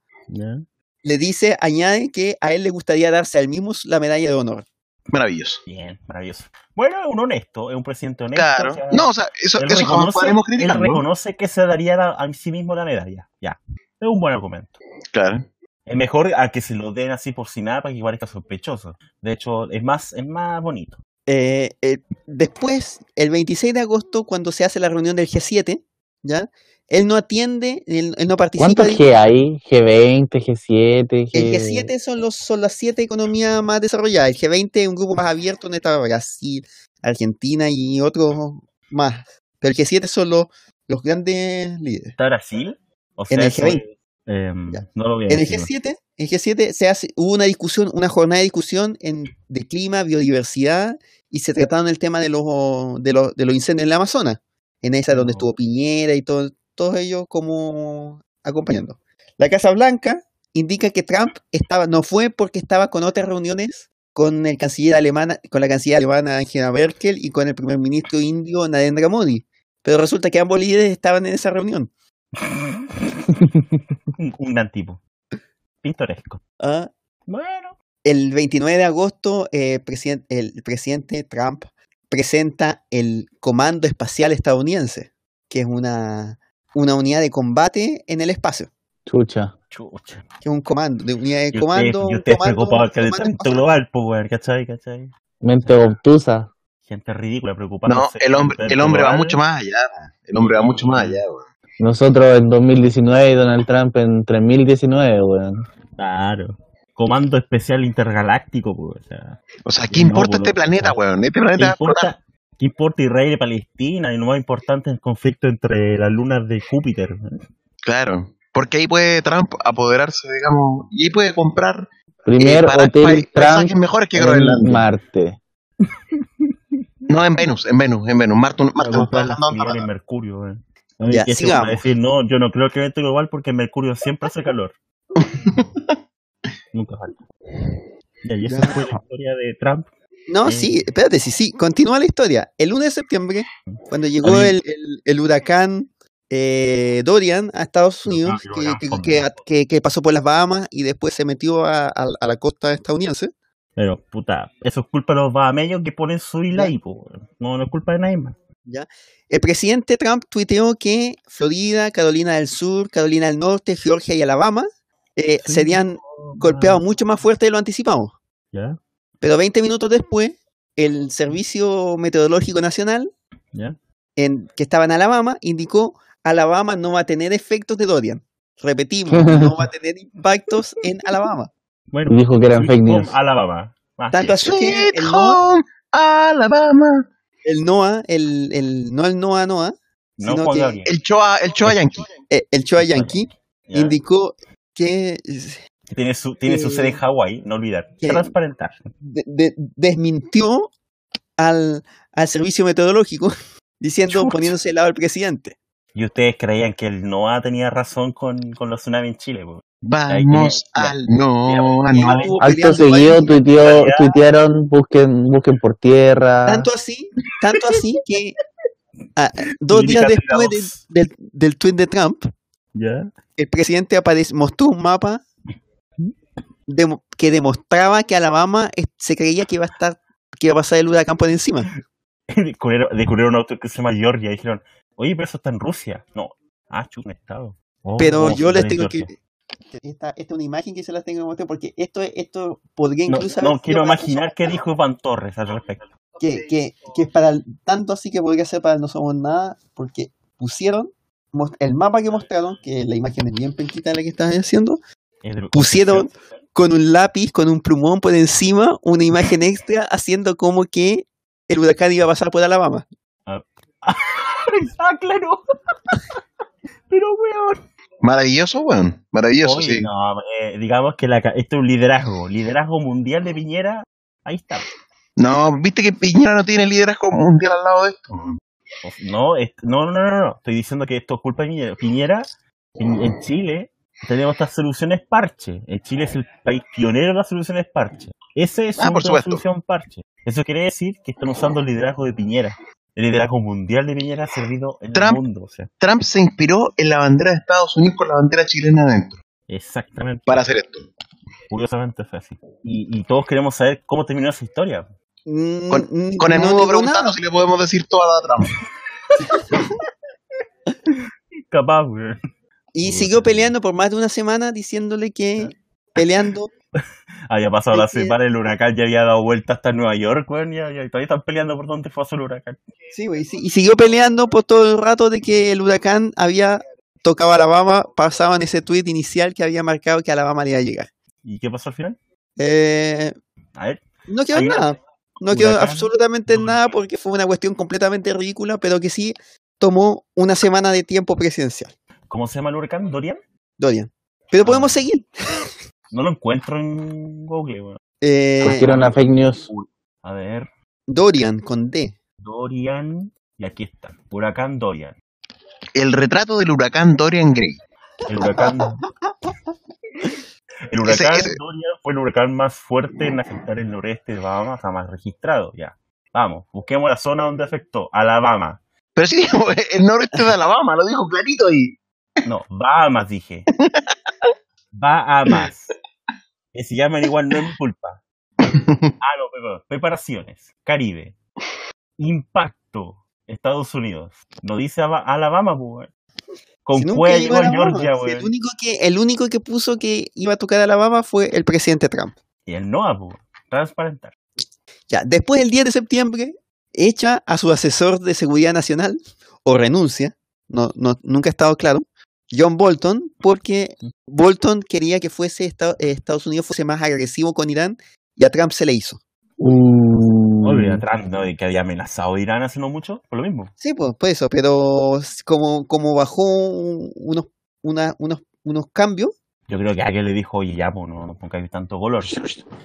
le dice, añade que a él le gustaría darse a él mismo la medalla de honor. Maravilloso. Bien, maravilloso. Bueno, es un honesto, es un presidente honesto. Claro. o sea, No, o sea, eso, él eso reconoce, podremos él criticar, ¿no? reconoce que se daría la- a sí mismo la medalla. Ya. Es un buen argumento. Claro. Es mejor a que se lo den así por sin nada para que parezca sospechoso. De hecho, es más, es más bonito. Eh, eh, después, el 26 de agosto, cuando se hace la reunión del G7, ¿ya? Él no atiende, él, él no participa. ¿Cuántos G hay? G20, G7, G... El G7 son, los, son las siete economías más desarrolladas. El G20 es un grupo más abierto donde está Brasil, Argentina y otros más. Pero el G7 son los, los grandes líderes. ¿Está Brasil? O En el eso G20. es, em, no lo voy a En el decir. G7, en el G7 se hace, hubo una discusión, una jornada de discusión en, de clima, biodiversidad, y se trataron el tema de los, de los, de los incendios en la Amazonas. En esa donde Oh. estuvo Piñera y todo, todos ellos como acompañando. La Casa Blanca indica que Trump estaba, no fue porque estaba con otras reuniones con el canciller alemana, con la canciller alemana Angela Merkel y con el primer ministro indio Narendra Modi. Pero resulta que ambos líderes estaban en esa reunión. un, gran tipo. Pintoresco. Ah, Bueno. El 29 de agosto, eh, presiden- el presidente Trump presenta el Comando Espacial Estadounidense, que es una, una unidad de combate en el espacio, Chucha. Chucha. que es un comando, de unidad de Y usted, comando. y usted comando- preocupado del calentamiento global, pues, weón, ¿cachai? ¿cachai? Mente obtusa. Gente ridícula preocupada. No, el hombre, el hombre va mucho más allá. El hombre va mucho más allá, weón. Nosotros en 2019 y Donald Trump en 3019, weón. Claro. Comando Especial Intergaláctico, pues. O sea, O sea, ¿qué No, importa este planeta, weón? Este ¿qué planeta importa, ¿Qué importa Israel y Palestina? Y lo más importante es el conflicto entre las lunas de Júpiter. Claro. Porque ahí puede Trump apoderarse, digamos, y ahí puede comprar Primer eh, para- hotel pa- paisajes Trump mejores que en Groenlandia. Marte. No, en Venus, en Venus, en Venus. Marte, Marte Para no plata. en Mercurio, weón. Ya, Y eso sigamos. para decir, no, yo no creo que evento global porque Mercurio siempre hace calor. Nunca falta. Ya, y esa Ya. fue la historia de Trump. No, sí, espérate, sí, sí, continúa la historia. El 1 de septiembre, cuando llegó el, el- el huracán eh, Dorian a Estados Unidos, que, pasó por las Bahamas y después se metió a, a- a la costa estadounidense, Pero, puta, eso es culpa de los bahameños que ponen su isla Ya. ahí. No, no es culpa de nadie más. El presidente Trump tuiteó que Florida, Carolina del Sur, Carolina del Norte, Georgia y Alabama eh, Sí. serían golpeados mucho más fuerte de lo anticipado. ¿Ya? Pero 20 minutos después, el Servicio Meteorológico Nacional, ¿Ya? en, que estaba en Alabama, indicó Alabama no va a tener efectos de Dorian. Repetimos, no va a tener impactos en Alabama. Bueno, Y dijo que eran fake news. Alabama. Ah, Tanto así que el NOAA, Home Alabama. el NOAA, el, el- no el NOAA NOAA, no sino que. El Choa, el Choa Yankee. eh, el Choa Yankee, Ya. indicó Que Tiene su, tiene su sede en Hawái, no olvidar. Transparentar. de- de- desmintió al, al servicio meteorológico diciendo, Chucha. poniéndose al lado del presidente. Y ustedes creían que el NOAA tenía razón con, con los tsunamis en Chile. Vamos Ya, al no, ya, no. Estuvo Acto seguido tuiteó, tuitearon, busquen, busquen por tierra. Tanto así, tanto así que ah, dos días después del, del, del tweet de Trump, ¿Ya? el presidente aparec- mostró un mapa que demostraba que Alabama se creía que iba a estar, que iba a pasar el huracán por encima. Descubrieron, descubrieron un auto que se llama Georgia y dijeron, oye, pero eso está en Rusia. No. Ah, chup, un estado. Oh, Pero yo les tengo que. Esta, esta es una imagen que se las tengo que mostrar porque esto, es- esto podría incluso. no quiero imaginar qué dijo Iván Torres al respecto. que, que, que es para el- tanto así que podría ser para No Somos Nada, porque pusieron el mapa que mostraron, que la imagen es bien penquita de la que estás haciendo, Pusieron- con un lápiz, con un plumón por encima, una imagen extra haciendo como que el huracán iba a pasar por Alabama. ah, claro. pero, weón. Maravilloso, weón. Maravilloso, Oye, sí. no, eh, digamos que la, ca- esto es un liderazgo. Liderazgo mundial de Piñera. Ahí está. No, viste que Piñera no tiene liderazgo mundial al lado de esto. O- No, es- no, no, no, no. Estoy diciendo que esto es culpa de Piñera. Piñera, en, en Chile, tenemos estas soluciones parche. En Chile es el país pionero de las soluciones parche. Ese es Ah, por una supuesto. solución parche. Eso quiere decir que están usando el liderazgo de Piñera. El liderazgo mundial de Piñera ha servido en Trump. el mundo. O sea, Trump se inspiró en la bandera de Estados Unidos con la bandera chilena adentro exactamente. para hacer esto. Curiosamente fue así. Y, y todos queremos saber cómo terminó esa historia. Mm, Con- mm, Con el no digo preguntando nada. si le podemos decir toda la trama. Capaz, weón. Y siguió peleando por más de una semana diciéndole que peleando. Había pasado la semana, el huracán ya había dado vuelta hasta Nueva York, weón, y, y todavía están peleando por dónde fue el huracán. Sí, güey, y siguió peleando por todo el rato de que el huracán había tocado Alabama, pasaba en ese tweet inicial que había marcado que Alabama le iba a llegar. ¿Y qué pasó al final? Eh, A ver, no quedó nada. No quedó Huracán, absolutamente en nada porque fue una cuestión completamente ridícula, pero que sí tomó una semana de tiempo presidencial. ¿Cómo se llama el huracán? ¿Dorian? Dorian. Pero podemos Ah. seguir. No lo encuentro en Google, weón. Eh, Porque era una fake news. A ver, Dorian con D. Dorian, y aquí está, huracán Dorian. El retrato del huracán Dorian Gray. El huracán... El huracán Ese- ese- Dorian fue el huracán más fuerte en afectar el noreste de Bahamas jamás registrado, ya. Vamos, busquemos la zona donde afectó. Alabama. Pero sí, el noreste de Alabama, lo dijo clarito ahí. No, Bahamas dije. Bahamas. Que se llaman igual, no es mi culpa. Ah, no, perdón. Preparaciones. Caribe. Impacto. Estados Unidos. No dice Aba- Alabama, pues, weón. Con Si Alabama. Georgia, Si el, weón. único que, el único que puso que iba a tocar Alabama fue el presidente Trump. Y el NOAA, pues. Transparentar. Ya, después del 10 de septiembre, echa a su asesor de seguridad nacional, o renuncia, no, no, nunca ha estado claro, John Bolton, porque Bolton quería que fuese eh, Estados Unidos fuese más agresivo con Irán y a Trump se le hizo. Uh, Olvida Trump, ¿no? De que había amenazado a Irán hace no mucho. Por lo mismo. Sí, pues, por eso, pero como, como bajó un- unos, una- unos, unos cambios, Yo creo que alguien le dijo, oye, ya, pues, no, no pongáis tanto color.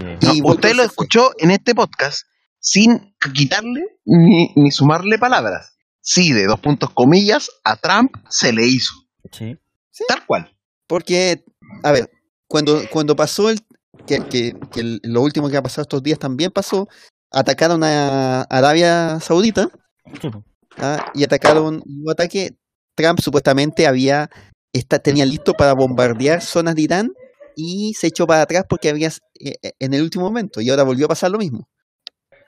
No, Y usted lo escuchó en este podcast sin quitarle ni, ni sumarle palabras. Sí, de dos puntos comillas, a Trump se le hizo. Sí. Tal cual. porque, a ver, cuando, cuando pasó el, que, que, que el- lo último que ha pasado estos días también pasó, atacaron a Arabia Saudita, Sí, y atacaron un ataque. Trump supuestamente había está, tenía listo para bombardear zonas de Irán y se echó para atrás porque había eh, eh, en el último momento y ahora volvió a pasar lo mismo.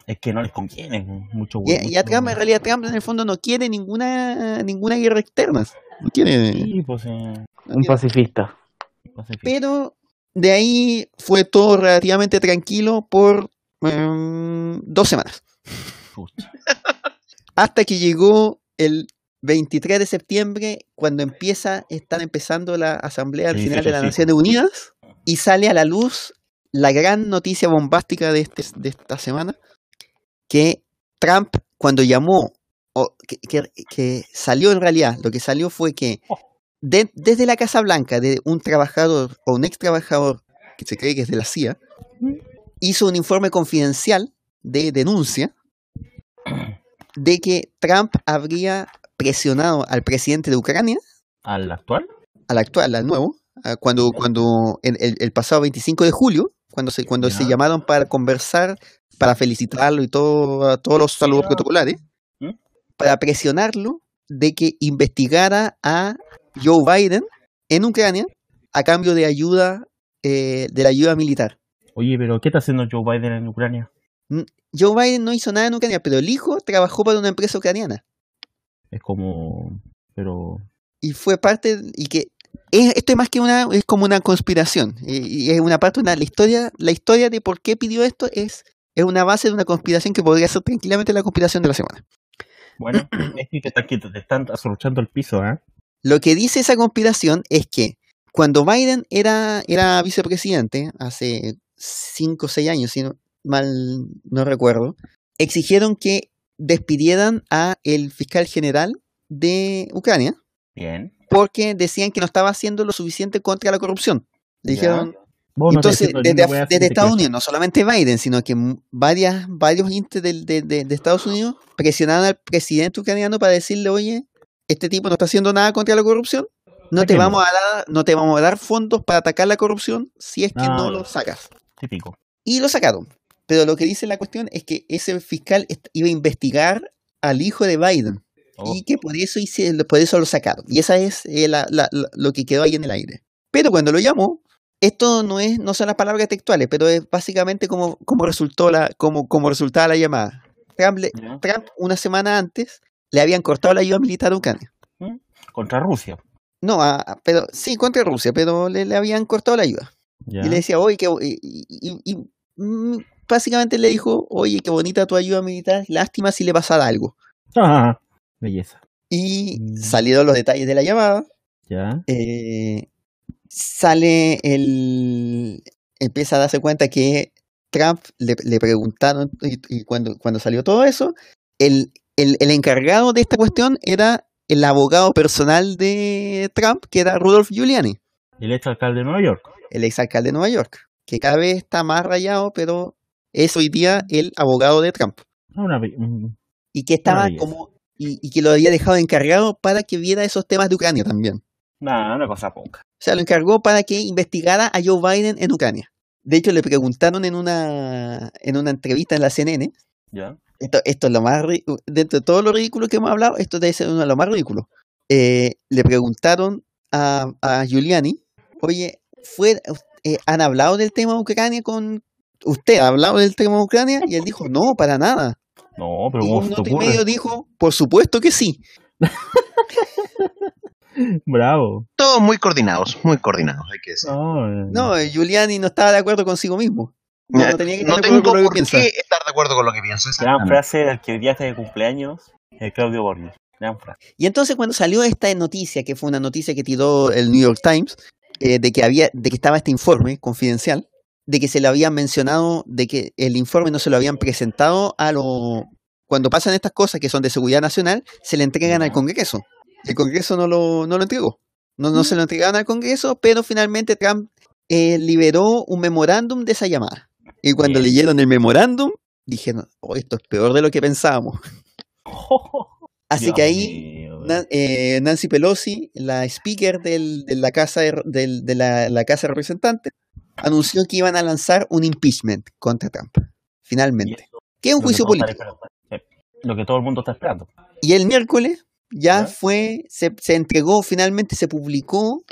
Es que no les conviene mucho. Y, y a mucho- Trump en realidad Trump en el fondo no quiere ninguna ninguna guerra externa. No quiere. Sí, pues, eh, un pacifista. Pero de ahí fue todo relativamente tranquilo por em, dos semanas. Pucha. Hasta que llegó el 23 de septiembre, cuando empieza, están empezando la Asamblea Sí, General sí, de las sí. Naciones Unidas y sale a la luz la gran noticia bombástica de, este, de esta semana, que Trump cuando llamó, o que, que- que salió en realidad, lo que salió fue que de- desde la Casa Blanca, de un trabajador o un ex trabajador que se cree que es de la CIA, hizo un informe confidencial de denuncia de que Trump habría presionado al presidente de Ucrania, ¿Al actual? al actual, al nuevo, cuando, cuando en el, el pasado 25 de julio, cuando se, cuando se llamaron para conversar, para felicitarlo y todo, a todos los saludos protocolares, ¿Mm? para presionarlo de que investigara a Joe Biden en Ucrania a cambio de ayuda, eh, de la ayuda militar. Oye, pero ¿qué está haciendo Joe Biden en Ucrania? Joe Biden no hizo nada en Ucrania, pero el hijo trabajó para una empresa ucraniana. Es como... Pero... Y fue parte, y que es, esto es más que una, es como una conspiración. Y, y es una parte, una, la historia, la historia de por qué pidió esto es, es una base de una conspiración que podría ser tranquilamente la conspiración de la semana. Bueno, es que te están, quieto, te están asoluchando el piso, ¿eh? Lo que dice esa conspiración es que cuando Biden era, era vicepresidente, hace 5 o 6 años, si no, mal no recuerdo, exigieron que despidieran a el fiscal general de Ucrania Bien. Porque decían que no estaba haciendo lo suficiente contra la corrupción. Le dijeron, entonces, desde, Estados. Unidos, no solamente Biden, sino que varias, varios intes del- de, de- de Estados Unidos presionaron al presidente ucraniano para decirle, oye, este tipo no está haciendo nada contra la corrupción, no te, vamos a dar, no te vamos a dar fondos para atacar la corrupción si es que Ah, no lo sacas. Típico. Y lo sacaron. Pero lo que dice la cuestión es que ese fiscal iba a investigar al hijo de Biden Oh, y que por eso, hice, por eso lo sacaron. Y esa es eh, la- la- la- lo que quedó ahí en el aire. Pero cuando lo llamó, esto no es no son las palabras textuales, pero es básicamente como, como resultó la como, como resultaba la llamada. Trump, le- ya. Trump, una semana antes le habían cortado la ayuda militar a Ucrania. Contra Rusia. No, a- a- pero sí contra Rusia, pero le, le habían cortado la ayuda. Y le decía, oye, y, y- y- y, mm, básicamente le dijo, oye, qué bonita tu ayuda militar, lástima si le pasara algo. Ah, belleza. Y Mm. salieron los detalles de la llamada, Ya. eh, sale el... empieza a darse cuenta que Trump le, le preguntaron, y, y cuando, cuando salió todo eso, el, el, el encargado de esta cuestión era el abogado personal de Trump, que era Rudolph Giuliani, El ex alcalde de Nueva York. el exalcalde de Nueva York, que cada vez está más rayado, pero es hoy día el abogado de Trump. Ah, una un- Y que estaba como... Y, y que lo había dejado encargado para que viera esos temas de Ucrania también. Nah, una cosa poca. O sea, lo encargó para que investigara a Joe Biden en Ucrania. De hecho, le preguntaron en una, en una entrevista en la CNN, Ya. esto, esto es lo más, dentro de todo lo ridículo que hemos hablado, esto debe ser uno de los más ridículos. Eh, le preguntaron a, a Giuliani, oye, fue, eh, ¿han hablado del tema Ucrania con... ¿Usted ha hablado del tema Ucrania? Y él dijo, no, para nada. No, pero Y ¿cómo un se te ocurre? medio dijo, por supuesto que sí. Bravo. Todos muy coordinados, muy coordinados, hay que decir. No, eh, No, eh, Giuliani no estaba de acuerdo consigo mismo. No, Eh, no tenía que no estar de acuerdo tengo con lo por que qué piensa. estar de acuerdo con lo que pienso. Gran frase del que día está de cumpleaños, el Claudio Borges. Gran frase. Y entonces cuando salió esta noticia, que fue una noticia que tiró el New York Times, eh, de que había, de que estaba este informe confidencial, de que se le habían mencionado, de que el informe no se lo habían presentado a lo cuando pasan estas cosas que son de seguridad nacional, se le entregan al. Congreso. El Congreso no lo, no lo entregó. No, no se lo entregaron al Congreso, pero finalmente Trump eh, liberó un memorándum de esa llamada. Y cuando Bien. leyeron el memorándum, dijeron, oh, esto es peor de lo que pensábamos. Así Dios que ahí Na- eh, Nancy Pelosi, la speaker del- de, la casa de la, la Casa de Representantes, anunció que iban a lanzar un impeachment contra Trump, finalmente. eso Que es un juicio político. Lo que todo el mundo está esperando. Y el miércoles ya fue, se, se entregó, finalmente se publicó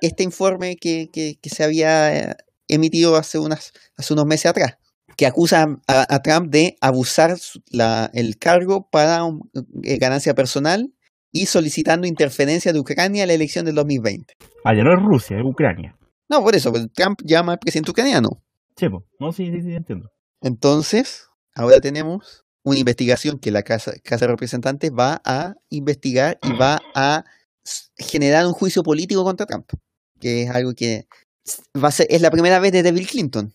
este informe que, que- que se había eh, emitido hace, unas, hace unos meses atrás, que acusa a, a Trump de abusar la- el cargo para un- eh, ganancia personal y solicitando interferencia de Ucrania en la elección del 2020. Ah, ya no es Rusia, es Ucrania. No, por eso, pues, Trump llama al presidente ucraniano. Sí, po. no, sí, sí, sí, entiendo. Entonces, ahora tenemos una investigación que la Casa, Casa de Representantes va a investigar y va a generar un juicio político contra Trump, que es algo que va a ser, es la primera vez desde Bill Clinton.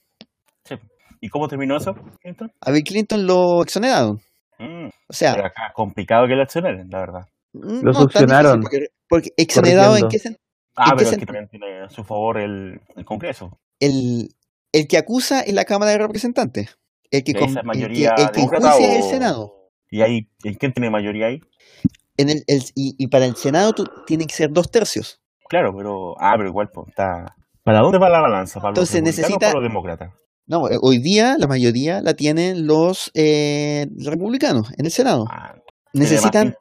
Sí. ¿Y cómo terminó eso? Clinton? A Bill Clinton lo exoneraron. Mm, O sea, pero acá complicado que lo exoneren, la verdad. mm, Lo no difícil, succionaron. Porque, porque exonerado en qué sen- Ah, ¿En qué pero es que también tiene a su favor el, el Congreso. el, el que acusa es la Cámara de Representantes. El que, ¿Y ahí con- esa el que, mayoría el que es o- el Senado. ¿Y ahí, ¿en quién tiene mayoría ahí? En el, el- y, y para el Senado tú, tiene que ser dos tercios. Claro, pero. Ah, pero igual, pues, está. ¿Para dónde va la balanza? ¿Para Entonces los necesita- o para los demócratas? No, eh, hoy día la mayoría la tienen los eh, republicanos en el Senado. Ah, Necesitan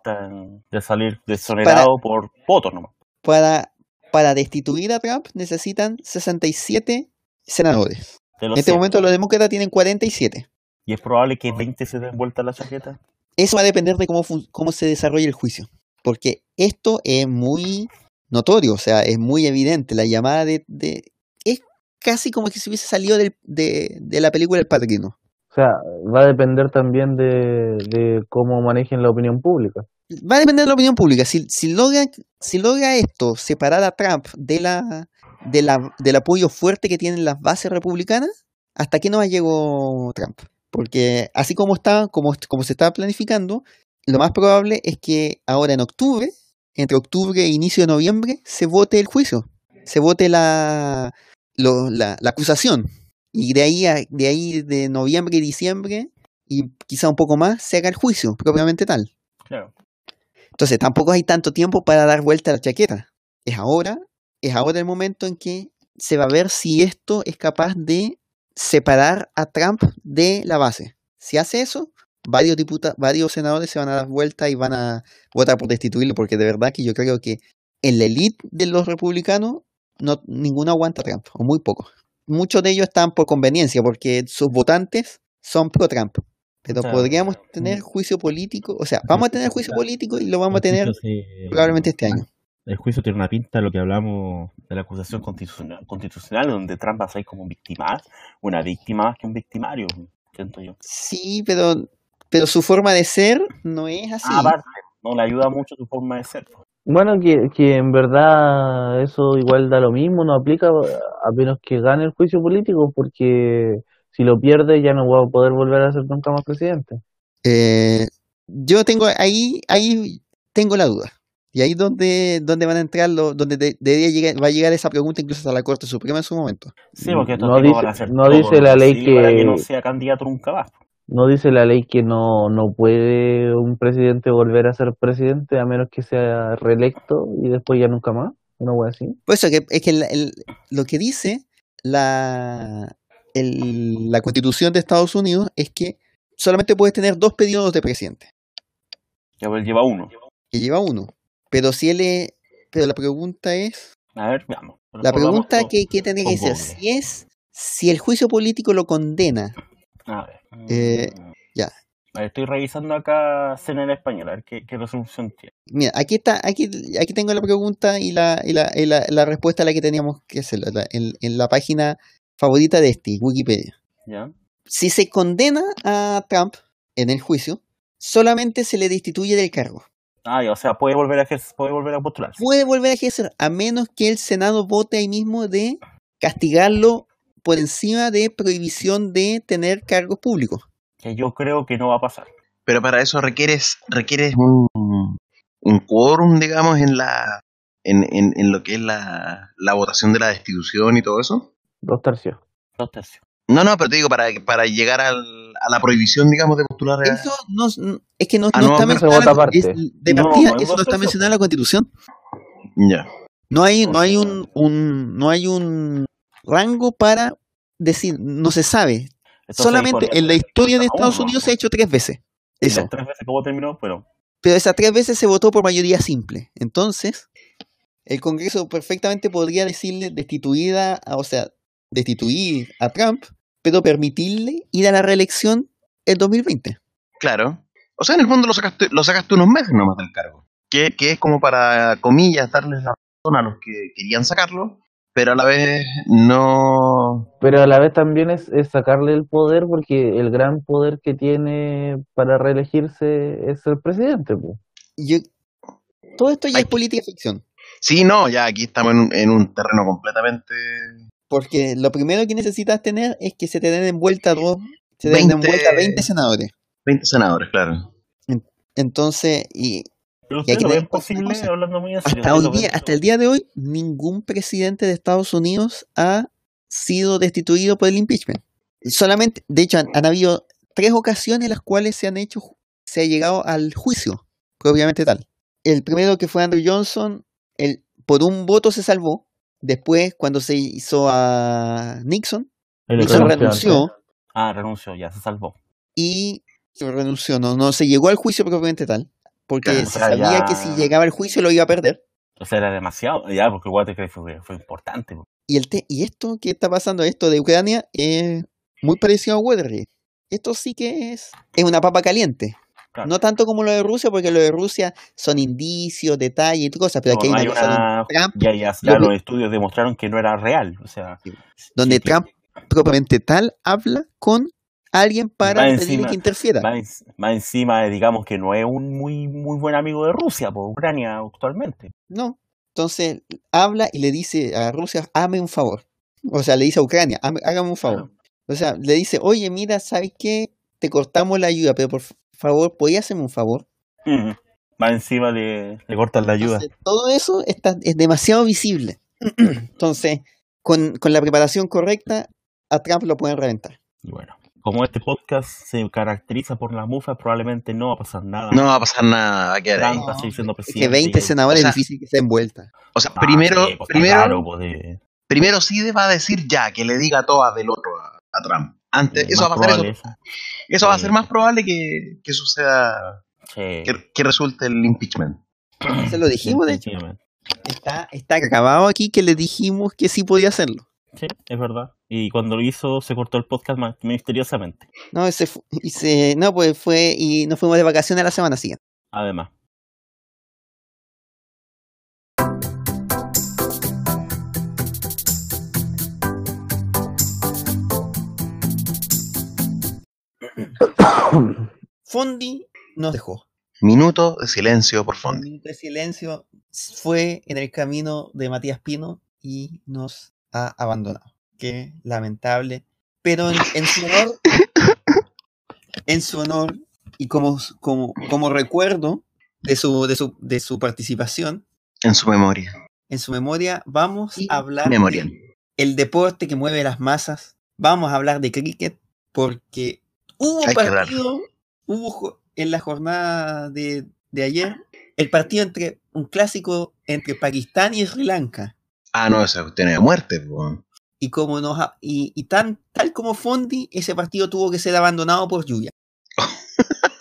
de salir desonerado por votos nomás. para, para destituir a Trump necesitan 67 senadores. En este 100. momento los demócratas tienen 47. Y es probable que 20 se den vuelta a la chaqueta. Eso va a depender de cómo, cómo se desarrolle el juicio. Porque esto es muy notorio, o sea, es muy evidente. La llamada de... de- es casi como que se hubiese salido del- de, de la película El Padrino. O sea, va a depender también de, de cómo manejen la opinión pública. Va a depender de la opinión pública. Si, si, logra, si logra esto separar a Trump de la, de la, del apoyo fuerte que tienen las bases republicanas, ¿hasta qué no llegó Trump? Porque así como está, como, se está planificando, lo más probable es que ahora en octubre, entre octubre e inicio de noviembre, se vote el juicio, se vote la, la acusación. Y de ahí, a- de ahí de noviembre y diciembre, y quizá un poco más, se haga el juicio, propiamente tal. Claro. Entonces tampoco hay tanto tiempo para dar vuelta a la chaqueta. Es ahora, es ahora el momento en que se va a ver si esto es capaz de separar a Trump de la base. Si hace eso, varios varios senadores se van a dar vuelta y van a votar por destituirlo, porque de verdad que yo creo que en la elite de los republicanos no ninguno aguanta a Trump, o muy pocos. Muchos de ellos están por conveniencia, porque sus votantes son pro Trump. Pero O sea, podríamos tener juicio político, o sea, vamos a tener juicio político y lo vamos a tener probablemente este año. El juicio tiene una pinta de lo que hablamos de la acusación constitucional, constitucional donde Trump va a salir como un victimario, una víctima más que un victimario, siento yo. Sí, pero, pero su forma de ser no es así. Aparte, no le ayuda mucho su forma de ser. pues. Bueno, que, que en verdad eso igual da lo mismo, no aplica a menos que gane el juicio político, porque si lo pierde ya no va a poder volver a ser nunca más presidente. Eh, yo tengo ahí, ahí tengo la duda. Y ahí donde, donde van a entrar los, donde de- debería llegar, va a llegar esa pregunta incluso hasta la Corte Suprema en su momento. Sí, porque estos No dice- van a hacer no todo dice lo la ley posible para que- no sea candidato nunca más. No dice la ley que no, no puede un presidente volver a ser presidente a menos que sea reelecto y después ya nunca más, una wea así. Por eso que, es que el- el- lo que dice la, el- la Constitución de Estados Unidos es que solamente puedes tener dos periodos de presidente, Ya pues, lleva uno. que lleva uno. Pero si él es, pero la pregunta es, A ver, veamos. la pregunta que, que tendría que ser, si es, si el juicio político lo condena, A ver. Eh, ya. A ver, Estoy revisando acá CNN español, a ver qué, qué resolución tiene. Mira, aquí está, aquí, aquí tengo la pregunta y la, y la, y la, la respuesta a la que teníamos que hacer en la página favorita de este, Wikipedia. ¿Ya? Si se condena a Trump en el juicio, solamente se le destituye del cargo. Ah, o sea, puede volver a ejercer, puede volver a postularse. Puede volver a ejercer a menos que el Senado vote ahí mismo de castigarlo por encima de prohibición de tener cargos públicos. Que yo creo que no va a pasar. Pero para eso requieres, requieres un, un quórum, digamos, en la en, en, en lo que es la, la votación de la destitución y todo eso. Dos tercios. Dos tercios. No, no, pero te digo, para, para llegar al- a la prohibición, digamos, de postular a... Eso no, es que no, Ah, no no, está mencionado. es- de partida, no, eso no está mencionado en la Constitución. Ya. No hay, no hay un, un, no hay un rango para decir, no se sabe. Entonces, Solamente en la historia de Estados uno. Unidos se ha hecho tres veces. Eso. tres veces como terminó, pero Pero esas tres veces se votó por mayoría simple. Entonces, el Congreso perfectamente podría decirle destituida, a- o sea, destituir a Trump, pero permitirle ir a la reelección el 2020. Claro. O sea, en el fondo lo sacaste, lo sacaste unos meses nomás del cargo. Que, que es como para, comillas, darles la razón a los que querían sacarlo, pero a la vez no... Pero a la vez también es, es sacarle el poder porque el gran poder que tiene para reelegirse es el presidente. pues. Yo- todo esto ya Ay. es política ficción. Sí, no, ya aquí estamos en un, en un terreno completamente... Porque lo primero que necesitas tener es que se te den en vuelta dos, se te den en 20 vuelta 20 senadores. 20 senadores, claro. Entonces, y Pero aquí lo posible, hablando muy hasta ¿ustedes hoy lo día, hasta el día de hoy, ningún presidente de Estados Unidos ha sido destituido por el impeachment. Solamente, de hecho, han, han habido tres ocasiones en las cuales se han hecho, se ha llegado al juicio, propiamente tal. El primero que fue Andrew Johnson, el, por un voto se salvó. Después, cuando se hizo a Nixon, El Nixon renunció Ah, renunció, ya se salvó. y se renunció, no, no se llegó al juicio propiamente tal, porque Claro, se sabía ya- que si llegaba al juicio lo iba a perder. O sea, era demasiado. Ya, porque Watergate fue, fue importante. po. Y, el te- y esto que está pasando, esto de Ucrania, es muy parecido a Watergate. Esto sí que es, es una papa caliente. Claro. No tanto como lo de Rusia, porque lo de Rusia son indicios, detalles y cosas, pero No, aquí hay una hay una- Trump, Ya, ya, que- los estudios demostraron que no era real. O sea, donde sí, que- Trump propiamente tal habla con alguien para pedirle encima- que interfiera. más, más encima, digamos que no es un muy muy buen amigo de Rusia, por Ucrania actualmente. No. Entonces habla y le dice a Rusia, hazme un favor. O sea, le dice a Ucrania, "Hame- hágame un favor. O sea, le dice, oye, mira, ¿sabes qué? Te cortamos la ayuda, pero por favor, ¿podías hacerme un favor? Ujú. Más encima le, le cortan la ayuda. Entonces, todo eso está, es demasiado visible. Entonces, con, con la preparación correcta, a Trump lo pueden reventar. Y bueno, como este podcast se caracteriza por la mufa, probablemente no va a pasar nada. No va a pasar nada, va a quedar ahí. Trump va a seguir siendo Es presidente. que 20 y- senadores o sea, es difícil que se envuelta. O sea, Ah, primero, sí, pues, primero, pues, de- primero sí va a decir ya, que le diga todas del otro a, a Trump. Antes, eso va a ser eso. probable eso. Va a ser más probable que, que suceda, Sí. que, que resulte el impeachment. Se lo dijimos, de hecho. Está, está acabado aquí que le dijimos que sí podía hacerlo. Sí, es verdad. Y cuando lo hizo, se cortó el podcast más misteriosamente. No, ese fu- y se, no, pues fue y nos fuimos de vacaciones a la semana siguiente. Además. Fondi nos dejó. Minuto de silencio por Un fondo. minuto de silencio fue en el camino de Matías Pino y nos ha abandonado. Qué lamentable. Pero en, en su honor, en su honor y como, como, como recuerdo de su, de, su, de su participación, En su memoria. en su memoria, vamos Y a hablar memorial. de el deporte que mueve las masas. Vamos a hablar de cricket porque hubo Hay que partido, hubo en la jornada de, de ayer, el partido entre un clásico entre Pakistán y Sri Lanka. Ah, no, esa cuestión es muerte. po. Y como nos y, y tan tal como Fondi, ese partido tuvo que ser abandonado por lluvia.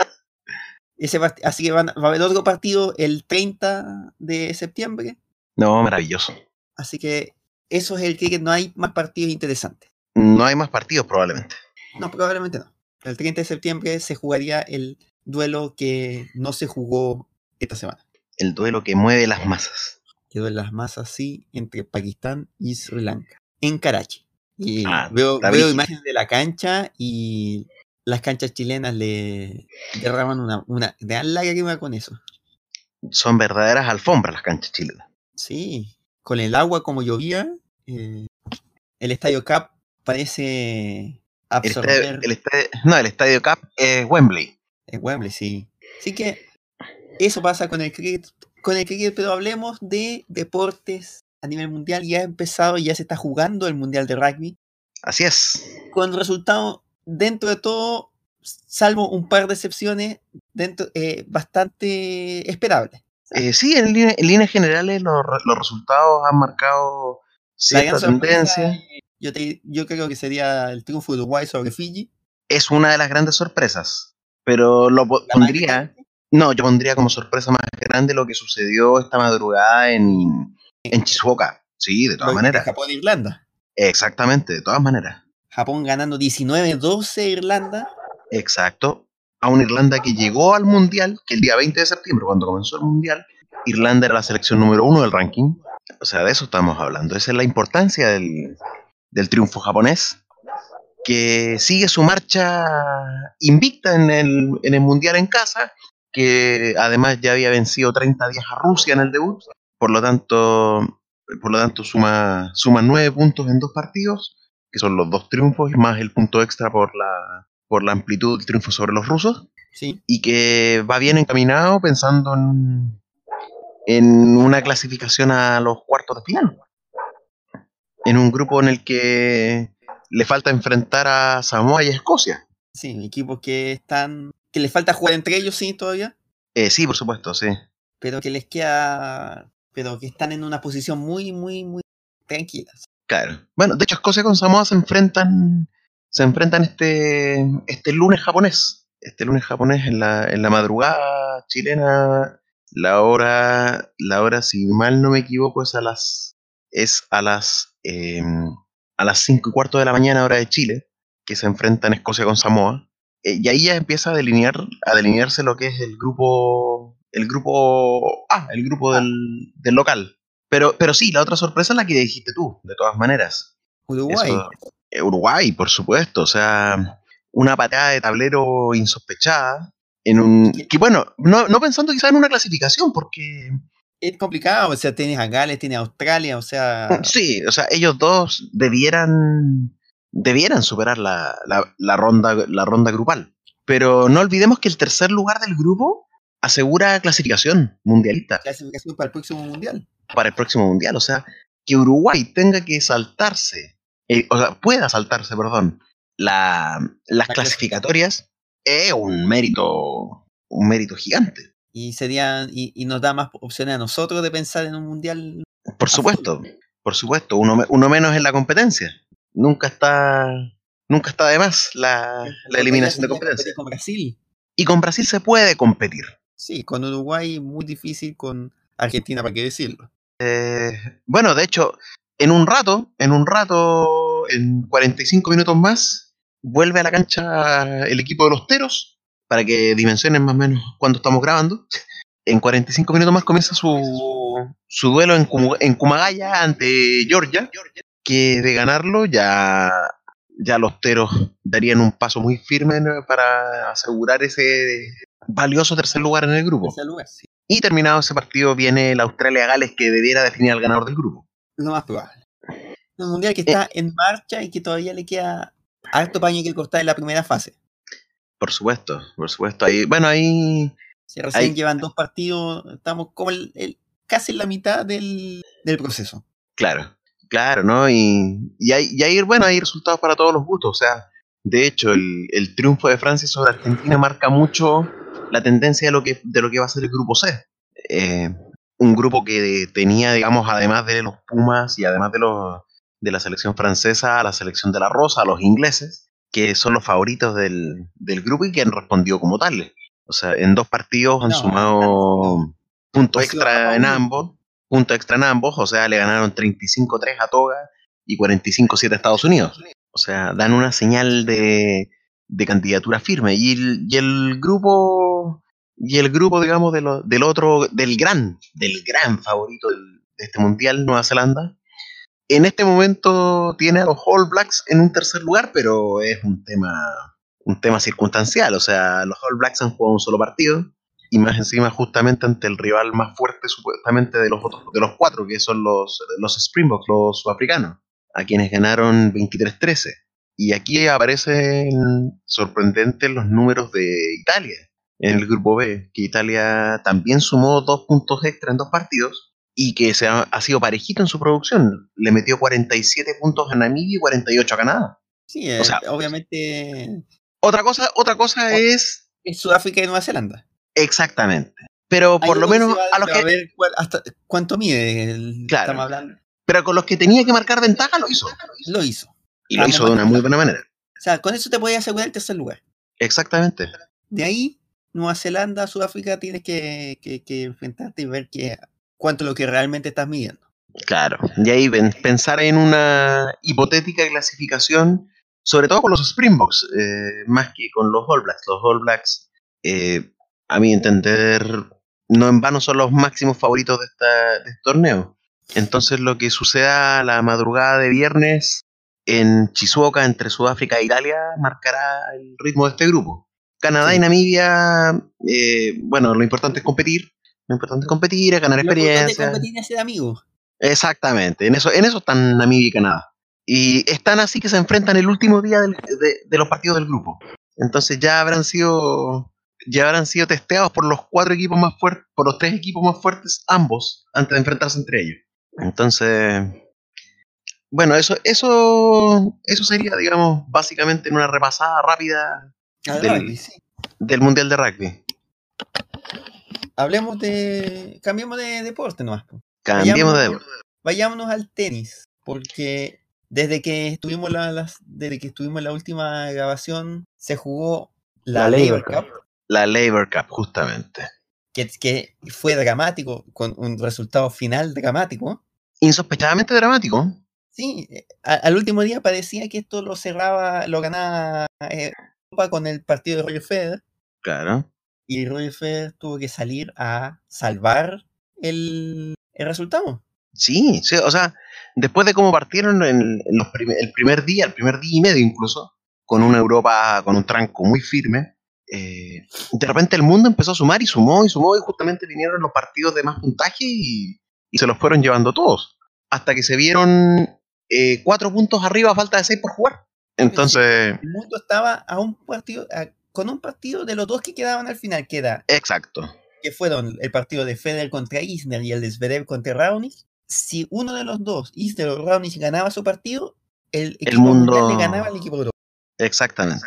Ese así que van- va a haber otro partido el 30 de septiembre. No, maravilloso. Así que eso es el cricket, no hay más partidos interesantes. No hay más partidos probablemente. No, probablemente no. El 30 de septiembre se jugaría el duelo que no se jugó esta semana. El duelo que mueve las masas. Quedó en las masas así entre Pakistán y Sri Lanka. En Karachi. Y Ah, veo, imágenes de la cancha y las canchas chilenas le derraman una, una gran lágrima con eso. Son verdaderas alfombras las canchas chilenas. Sí, con el agua como llovía, eh, el Estadio Cap parece El estadio, el estadio- no, el estadio Cap es Wembley. Es Wembley, sí. Así que eso pasa con el cricket, con el cricket, pero hablemos de deportes a nivel mundial. Ya ha empezado, ya se está jugando el Mundial de Rugby, Así es. con resultados dentro de todo, salvo un par de excepciones, dentro, eh, bastante esperables. Eh, sí, en, línea- en líneas generales los, los resultados han marcado cierta tendencia. Yo, te- yo creo que sería el triunfo de Uruguay sobre Fiji. Es una de las grandes sorpresas. Pero lo La pondría. No, yo pondría como sorpresa más grande lo que sucedió esta madrugada en, en. Sí, de todas maneras. Japón e Irlanda. Exactamente, de todas maneras. Japón ganando 19-12 a Irlanda. Exacto. A una Irlanda que llegó al Mundial, que el día 20 de septiembre, cuando comenzó el Mundial, Irlanda era la selección número uno del ranking. O sea, de eso estamos hablando. Esa es la importancia del, del triunfo japonés, que sigue su marcha invicta en el, en el Mundial en casa, que además ya había vencido 30 días a Rusia en el debut. Por lo tanto, por lo tanto suma, suma nueve puntos en dos partidos, que son los dos triunfos, más el punto extra por la, por la amplitud del triunfo sobre los rusos Sí, y que va bien encaminado pensando en, en una clasificación a los cuartos de final. En un grupo en el que le falta enfrentar a Samoa y a Escocia. sí, equipos que están. que les falta jugar entre ellos, sí, todavía. Eh, sí, por supuesto, sí. pero que les queda, pero que están en una posición muy, muy, muy tranquilas. Claro. Bueno, de hecho, Escocia con Samoa se enfrentan. Se enfrentan este, este lunes japonés. Este lunes japonés en la, en la madrugada chilena La hora, la hora, si mal no me equivoco, es a las, es a las, em, a las 5 y cuarto de la mañana, hora de Chile, que se enfrentan Escocia con Samoa. Eh, y ahí ya empieza a delinear, a delinearse lo que es el grupo, el grupo, ah, el grupo del, del local. Pero, pero sí, la otra sorpresa es la que dijiste tú, de todas maneras. Uruguay. Eso- eh, Uruguay, por supuesto. O sea, una patada de tablero insospechada. En un. Que bueno, no, no pensando quizás en una clasificación, porque. Es complicado, o sea, tienes a Gales, tienes a Australia, o sea. Sí, o sea, ellos dos debieran. Debieran superar la, la, la ronda, la ronda grupal. Pero no olvidemos que el tercer lugar del grupo asegura clasificación mundialista Clasificación para el próximo mundial. para el próximo mundial. O sea, que Uruguay tenga que saltarse, eh, o sea, pueda saltarse, perdón, la, las La clasificatorias es un mérito, un mérito gigante. Y sería, y, y nos da más opciones a nosotros de pensar en un mundial. Por supuesto, por supuesto, uno, uno menos en la competencia. Nunca está, nunca está de más la, la eliminación de competencia. Con Brasil. Y con Brasil se puede competir. Sí, con Uruguay muy difícil, con Argentina, para qué decirlo. Eh, bueno, de hecho, en un rato, en un rato, en 45 minutos más, vuelve a la cancha el equipo de los Teros, para que dimensionen más o menos cuando estamos grabando. En 45 minutos más comienza su, su duelo en, Kumagaya ante Georgia, que de ganarlo ya, ya los Teros darían un paso muy firme para asegurar ese valioso tercer lugar en el grupo. Tercer lugar, sí. Y terminado ese partido viene el Australia-Gales que debiera definir al ganador del grupo. Lo más probable. Un mundial que está en marcha y que todavía le queda harto paño que cortar en la primera fase. Por supuesto, por supuesto. Ahí, bueno, ahí Si recién Ahí- llevan dos partidos, estamos como el- el- casi en la mitad del, del proceso. Claro, claro, ¿no? Y, y, hay, y hay, bueno, hay resultados para todos los gustos. O sea, de hecho, el, el triunfo de Francia sobre Argentina marca mucho la tendencia de lo que, de lo que va a ser el grupo C. Eh, un grupo que tenía, digamos, además de los Pumas y además de, los, de la selección francesa, a la selección de la Rosa, a los ingleses, que son los favoritos del, del grupo y que han respondido como tales. O sea, en dos partidos han No, sumado puntos extra en ambos puntos extra en ambos, o sea, le ganaron 35-3 a Toga y 45-7 a Estados Unidos. O sea, dan una señal de, de candidatura firme. Y el, y el grupo, y el grupo, digamos, de lo- del otro, del gran, del gran favorito del- de este mundial, Nueva Zelanda, en este momento tiene a los All Blacks en un tercer lugar, pero es un tema, un tema circunstancial. O sea, los All Blacks han jugado un solo partido y más encima justamente ante el rival más fuerte supuestamente de los otros, de los cuatro, que son los, los Springboks, los sudafricanos, a quienes ganaron 23-13. Y aquí aparecen sorprendentes los números de Italia en el grupo B, que Italia también sumó dos puntos extra en dos partidos y que se ha, ha sido parejito en su producción. Le metió 47 puntos a Namibia y 48 a Canadá. Sí, O eh, sea, obviamente Otra cosa, otra cosa es es Sudáfrica y Nueva Zelanda. exactamente. Pero por lo menos va- a los que ver cuál- hasta cuánto mide el Claro. estamos hablando. pero con los que tenía que marcar ventaja lo hizo. Lo hizo. Y lo hizo de una muy buena manera. O sea, con eso te podías asegurar el tercer lugar. Exactamente. De ahí, Nueva Zelanda, Sudáfrica, tienes que, que- que enfrentarte y ver que, cuánto es lo que realmente estás midiendo. Claro. Y ahí pensar en una hipotética clasificación, sobre todo con los Springboks, eh, más que con los All Blacks. Los All Blacks, eh, a mi entender, no en vano son los máximos favoritos de, esta- de este torneo. Entonces lo que suceda la madrugada de viernes en Shizuoka entre Sudáfrica e Italia marcará el ritmo de este grupo. Canadá Sí. y Namibia, eh, bueno, lo importante es competir. Lo importante es competir, es ganar Lo importante es experiencia. competir y ser amigos. Exactamente, en eso, en eso están Namibia y Canadá. Y están así que se enfrentan el último día del- de, de los partidos del grupo. Entonces ya habrán sido ya habrán sido testeados por los cuatro equipos más fuertes, por los tres equipos más fuertes, ambos, antes de enfrentarse entre ellos. Entonces, bueno, eso, eso, eso sería, digamos, básicamente en una repasada rápida Al Del- rugby, sí. del Mundial de Rugby. Hablemos de. Cambiemos de deporte nomás. Cambiemos de... Vayámonos- Vayámonos al tenis. Porque desde que estuvimos la, las, desde que estuvimos en la última grabación, se jugó la, La Labor Cup. Cup. La Labor Cup, justamente. que, que fue dramático, con un resultado final dramático. Insospechadamente dramático. Sí, a- al último día parecía que esto lo cerraba, lo ganaba eh, con el partido de Roger Federer. Claro. Y Roger Federer tuvo que salir a salvar el, el resultado. Sí, sí, o sea, después de cómo partieron en, los prim- el primer día, el primer día y medio incluso, con una Europa con un tranco muy firme, eh, de repente el mundo empezó a sumar y sumó y sumó y justamente vinieron los partidos de más puntaje y, y se los fueron llevando todos, hasta que se vieron eh, cuatro puntos arriba a falta de seis por jugar. Entonces, El mundo estaba a un partido, a- con un partido de los dos que quedaban al final, que, era, exacto. que fueron el partido de Federer contra Isner y el de Zverev contra Raonic. Si uno de los dos, Isner o Raonic, ganaba su partido, el equipo mundo- mundial le ganaba al equipo europeo. Exactamente.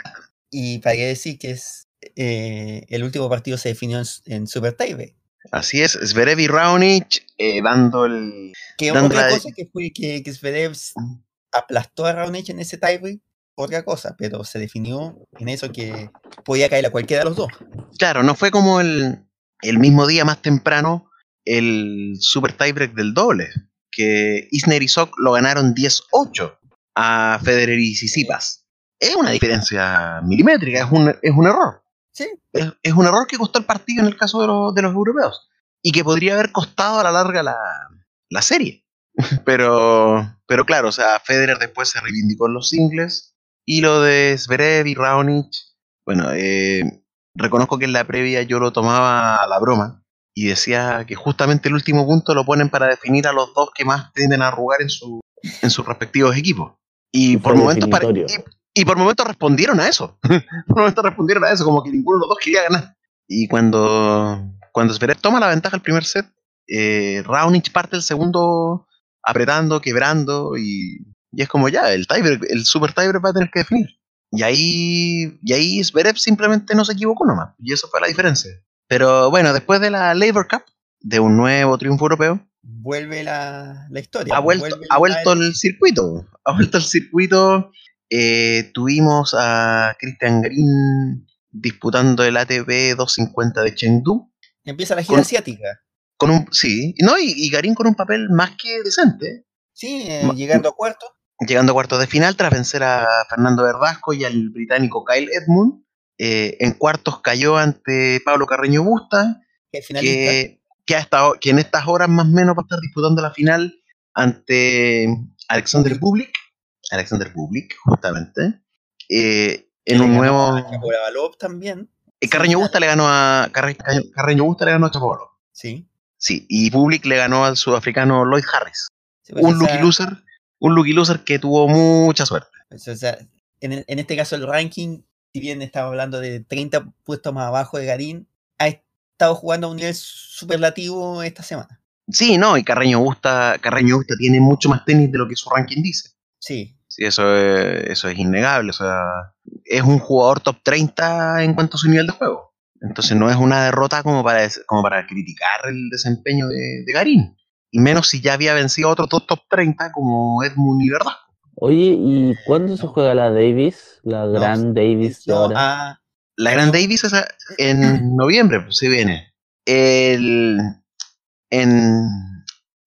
Y para qué decir que es eh, el último partido se definió en, Super Tiebreak. Así es, Zverev y Raonic eh, dando el... Que Dando otra la- cosa que fue que, que Zverev aplastó a Raonic en ese tiebreak, otra cosa, pero se definió en eso que podía caer a cualquiera de los dos. Claro, no fue como el, el mismo día más temprano el super tiebreak del doble, que Isner y Sok lo ganaron 10-8 a Federer y Tsitsipas. Es una diferencia milimétrica, es un, es un error. Sí, Es, es un error que costó el partido en el caso de, los- de los europeos y que podría haber costado a la larga la, la serie. Pero, pero claro, o sea, Federer después se reivindicó en los singles y lo de Zverev y Raonic, bueno, eh, reconozco que en la previa yo lo tomaba a la broma y decía que justamente el último punto lo ponen para definir a los dos que más tienden a arrugar en, su, en sus respectivos equipos. Y Y por momentos y por momentos respondieron a eso. por momentos respondieron a eso, como que ninguno de los dos quería ganar. Y cuando, cuando Zverev toma la ventaja el primer set, eh, Raonic parte el segundo apretando, quebrando y, y es como ya, el tiebreak, el super tiebreak va a tener que definir. Y ahí, y ahí Zverev simplemente no se equivocó nomás. Y eso fue la diferencia. Pero bueno, después de la Labor Cup, de un nuevo triunfo europeo, vuelve la, la historia. ha pues, vuelto, ha el- vuelto el circuito. Ha vuelto el circuito. Eh, tuvimos a Christian Green disputando el ATP 250 de Chengdu. Empieza la gira con- asiática. Con un, sí, no, y, y Garín con un papel más que decente. Sí, eh, llegando a cuarto. Llegando a cuartos de final tras vencer a Fernando Verdasco y al británico Kyle Edmund. Eh, en cuartos cayó ante Pablo Carreño Busta, Que ha estado, que en estas horas más o menos va a estar disputando la final ante Alexander Bublik. Alexander Bublik, justamente. eh, en un nuevo. Chapovalov también. eh, Carreño Busta le ganó a. Carre- Carreño Busta le ganó a Chapovalov. Sí. Sí, y Bublik le ganó al sudafricano Lloyd Harris. Sí, pues, Un lucky loser. Un lucky loser que tuvo mucha suerte. o sea, en, el- en este caso el ranking, si bien estaba hablando de 30 puestos más abajo de Garín, ha estado jugando a un nivel superlativo esta semana. Sí, no, y Carreño Busta, Carreño Busta tiene mucho más tenis de lo que su ranking dice. Sí, Sí, eso es, eso es innegable. O sea, es un jugador top 30 en cuanto a su nivel de juego. Entonces no es una derrota como para, como para criticar el desempeño de, de Garín. Y menos si ya había vencido a otros dos top 30 como Edmund y Verdasco. Oye, ¿y cuándo se juega la Davis? La No, gran Davis de ahora. ah, La Grand Davis es a- en noviembre, pues se viene. El, en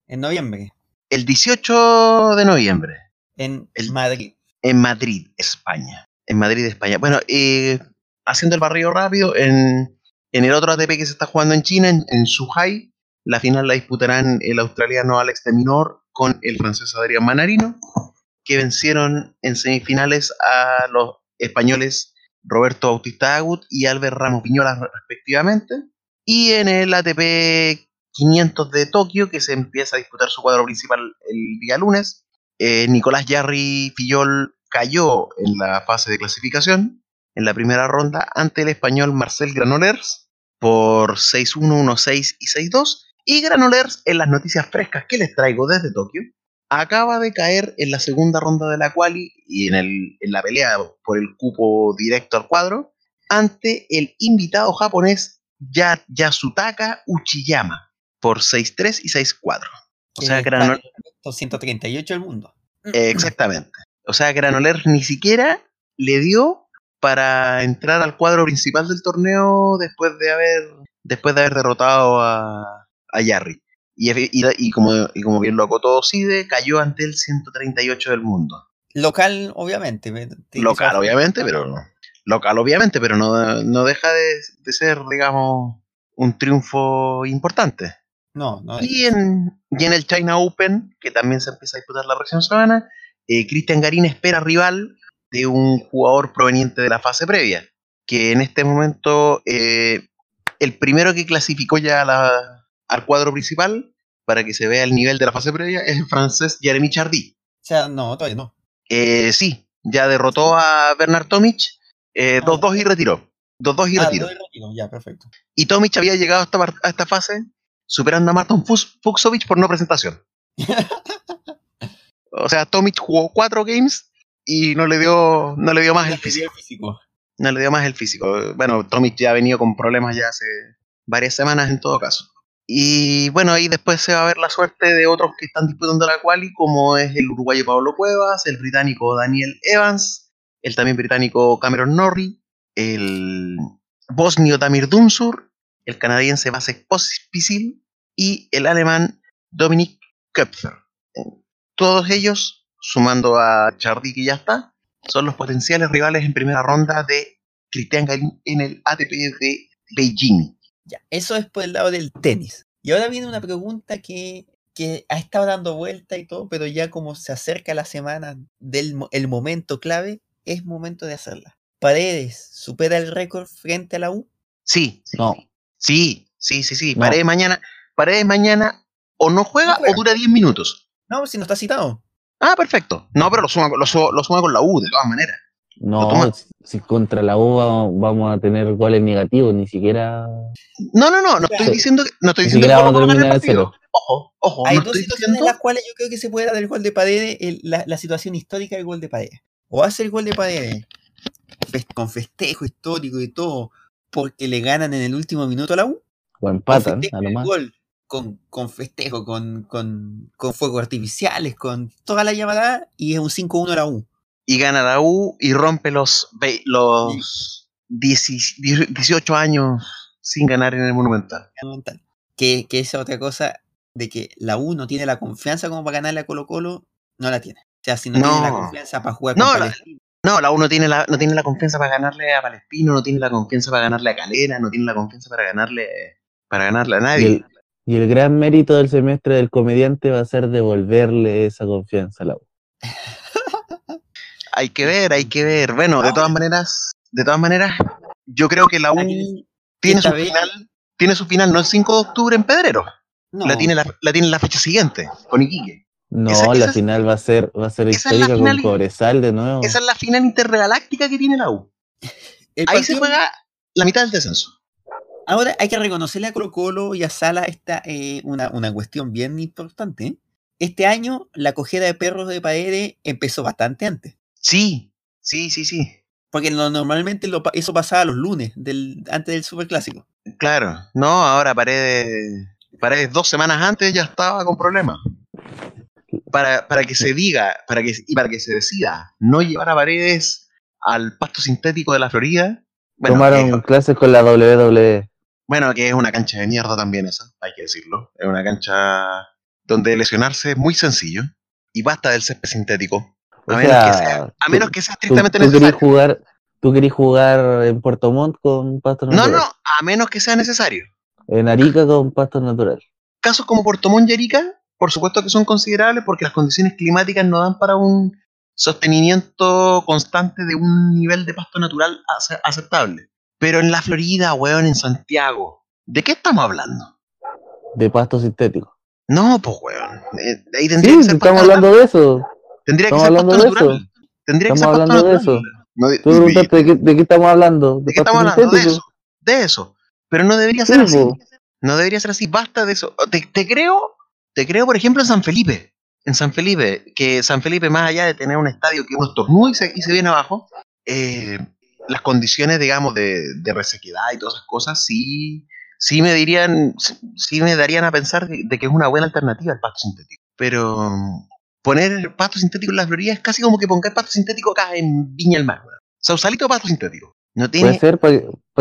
en noviembre, el 18 de noviembre. en El- Madrid. en Madrid, España. En Madrid, España. Bueno, eh, haciendo el barrio rápido, en, en el otro ATP que se está jugando en China, en, en la final la disputarán el australiano Alex de Minor con el francés Adrián Manarino, que vencieron en semifinales a los españoles Roberto Bautista Agut y Albert Ramos Piñola respectivamente. Y en el ATP 500 de Tokio, que se empieza a disputar su cuadro principal el día lunes, eh, Nicolás Jarry Fillol cayó en la fase de clasificación en la primera ronda ante el español Marcel Granolers por 6-1, 1-6 y 6-2. Y Granolers, en las noticias frescas que les traigo desde Tokio, acaba de caer en la segunda ronda de la quali y en, el- en la pelea por el cupo directo al cuadro ante el invitado japonés Ya- Yasutaka Uchiyama por 6-3 y 6-4. O sea, está Granol- en el puesto 138 del mundo. Eh, Exactamente. O sea, Granoller ni siquiera le dio para entrar al cuadro principal del torneo después de haber, después de haber derrotado a, a Yarry. Y, efe- y- y como, y como bien lo acotó Side, cayó ante el 138 del mundo. Local, obviamente. Local, obviamente, pero local, obviamente, pero no, no deja de, de ser, digamos, un triunfo importante. No, no. Y en, y en el China Open, que también se empieza a disputar la próxima semana, eh, Cristian Garín espera rival de un jugador proveniente de la fase previa, que en este momento eh, el primero que clasificó ya a la- al cuadro principal, para que se vea el nivel de la fase previa, es el francés Jeremy Chardy. O sea, no, todavía no. Eh, sí, ya derrotó a Bernard Tomic, eh, Ah, 2-2 y retiró. 2-2 y Ah, retiró. doy retiro, Ya, perfecto. Y Tomic había llegado a esta, par- a esta fase superando a Marton Fus- Fuxovic por no presentación. o sea, Tomic jugó cuatro games y no le dio, no le dio más el físico. el físico. No le dio más el físico. Bueno, Tomic ya ha venido con problemas ya hace varias semanas en todo caso. Y bueno, ahí después se va a ver la suerte de otros que están disputando la quali, como es el uruguayo Pablo Cuevas, el británico Daniel Evans, el también británico Cameron Norrie, el bosnio Tamir Dumsur, el canadiense Vasek Pospisil y el alemán Dominik Köpfer. Todos ellos, sumando a Chardy que ya está, son los potenciales rivales en primera ronda de Cristian Garín en el ATP de Beijing. Ya, eso es por el lado del tenis. Y ahora viene una pregunta que, que ha estado dando vuelta y todo, pero ya como se acerca la semana del el momento clave, es momento de hacerla. Paredes supera el récord frente a la U. Sí, No, sí, sí, sí, sí. No. Paredes mañana, Paredes mañana o no juega, No juega. o dura 10 minutos. No, si no está citado. Ah, perfecto. No, pero lo suma, lo, lo suma con la U, de todas maneras. No, si- contra la U vamos, a tener goles negativos, ni siquiera. No, no, no, no estoy diciendo que, no estoy Ni diciendo que vamos a el terminar partido. cero. Ojo, ojo, Hay no dos estoy situaciones diciendo. en las cuales yo creo que se puede dar el gol de Paredes, el- la, la situación histórica del gol de Paredes. O hace el gol de Paredes con festejo histórico y todo, porque le ganan en el último minuto a la U. O empatan, a lo el gol con, con festejo, con, con, con fuegos artificiales, con toda la llamada, y es un 5-1 a la U. Y gana la U y rompe los, los 10 18 años sin ganar en el Monumental. Que, que esa otra cosa de que la U no tiene la confianza como para ganarle a Colo Colo, no la tiene. O sea, si no, tiene la No. confianza para jugar No, con la- Palestino, No, la U no tiene la, no tiene la confianza para ganarle a Palestino, no tiene la confianza para ganarle a Calera, no tiene la confianza para ganarle para ganarle a Y nadie. el, y el gran mérito del semestre del comediante va a ser devolverle esa confianza a la U. Hay que ver, hay que ver. Bueno, de todas maneras, de todas maneras, yo creo que la U tiene su vez- final, tiene su final no el 5 de octubre en Pedrero, no, la tiene la, la tiene la fecha siguiente, con Iquique. No, Esa- la esa es- final va a ser, va a ser esa es la histórica final con y- Cobresal de nuevo. Esa es la final intergaláctica que tiene la U. Ahí se juega la mitad del descenso. Ahora hay que reconocerle a Colo Colo y a Sala esta, eh, una, una cuestión bien importante. ¿eh? Este año la cogida de perros de Paredes empezó bastante antes. Sí, sí, sí, sí. Porque no- normalmente lo pa- eso pasaba los lunes, del, antes del Superclásico. Claro. No, ahora Paredes, Paredes dos semanas antes ya estaba con problemas. Para, para que se diga, para que, y para que se decida no llevar a Paredes al pasto sintético de la Florida. Bueno, Tomaron que, clases con la. WWE. bueno, que es una cancha de mierda también esa, hay que decirlo. Es una cancha donde lesionarse es muy sencillo y basta del césped sintético. O A menos, que sea, a tú- menos que sea Tú, estrictamente tú querías necesario. jugar, tú querías jugar en Puerto Montt con pasto No, natural. no, a menos que sea necesario. En Arica con pasto natural. casos como Puerto Montt y Arica, por supuesto que son considerables porque las condiciones climáticas no dan para un sostenimiento constante de un nivel de pasto natural ace- aceptable. Pero en la Florida, weón, en Santiago, ¿de qué estamos hablando? De pasto sintético. No, pues, weón. eh, ahí Sí, que ser estamos hablando de eso. Tendría que estamos ser hablando pasto de natural. eso. Tendría que Estamos ser pasto hablando de natural. eso. No de- Tú me preguntaste de qué, de qué estamos hablando. ¿De qué estamos hablando? De eso. De eso. Pero no debería ser así. No debería ser así, basta de eso. Te, te creo, te creo, por ejemplo, en San Felipe. En San Felipe, que San Felipe, más allá de tener un estadio que uno estornuda y se, y se viene abajo, eh, las condiciones, digamos, de, de resequedad y todas esas cosas, sí, sí me dirían, sí- sí me darían a pensar de, de que es una buena alternativa al pasto sintético. Pero poner pasto sintético en la Florida es casi como que pongas pasto sintético acá en Viña del Mar. weón. Sausalito pasto sintético. No Puede tiene, ser para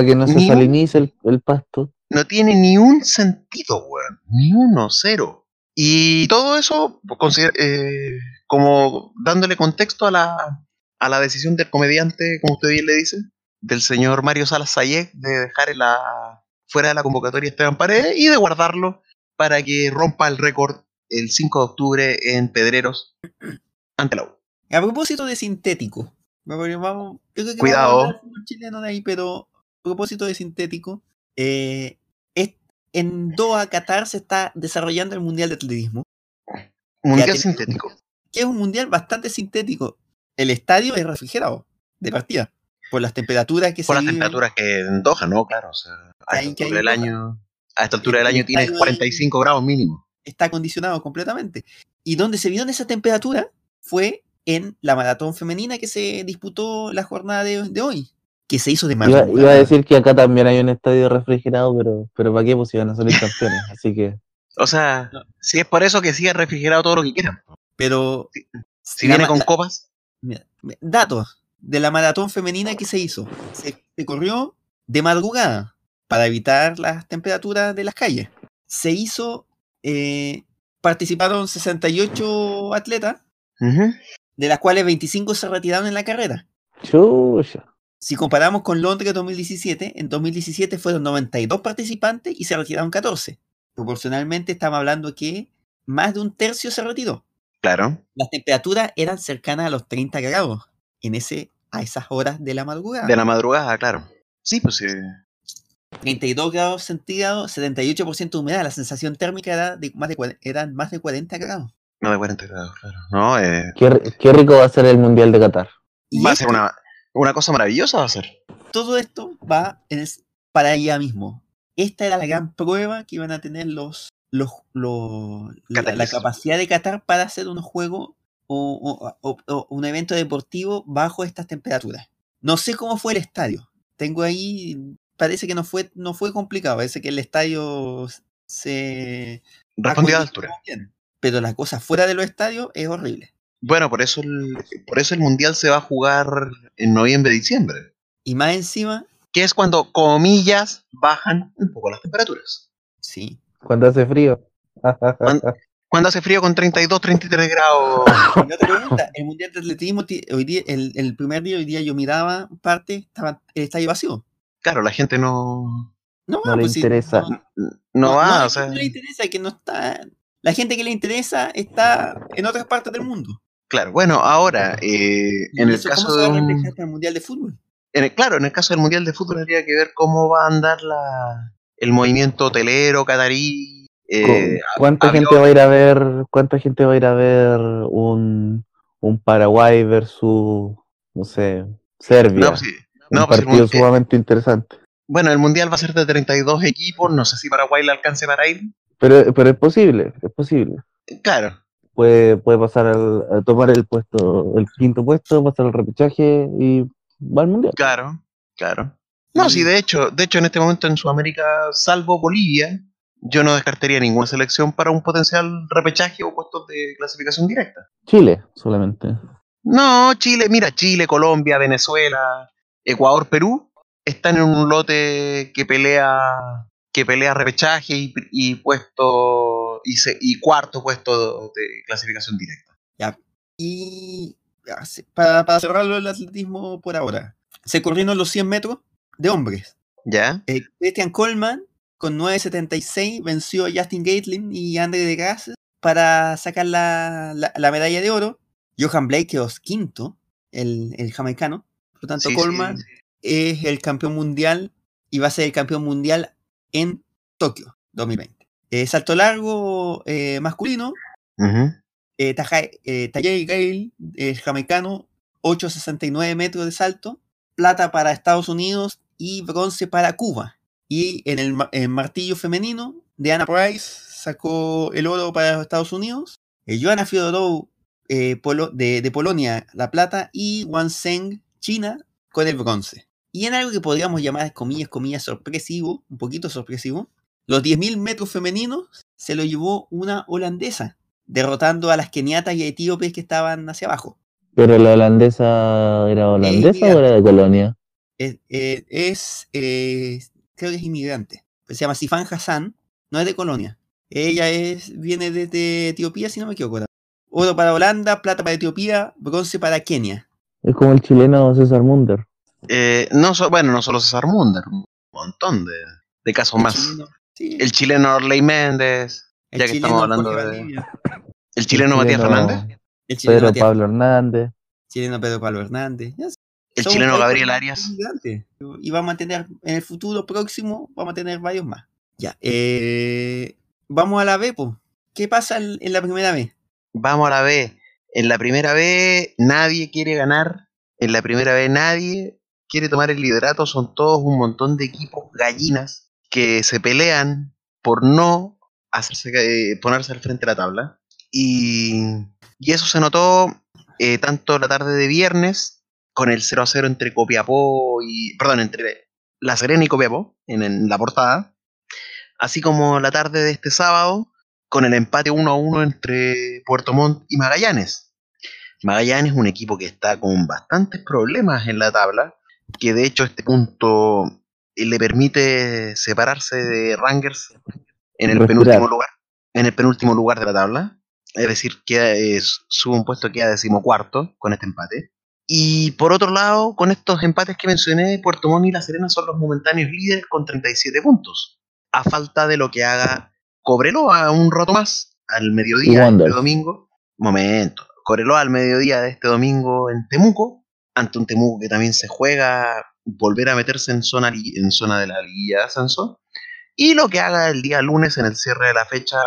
que no se un- salinice el, el pasto. no tiene ni un sentido, weón. Ni uno, cero. Y todo eso pues, eh, como dándole contexto a la, a la decisión del comediante, como usted bien le dice, del señor Mario Salas Sayek de dejar en la, fuera de la convocatoria a Esteban Paredes y de guardarlo para que rompa el récord el 5 de octubre en Pedreros ante la U. A propósito de sintético, vamos, vamos- yo creo que Cuidado. vamos a chileno de ahí, pero a propósito de sintético, eh, es- en Doha, Qatar, se está desarrollando el Mundial de Atletismo, Mundial sintético. que es un mundial bastante sintético. El estadio es refrigerado, de partida, por las temperaturas que Por se las viven. temperaturas que en Doha, ¿no? Claro, o sea, a esta altura del año, a esta altura del El año tienes estadio ahí- 45 grados mínimo. Está acondicionado completamente. Y donde se vio en esa temperatura fue en la maratón femenina que se disputó la jornada de, de hoy, que se hizo de Iba, madrugada. iba a decir que acá también hay un estadio refrigerado, pero, pero ¿para qué? Pues iban a salir campeones. Así que O sea, No. si es por eso que siga refrigerado todo lo que quieran. Pero Si viene con la- copas, mira, datos de la maratón femenina que se hizo. Se, se corrió de madrugada para evitar las temperaturas de las calles. Se hizo, eh, participaron 68 atletas, de las cuales 25 se retiraron en la carrera. chucha. Si comparamos con Londres 2017, en 2017 fueron 92 participantes y se retiraron 14. Proporcionalmente estamos hablando que más de un tercio se retiró. claro. Las temperaturas eran cercanas a los 30 grados en ese, a esas horas de la madrugada. De la madrugada, claro. Sí, pues sí. 32 grados centígrados, 78% de humedad. La sensación térmica era de más de, eran más de 40 grados. No de 40 grados, claro. No, eh, Qué, qué rico va a ser el Mundial de Qatar. Y va a ser una, una cosa maravillosa, va a ser. todo esto va en es- para allá mismo. Esta era la gran prueba que iban a tener los, los, los- la, capacidad de Qatar para hacer unos juegos o, o- o- o un evento deportivo bajo estas temperaturas. No sé cómo fue el estadio. Tengo ahí, parece que no fue, no fue complicado. Parece que el estadio se Respondió a la altura. bien. Pero la cosa fuera de los estadios es horrible. Bueno, por eso, el, por eso el mundial se va a jugar en noviembre-diciembre. Y más encima, Que es cuando, comillas, bajan un poco las temperaturas. sí, Cuando hace frío. Cuando hace frío con 32, 33 grados. Y otra pregunta, el Mundial de Atletismo, ti- hoy día, el, el primer día, hoy día yo miraba parte, estaba el estadio vacío. Claro, la gente no, No, No le pues sí, interesa. no- no va, no, o sea, no le interesa, que no está. La gente que le interesa está en otras partes del mundo. claro. Bueno, ahora, eh, en el caso ¿Cómo se de va a un- reflejar para el Mundial de Fútbol? en el- claro, en el caso del Mundial de Fútbol habría que ver cómo va a andar la, el movimiento hotelero, catarí. eh, Cu- ¿Cuánta avión. gente va a ir a ver, cuánta gente va a ir a ver un, un Paraguay versus, no sé, Serbia? no, pues sí, un no, pues el partido eh, sumamente interesante. bueno, el Mundial va a ser de 32 equipos, no sé si Paraguay le alcance para ir. Pero, pero es posible, es posible. Claro, Puede, puede pasar al, a tomar el puesto, el quinto puesto, pasar al repechaje y va al mundial. claro, claro. No, Y- sí, de hecho, de hecho en este momento en Sudamérica, salvo Bolivia, yo no descartaría ninguna selección para un potencial repechaje o puestos de clasificación directa. Chile solamente. No, Chile, mira, Chile, Colombia, Venezuela, Ecuador, Perú están en un lote que pelea que pelea repechaje y, y puesto y, se- y cuarto puesto de clasificación directa. Y ya, se- para, para cerrarlo el atletismo por ahora, se corrieron los 100 metros de hombres. ¿Ya? Eh, Christian Coleman con 9.76 venció a Justin Gatlin y André de Grasse para sacar la, la- la medalla de oro. Johan Blake quedó quinto, el, el jamaicano. Por tanto, Sí, Coleman sí. es el campeón mundial y va a ser el campeón mundial en Tokio 2020. Eh, salto largo eh, masculino, eh, Taja- eh, Tajay Gale, el jamaicano, 8.69 metros de salto, plata para Estados Unidos y bronce para Cuba. Y en el martillo femenino, Diana Price sacó el oro para Estados Unidos, eh, Joanna Fyodorov eh, Polo- de, de Polonia la plata y Wang Zheng China con el bronce. Y en algo que podríamos llamar, comillas, comillas, sorpresivo, un poquito sorpresivo, los 10.000 metros femeninos se lo llevó una holandesa, derrotando a las keniatas y etíopes que estaban hacia abajo. ¿Pero la holandesa era holandesa o era de colonia? Es, eh, es, eh, creo que es inmigrante. Se llama Sifan Hassan, no es de colonia. Ella es, viene desde Etiopía, si no me equivoco. Oro para Holanda, plata para Etiopía, bronce para Kenia. Es como el chileno César Munder. Eh, no so- bueno, no solo César Munder, un montón de, de casos El más. chileno, sí, El chileno Orley Méndez, el ya que estamos hablando Jorge de- Valdivia, el chileno Matías Fernández, el chileno Pedro Matías- Pablo Hernández. chileno Pedro Pablo Hernández. Ya el chileno Gabriel Arias. Y vamos a tener, en el futuro próximo, vamos a tener varios más. Ya. eh, vamos a la B, po. ¿Qué pasa en la primera B? Vamos a la B. En la primera B nadie quiere ganar. En la primera B nadie quiere tomar el liderato. Son todos un montón de equipos gallinas que se pelean por no hacerse, eh, ponerse al frente de la tabla. Y, y eso se notó eh, tanto la tarde de viernes con el 0 a 0 entre Copiapó y. Perdón, entre La Serena y Copiapó en, en la portada. Así como la tarde de este sábado con el empate 1 a 1 entre Puerto Montt y Magallanes. Magallanes es un equipo que está con bastantes problemas en la tabla, que de hecho este punto eh, le permite separarse de Rangers en el Respirar. penúltimo lugar, en el penúltimo lugar de la tabla, es decir, que sube un puesto queda decimocuarto con este empate. Y por otro lado, con estos empates que mencioné, Puerto Montt y La Serena son los momentáneos líderes con 37 puntos, a falta de lo que haga Cobreloa un rato más al mediodía Wanderers. domingo. Momento. Cobreloa al mediodía de este domingo en Temuco, ante un Temuco que también se juega volver a meterse en zona, en zona de la liguilla de ascenso. Y lo que haga el día lunes en el cierre de la fecha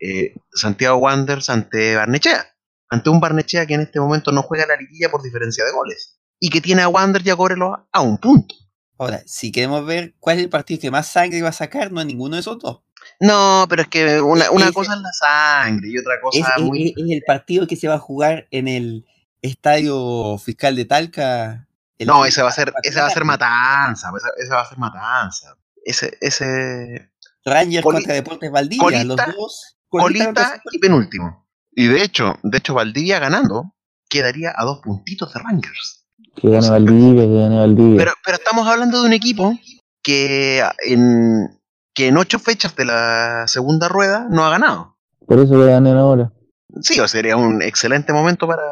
eh, Santiago Wanderers ante Barnechea. Ante un Barnechea que en este momento no juega la liguilla por diferencia de goles. Y que tiene a Wanderers y a Cobreloa a un punto. Ahora, si queremos ver cuál es el partido que más sangre va a sacar, no es ninguno de esos dos. No, pero es que una, una Ese- cosa es la sangre y otra cosa es- muy... es- es el partido que se va a jugar en el Estadio Fiscal de Talca. el- No, ese va a ser, ese va a ser matanza, ese, ese va a ser matanza. Ese, ese Rangers Coli- contra Deportes Valdivia, colista- los dos. colista y penúltimo. Y de hecho, de hecho, Valdivia ganando quedaría a dos puntitos de Rangers. Que gane Valdivia, que gane Valdivia. Pero, pero estamos hablando de un equipo que en, que en ocho fechas de la segunda rueda no ha ganado. Por eso que ganen ahora. Sí, o sería un excelente momento para,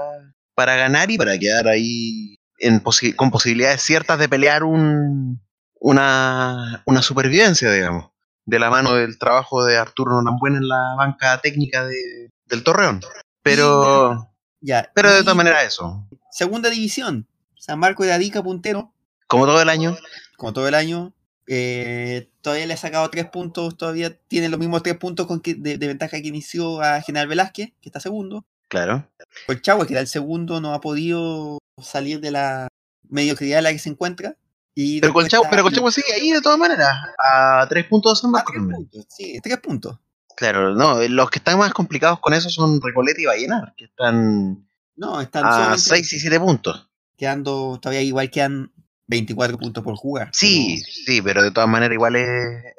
para ganar y para quedar ahí en posi- con posibilidades ciertas de pelear un, una, una supervivencia, digamos, de la mano del trabajo de Arturo Norambuena en la banca técnica de- del Torreón. Pero, Ya. pero de todas maneras eso, Segunda división. San Marco de Arica, puntero, como todo el año, como todo el año. Eh, todavía le ha sacado tres puntos, todavía tiene los mismos tres puntos con que, de, de ventaja que inició a General Velázquez, que está segundo. claro. Colchagua, que era el segundo, no ha podido salir de la mediocridad en la que se encuentra. Y Pero Colchagua, pero Colchagua sigue ahí de todas maneras, a tres puntos de San Marcos tres puntos, sí, tres puntos. Claro, no, los que están más complicados con eso son Recoleta y Vallenar, que están No, están a solamente 6 y 7 puntos. quedando, todavía igual quedan 24 puntos por jugar. Sí, sí, pero de todas maneras igual es,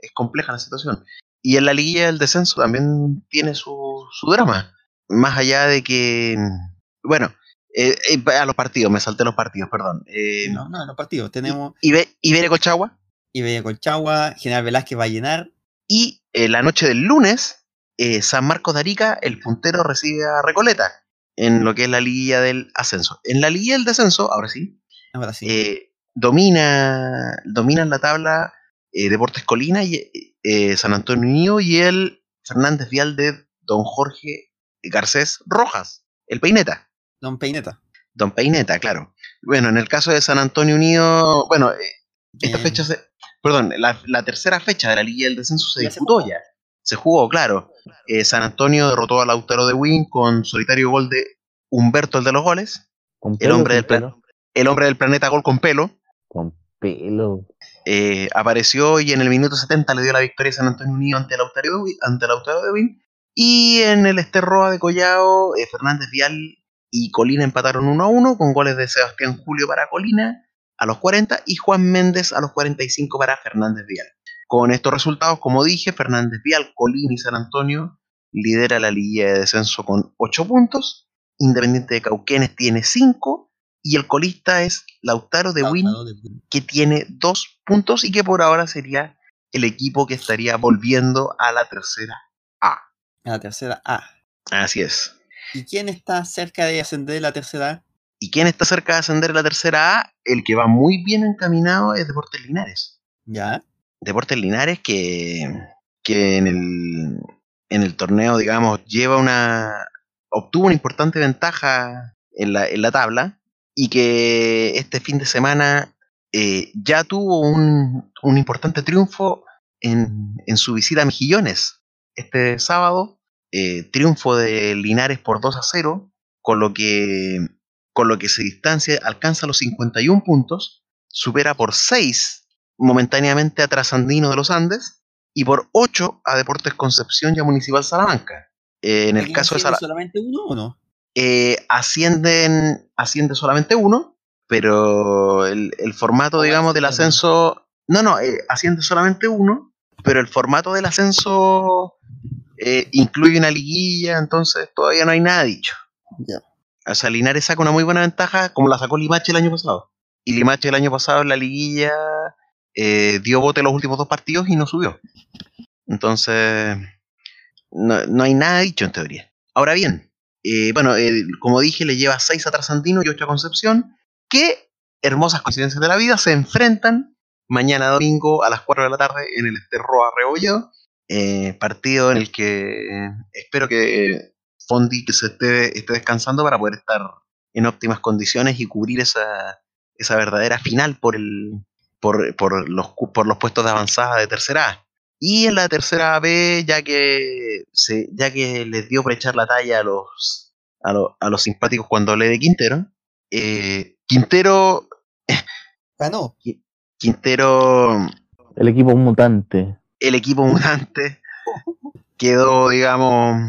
es compleja la situación. Y en la liguilla del descenso también tiene su, su drama. Más allá de que, bueno, eh, eh, a los partidos, me salté los partidos, perdón. Eh, No, no, los partidos. Tenemos Ibe- Iberia Colchagua Iberia Colchagua, General Velázquez va a llenar. y eh, la noche del lunes, eh, San Marcos de Arica, el puntero recibe a Recoleta en lo que es la liguilla del ascenso. En la liguilla del descenso, ahora sí, Ahora sí. Domina, dominan la tabla eh, Deportes Colina y eh, San Antonio Unido y el Fernández Vial de Don Jorge Garcés Rojas, el Peineta. Don Peineta. Don Peineta, claro. Bueno, en el caso de San Antonio Unido, bueno, eh, esta Eh, fecha se, perdón, la, la tercera fecha de la Liga del Descenso se disputó jugó. ya. Se jugó, claro. Eh, San Antonio derrotó al Lautaro de Win con solitario gol de Humberto, el de los goles. Con El hombre, del plan- el hombre del planeta gol con pelo. Con pelo. eh, apareció y en el minuto 70 le dio la victoria a San Antonio Unido ante Lautaro. Ante Lautaro de Win. Y en el Esterroa de Collao, eh, Fernández Vial y Colina empataron 1 a 1 con goles de Sebastián Julio para Colina a los 40 y Juan Méndez a los 45 para Fernández Vial. Con estos resultados, como dije, Fernández Vial, Colina y San Antonio lidera la liguilla de descenso con 8 puntos Independiente de Cauquenes tiene 5 y el colista es Lautaro de Win que tiene 2 puntos y que por ahora sería el equipo que estaría volviendo a la tercera A. A la tercera A. Así es. ¿Y quién está cerca de ascender la tercera A? ¿Y quién está cerca de ascender la tercera A? El que va muy bien encaminado es Deportes Linares. Ya. Deportes Linares que, que en, el, en el torneo, digamos, lleva una. obtuvo una importante ventaja en la, en la tabla y que este fin de semana eh, ya tuvo un, un importante triunfo en, en, su visita a Mejillones. Este sábado, eh, triunfo de Linares por 2 a 0, con lo que, con lo que se distancia, alcanza los 51 puntos, supera por 6 momentáneamente a Trasandino de los Andes y por 8 a Deportes Concepción y a Municipal Salamanca. Eh, en el caso de Salamanca. solamente uno o no? Eh, ascienden, asciende solamente uno, pero el, el formato, digamos, del ascenso. No, no, eh, asciende solamente uno, pero el formato del ascenso eh, incluye una liguilla, entonces todavía no hay nada dicho. Ya. O sea, Linares saca una muy buena ventaja, como la sacó Limache el año pasado. Y Limache el año pasado en la liguilla eh, dio bote los últimos dos partidos y no subió. Entonces, no, no hay nada dicho en teoría. Ahora bien, eh, bueno, eh, como dije, le lleva 6 a Trasandino y 8 a Concepción, que, hermosas coincidencias de la vida, se enfrentan mañana domingo a las 4 de la tarde en el Esterroa Rebolledo, eh, partido en el que espero que Fondi que se esté, esté descansando para poder estar en óptimas condiciones y cubrir esa, esa verdadera final por, el, por, por, los, por los puestos de avanzada de tercera A. Y en la tercera B, ya que se, ya que les dio por echar la talla a los a, lo, a los simpáticos cuando hablé de Quintero, eh, Quintero Ganó. Quintero El equipo mutante. el equipo mutante quedó, digamos,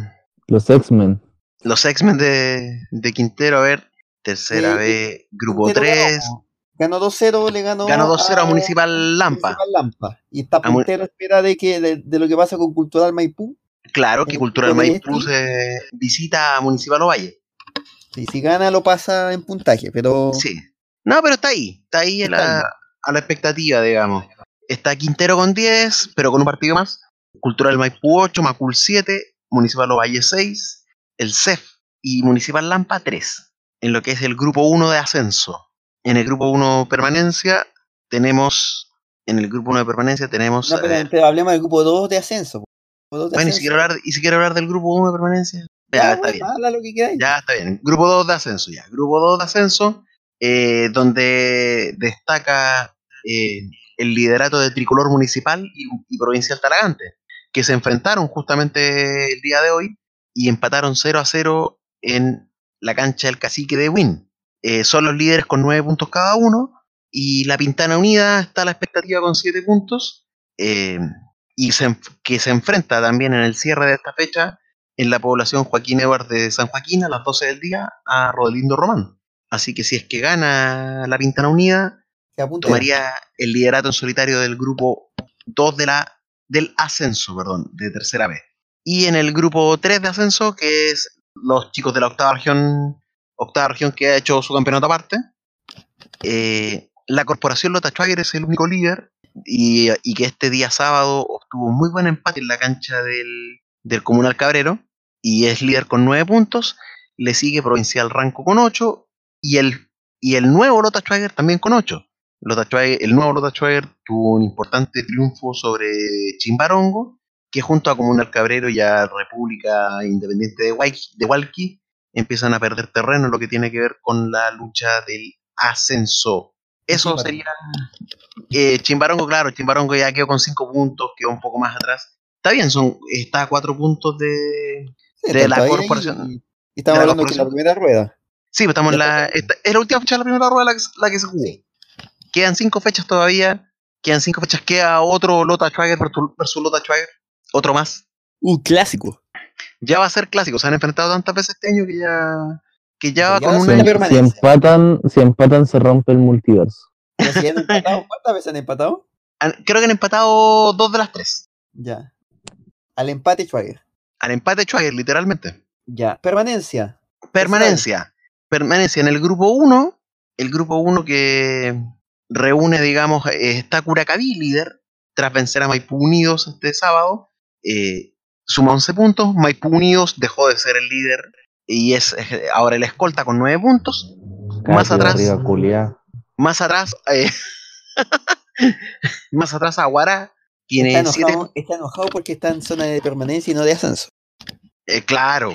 Los X-Men. los X-Men de, de Quintero, a ver, tercera Sí, B, grupo Quintero 3, Ganó 2-0, le ganó. ganó 2-0 a Municipal Lampa. Municipal Lampa. Y está A puntero a espera de, que, de, de lo que pasa con Cultural Maipú. Claro que El Cultural Maipú este. se visita a Municipal Ovalle. Sí, si gana, lo pasa en puntaje, pero. Sí. No, pero está ahí, está ahí a Está la, a la expectativa, digamos. Está Quintero con 10, pero con un partido más. Cultural Maipú 8, Macul 7, Municipal Ovalle 6, el CEF y Municipal Lampa 3, en lo que es el grupo 1 de ascenso. En el grupo 1 permanencia tenemos, en el grupo 1 de permanencia tenemos... No, pero, pero hablemos del grupo 2 de ascenso. Grupo 2 de bueno, y si quiero hablar, y si quiero hablar del grupo 1 de permanencia, ya, Ya, está bueno, bien. Lo que. Ya está bien. Grupo 2 de ascenso, ya. Grupo 2 de ascenso, eh, donde destaca eh, el liderato de Tricolor Municipal y, y Provincial Talagante, que se enfrentaron justamente el día de hoy y empataron 0 a 0 en la cancha del Cacique de Win. Eh, son los líderes con 9 puntos cada uno y la Pintana Unida está a la expectativa con 7 puntos eh, y se, que se enfrenta también en el cierre de esta fecha en la población Joaquín Edward de San Joaquín a las 12 del día a Rodelindo Román. Así que si es que gana la Pintana Unida, tomaría el liderato en solitario del grupo 2 de la, del ascenso, perdón, de tercera B. Y en el grupo 3 de ascenso, que es los chicos de la octava región, octava región que ha hecho su campeonato aparte, eh, la corporación Lota Schwager es el único líder y, que este día sábado obtuvo un muy buen empate en la cancha del, del Comunal Cabrero y es líder con 9 puntos. Le sigue Provincial Ranco con 8 y el, y el nuevo Lota Schwager también con 8. Lota Schwager- el nuevo Lota Schwager tuvo un importante triunfo sobre Chimbarongo, que junto a Comunal Cabrero y a República Independiente de, Hualqui empiezan a perder terreno en lo que tiene que ver con la lucha del ascenso. Eso sería eh, Chimbarongo, claro, Chimbarongo ya quedó con 5 puntos, quedó un poco más atrás. Está bien, son, está a 4 puntos de, Sí, de la corporación- y- y estamos de la hablando que la primera rueda. Sí, pues estamos en la. esta- es la última fecha de la primera rueda la que, la que se jugó. Quedan cinco fechas todavía. Quedan cinco fechas. Queda otro Lota Schwager versus, Lota Schwager. Otro más. Un clásico. Ya va a ser clásico. Se han enfrentado tantas veces este año que ya. Que ya va con va a un ser Si, si empatan, si empatan se rompe el multiverso. Si han empatado, ¿Cuántas veces han empatado? Creo que han empatado dos de las tres. Ya. Al empate, Schwager. Al empate Schwager, literalmente. Ya. Permanencia. Permanencia. Permanencia en el grupo 1. El grupo 1 que reúne, digamos, eh, está Curacaví, líder, tras vencer a Maipú Unidos este sábado. Eh, suma 11 puntos. Maipú Unidos dejó de ser el líder y es eh, ahora el escolta con 9 puntos. Más atrás, más atrás, eh, más atrás Aguara Está tiene 7 enojado, está enojado porque está en zona de permanencia y no de ascenso. Eh, claro.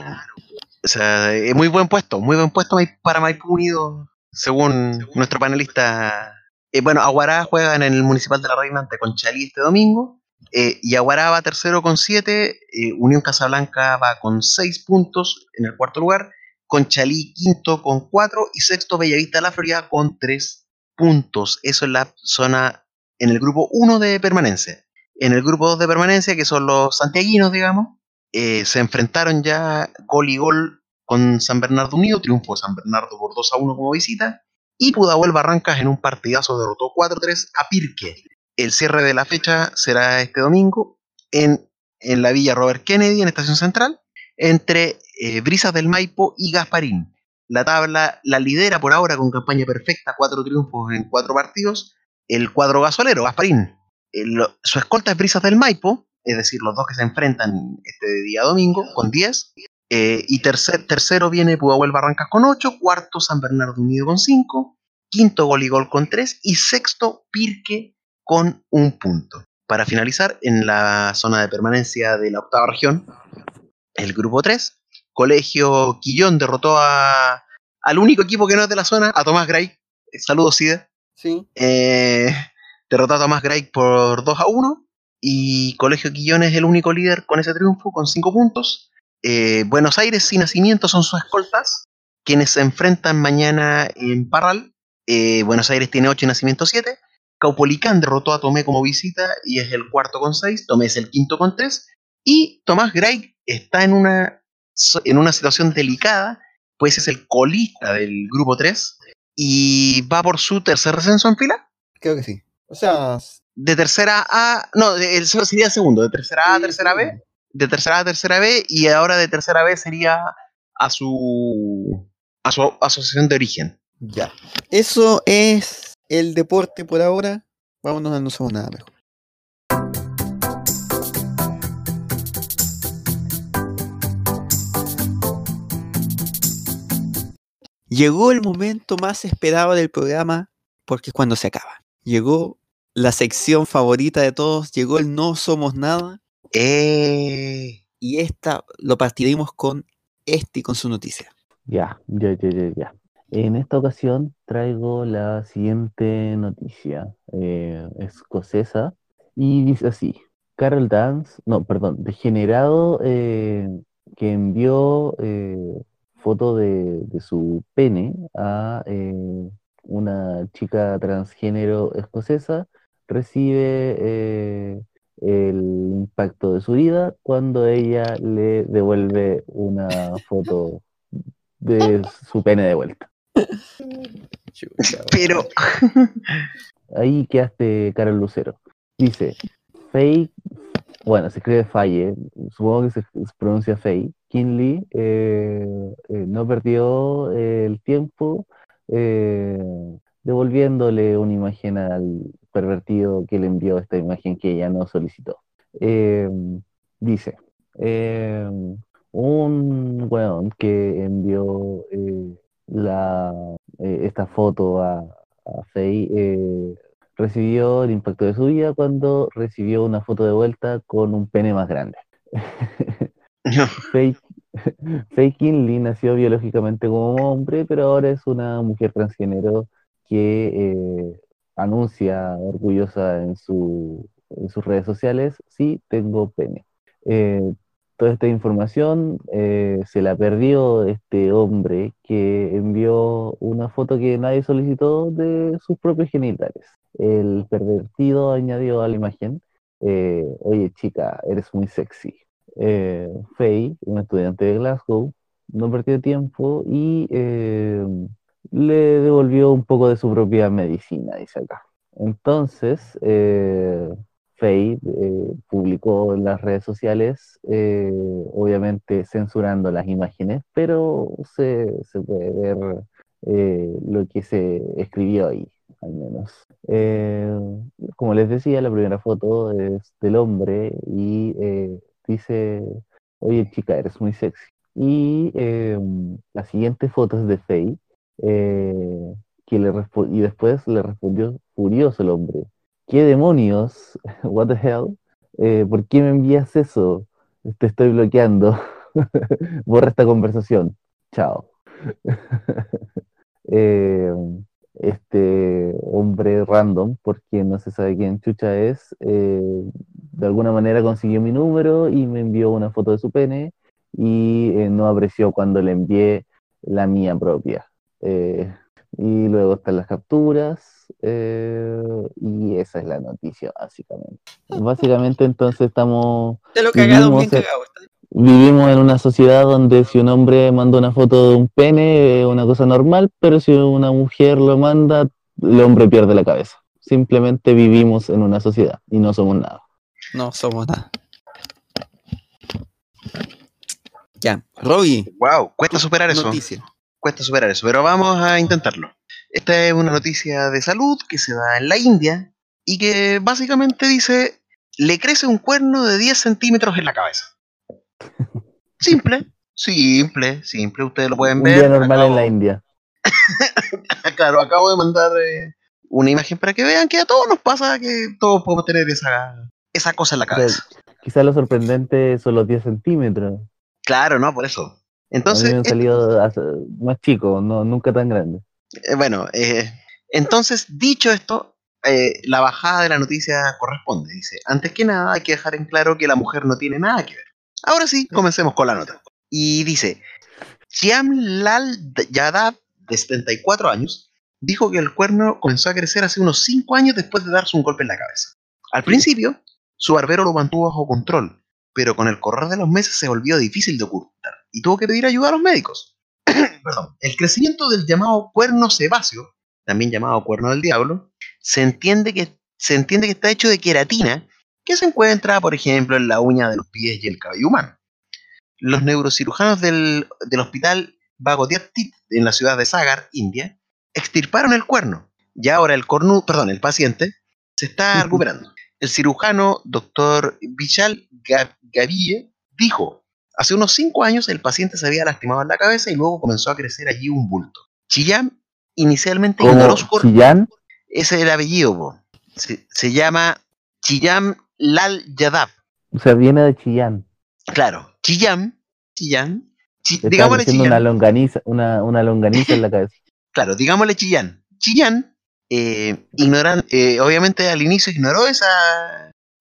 O sea, es muy buen puesto, muy buen puesto para Maipú Unido, según nuestro panelista. Eh, bueno, Aguará juega en el Municipal de la Reina ante Conchalí este domingo. Eh, y Aguará va tercero con 7. Unión Casablanca va con 6 puntos en el cuarto lugar. Conchalí quinto con 4. Y sexto Bellavista la Florida con 3 puntos. Eso es la zona en el grupo 1 de permanencia. En el grupo 2 de permanencia, que son los santiaguinos, digamos, eh, se enfrentaron ya gol y gol con San Bernardo Unido, triunfo de San Bernardo por 2 a 1 como visita, y Pudahuel Barrancas en un partidazo derrotó 4-3 a Pirque. El cierre de la fecha será este domingo en, en la Villa Robert Kennedy, en Estación Central, entre eh, Brisas del Maipo y Gasparín. La tabla la lidera por ahora con campaña perfecta, cuatro triunfos en cuatro partidos, el cuadro gasolero, Gasparín. El- su escolta es Brisas del Maipo, es decir, los dos que se enfrentan este día domingo con 10. eh, y tercer, tercero viene Pudahuel Barrancas con 8, cuarto San Bernardo Unido con 5, quinto Gol y Gol con 3 y sexto Pirque con un punto. Para finalizar, en la zona de permanencia de la octava región, el grupo 3, Colegio Quillón derrotó a, al único equipo que no es de la zona, a Tomás Gray. Eh, Saludos, Sida. Sí. Eh, derrotó a Tomás Gray por 2 a 1. Y Colegio Quillón es el único líder con ese triunfo, con 5 puntos. Eh, Buenos Aires y Nacimiento son sus escoltas, quienes se enfrentan mañana en Parral. Eh, Buenos Aires tiene 8 y Nacimiento 7. Caupolicán derrotó a Tomé como visita y es el cuarto con 6. Tomé es el quinto con 3. Y Tomás Gray está en una, en una situación delicada, pues es el colista del grupo 3 y va por su tercer descenso en fila. Creo que sí. O sea, De tercera A, no, el sería segundo, de tercera A a tercera. B, de tercera A a tercera B, y ahora de tercera B sería a su, a su asociación de origen. Ya. Eso es el deporte por ahora. Vámonos a no somos nada mejor. Llegó el momento más esperado del programa porque es cuando se acaba. Llegó la sección favorita de todos, llegó el No Somos Nada Eh, y esta lo partiremos con este y con su noticia. Ya, ya, ya, ya, ya. En esta ocasión traigo la siguiente noticia eh, escocesa y dice así: Carol Dance, no, perdón, degenerado eh, que envió eh, foto de, de su pene a una chica transgénero escocesa recibe el impacto de su vida cuando ella le devuelve una foto de su pene de vuelta. pero, Ahí quedaste, Carol Lucero. Dice, Faye, bueno, se escribe Faye, supongo que se, pronuncia Faye. Kinley eh, eh, no perdió eh, el tiempo eh, devolviéndole una imagen al pervertido que le envió esta imagen que ella no solicitó. Eh, dice, eh, un weón que envió eh, la, eh, esta foto a, a eh, recibió el impacto de su vida cuando recibió una foto de vuelta con un pene más grande. Faye, Faye Kinley nació biológicamente como hombre, pero ahora es una mujer transgénero que eh, anuncia orgullosa en, su, en sus redes sociales, sí, tengo pene. Eh, toda esta información eh, se la perdió este hombre que envió una foto que nadie solicitó de sus propios genitales. El pervertido añadió a la imagen, eh, oye chica, eres muy sexy. Eh, Faye, un estudiante de Glasgow, no perdió tiempo y eh, le devolvió un poco de su propia medicina, dice acá. Entonces, Faye eh, publicó en las redes sociales, eh, obviamente censurando las imágenes, pero se, puede ver eh, lo que se escribió ahí, al menos. Como les decía, la primera foto es del hombre y dice, oye chica, eres muy sexy. Y eh, la siguiente foto es de eh, que le y después le respondió furioso el hombre. ¿Qué demonios? What the hell? Eh, ¿por qué me envías eso? Te estoy bloqueando. Borra esta conversación. Chao. Eh, este hombre random, porque no se sabe quién chucha es, eh, de alguna manera consiguió mi número y me envió una foto de su pene y no apreció cuando le envié la mía propia. Y luego están las capturas eh, y esa es la noticia básicamente. Básicamente entonces estamos De lo cagado, bien bien Vivimos, eh, cagado. Vivimos en una sociedad donde si un hombre manda una foto de un pene es una cosa normal, pero si una mujer lo manda, el hombre pierde la cabeza. Simplemente vivimos en una sociedad y no somos nada. No somos nada. Ya, Robbie, Wow, cuesta superar eso. Cuesta superar eso, pero vamos a intentarlo. Esta es una noticia de salud que se da en la India y que básicamente dice, le crece un cuerno de 10 centímetros en la cabeza. Simple, simple, simple, ustedes lo pueden Un ver. día normal en la India. Claro, acabo de mandar eh, una imagen para que vean que a todos nos pasa que todos podemos tener esa, esa cosa en la cabeza. quizás lo sorprendente son los 10 centímetros. Claro, ¿no? Por eso. A mí Entonces, me han salido más chicos, no, nunca tan grandes. Eh, bueno, eh, entonces, dicho esto, eh, la bajada de la noticia corresponde. Dice, antes que nada hay que dejar en claro que la mujer no tiene nada que ver. Ahora sí, comencemos con la nota. Y dice, Chiam Lal Yadav, de 74 años, dijo que el cuerno comenzó a crecer hace unos 5 años después de darse un golpe en la cabeza. Al principio, su barbero lo mantuvo bajo control, pero con el correr de los meses se volvió difícil de ocultar y tuvo que pedir ayuda a los médicos. Perdón. El crecimiento del llamado cuerno sebáceo, también llamado cuerno del diablo, se entiende que, se entiende que está hecho de queratina, que se encuentra, por ejemplo, en la uña de los pies y el cabello humano. Los neurocirujanos del, del hospital Bhagotyapti en la ciudad de Sagar, India, extirparon el cuerno y ahora el cornu, perdón, el paciente se está recuperando. El cirujano doctor Vishal Ga- Gaville dijo, hace unos 5 años el paciente se había lastimado en la cabeza y luego comenzó a crecer allí un bulto. Chiyam inicialmente ignoró su cor- Chillán, ese es el apellido. Se, se llama Chiyam Lal Yadav. o sea, viene de Chillán. Claro, Chiyam, Chiyam, chi- Está digámosle una longaniza, una, una longaniza en la cabeza. Claro, digámosle Chillán. Chillán, eh, ignoran, eh, obviamente al inicio ignoró esa,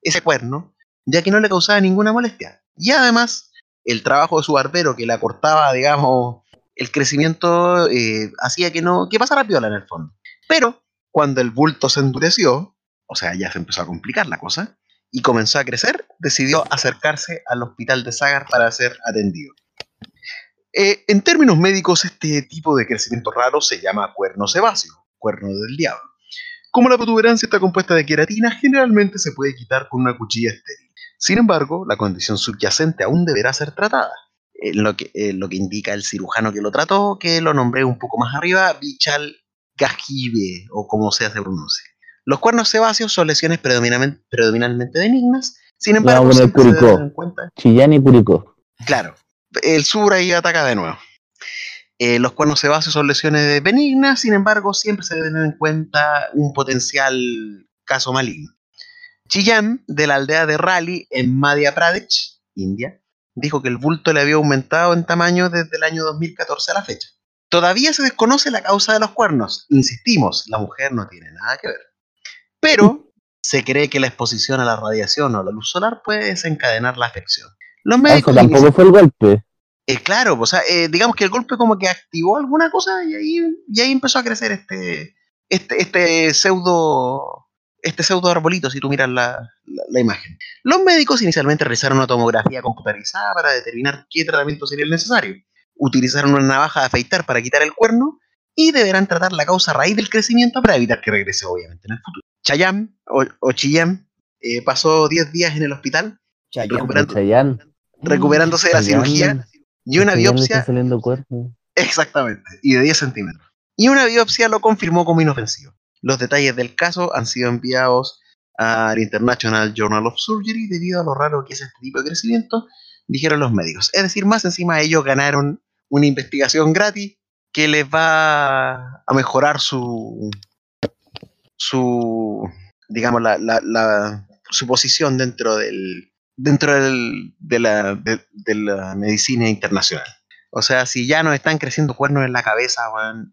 ese cuerno, ya que no le causaba ninguna molestia. Y además, el trabajo de su barbero que le acortaba, digamos, el crecimiento, eh, hacía que no que pasara piola en el fondo. Pero cuando el bulto se endureció, o sea, ya se empezó a complicar la cosa, y comenzó a crecer, decidió acercarse al hospital de Sagar para ser atendido. Eh, en términos médicos, este tipo de crecimiento raro se llama cuerno sebáceo, cuerno del diablo. Como la protuberancia está compuesta de queratina, generalmente se puede quitar con una cuchilla estéril. Sin embargo, la condición subyacente aún deberá ser tratada. Eh, lo, que, eh, lo que indica el cirujano que lo trató, que lo nombré un poco más arriba, Bichal Gajibe, o como sea se pronuncia. Los cuernos sebáceos son lesiones predominantemente, predominantemente benignas, sin embargo, poner siempre se debe Curicó. tener en cuenta Chillán y Curicó. Claro, el sur ahí ataca de nuevo. Eh, los cuernos sebáceos son lesiones benignas, sin embargo, siempre se debe tener en cuenta un potencial caso maligno. Chiyam, de la aldea de Raleigh, en Madhya Pradesh, India, dijo que el bulto le había aumentado en tamaño desde el año 2014 a la fecha. Todavía se desconoce la causa de los cuernos. Insistimos, la mujer no tiene nada que ver. Pero se cree que la exposición a la radiación o la luz solar puede desencadenar la afección. Los Ah, médicos Eso tampoco fue el golpe. eh, claro, o sea, eh, digamos que el golpe como que activó alguna cosa y ahí, y ahí empezó a crecer este, este, este pseudo, este pseudo arbolito, si tú miras la, la- la imagen. Los médicos inicialmente realizaron una tomografía computarizada para determinar qué tratamiento sería el necesario. Utilizaron una navaja de afeitar para quitar el cuerno y deberán tratar la causa raíz del crecimiento para evitar que regrese obviamente en el futuro. Chayam o, o Chiyam eh, pasó 10 días en el hospital. Recuperando- Chayanne. recuperándose de la cirugía y una biopsia está. Exactamente, y de 10 centímetros. Y una biopsia lo confirmó como inofensivo. Los detalles del caso han sido enviados al International Journal of Surgery debido a lo raro que es este tipo de crecimiento, dijeron los médicos. Es decir, más encima ellos ganaron una investigación gratis que les va a mejorar su, su digamos, la, la- su posición dentro del dentro del- de, la, de- la medicina internacional. O sea, si ya nos están creciendo cuernos en la cabeza,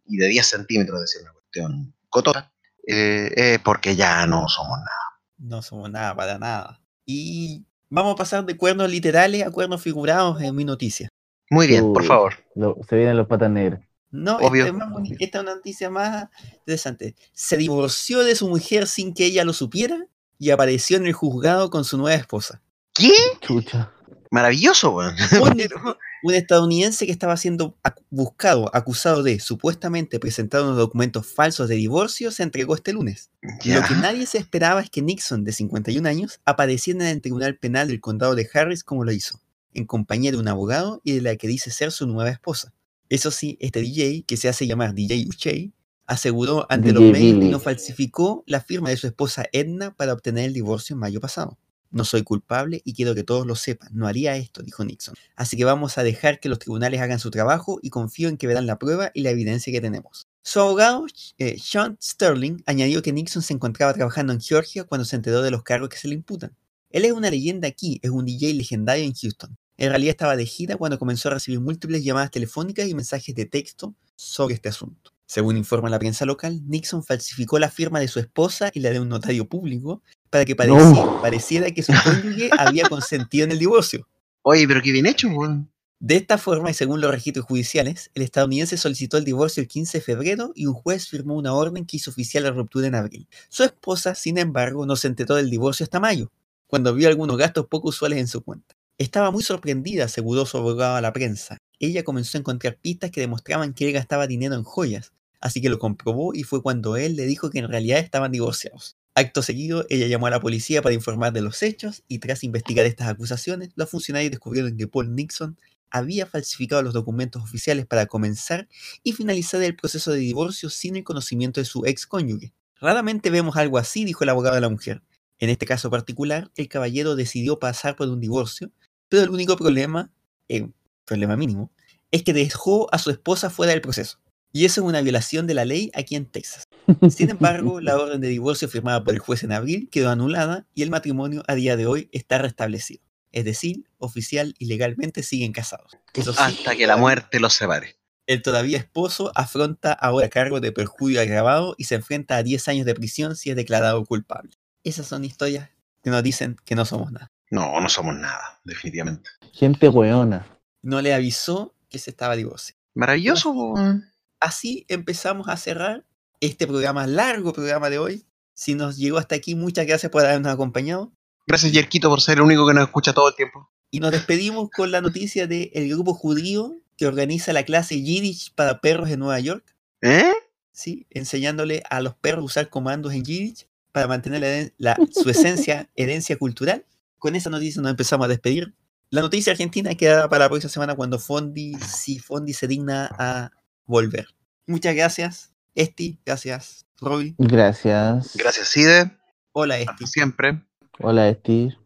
y de 10 centímetros, decir una cuestión cotota, eh, es porque ya no somos nada. No somos nada para nada. Y vamos a pasar de cuernos literales a cuernos figurados en mi noticia. Muy bien, por favor. Lo- se vienen los patas negras. No, Obvio. esta es, más boni- esta es una noticia más interesante. Se divorció de su mujer sin que ella lo supiera y apareció en el juzgado con su nueva esposa. ¿Qué? Chucha. Maravilloso, weón. Un, un estadounidense que estaba siendo buscado, acusado de supuestamente presentar unos documentos falsos de divorcio, se entregó este lunes. Lo que nadie se esperaba es que Nixon, de 51 años, apareciera en el Tribunal Penal del Condado de Harris como lo hizo, en compañía de un abogado y de la que dice ser su nueva esposa. Eso sí, este DJ, que se hace llamar DJ Uche, aseguró ante los medios que no falsificó la firma de su esposa Edna para obtener el divorcio en mayo pasado. No soy culpable y quiero que todos lo sepan. No haría esto, dijo Nixon. Así que vamos a dejar que los tribunales hagan su trabajo y confío en que verán la prueba y la evidencia que tenemos. Su abogado, eh, Sean Sterling, añadió que Nixon se encontraba trabajando en Georgia cuando se enteró de los cargos que se le imputan. Él es una leyenda aquí, es un DJ legendario en Houston. En realidad estaba de gira cuando comenzó a recibir múltiples llamadas telefónicas y mensajes de texto sobre este asunto. Según informa la prensa local, Nixon falsificó la firma de su esposa y la de un notario público para que No. pareciera que su cónyuge había consentido en el divorcio. Oye, pero qué bien hecho, weón. De esta forma, y según los registros judiciales, el estadounidense solicitó el divorcio el 15 de febrero y un juez firmó una orden que hizo oficial la ruptura en abril. Su esposa, sin embargo, no se enteró del divorcio hasta mayo, cuando vio algunos gastos poco usuales en su cuenta. Estaba muy sorprendida, aseguró su abogado a la prensa. Ella comenzó a encontrar pistas que demostraban que él gastaba dinero en joyas, así que lo comprobó y fue cuando él le dijo que en realidad estaban divorciados. Acto seguido, ella llamó a la policía para informar de los hechos y tras investigar estas acusaciones, los funcionarios descubrieron que Paul Nixon había falsificado los documentos oficiales para comenzar y finalizar el proceso de divorcio sin el conocimiento de su ex cónyuge. Raramente vemos algo así, dijo el abogado de la mujer. En este caso particular, el caballero decidió pasar por un divorcio, pero el único problema, eh, problema mínimo, es que dejó a su esposa fuera del proceso. Y eso es una violación de la ley aquí en Texas. Sin embargo, la orden de divorcio firmada por el juez en abril quedó anulada y el matrimonio a día de hoy está restablecido. Es decir, oficial y legalmente siguen casados. Eso sí, Hasta que la muerte los separe. el todavía esposo afronta ahora cargo de perjurio agravado y se enfrenta a 10 años de prisión si es declarado culpable. Esas son historias que nos dicen que no somos nada. No, no somos nada, definitivamente. Gente weona. No le avisó que se estaba divorciando. Maravilloso, weón. Así empezamos a cerrar este programa, largo programa de hoy. Si nos llegó hasta aquí, muchas gracias por habernos acompañado. Gracias, Yerquito, por ser el único que nos escucha todo el tiempo. Y nos despedimos con la noticia del grupo judío que organiza la clase Yiddish para perros en Nueva York. ¿Eh? ¿sí? enseñándole a los perros a usar comandos en Yiddish para mantener la la- su esencia, herencia cultural. Con esa noticia nos empezamos a despedir. La noticia argentina queda para la próxima semana cuando Fondi, si Fondi se digna a volver. Muchas gracias, Esti, gracias, Robbie. Gracias. Gracias, Side. Hola, Esti. Hasta siempre. Hola, Steve.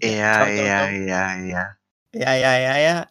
Ea, chao, ea, chao. ea, ea. Ya,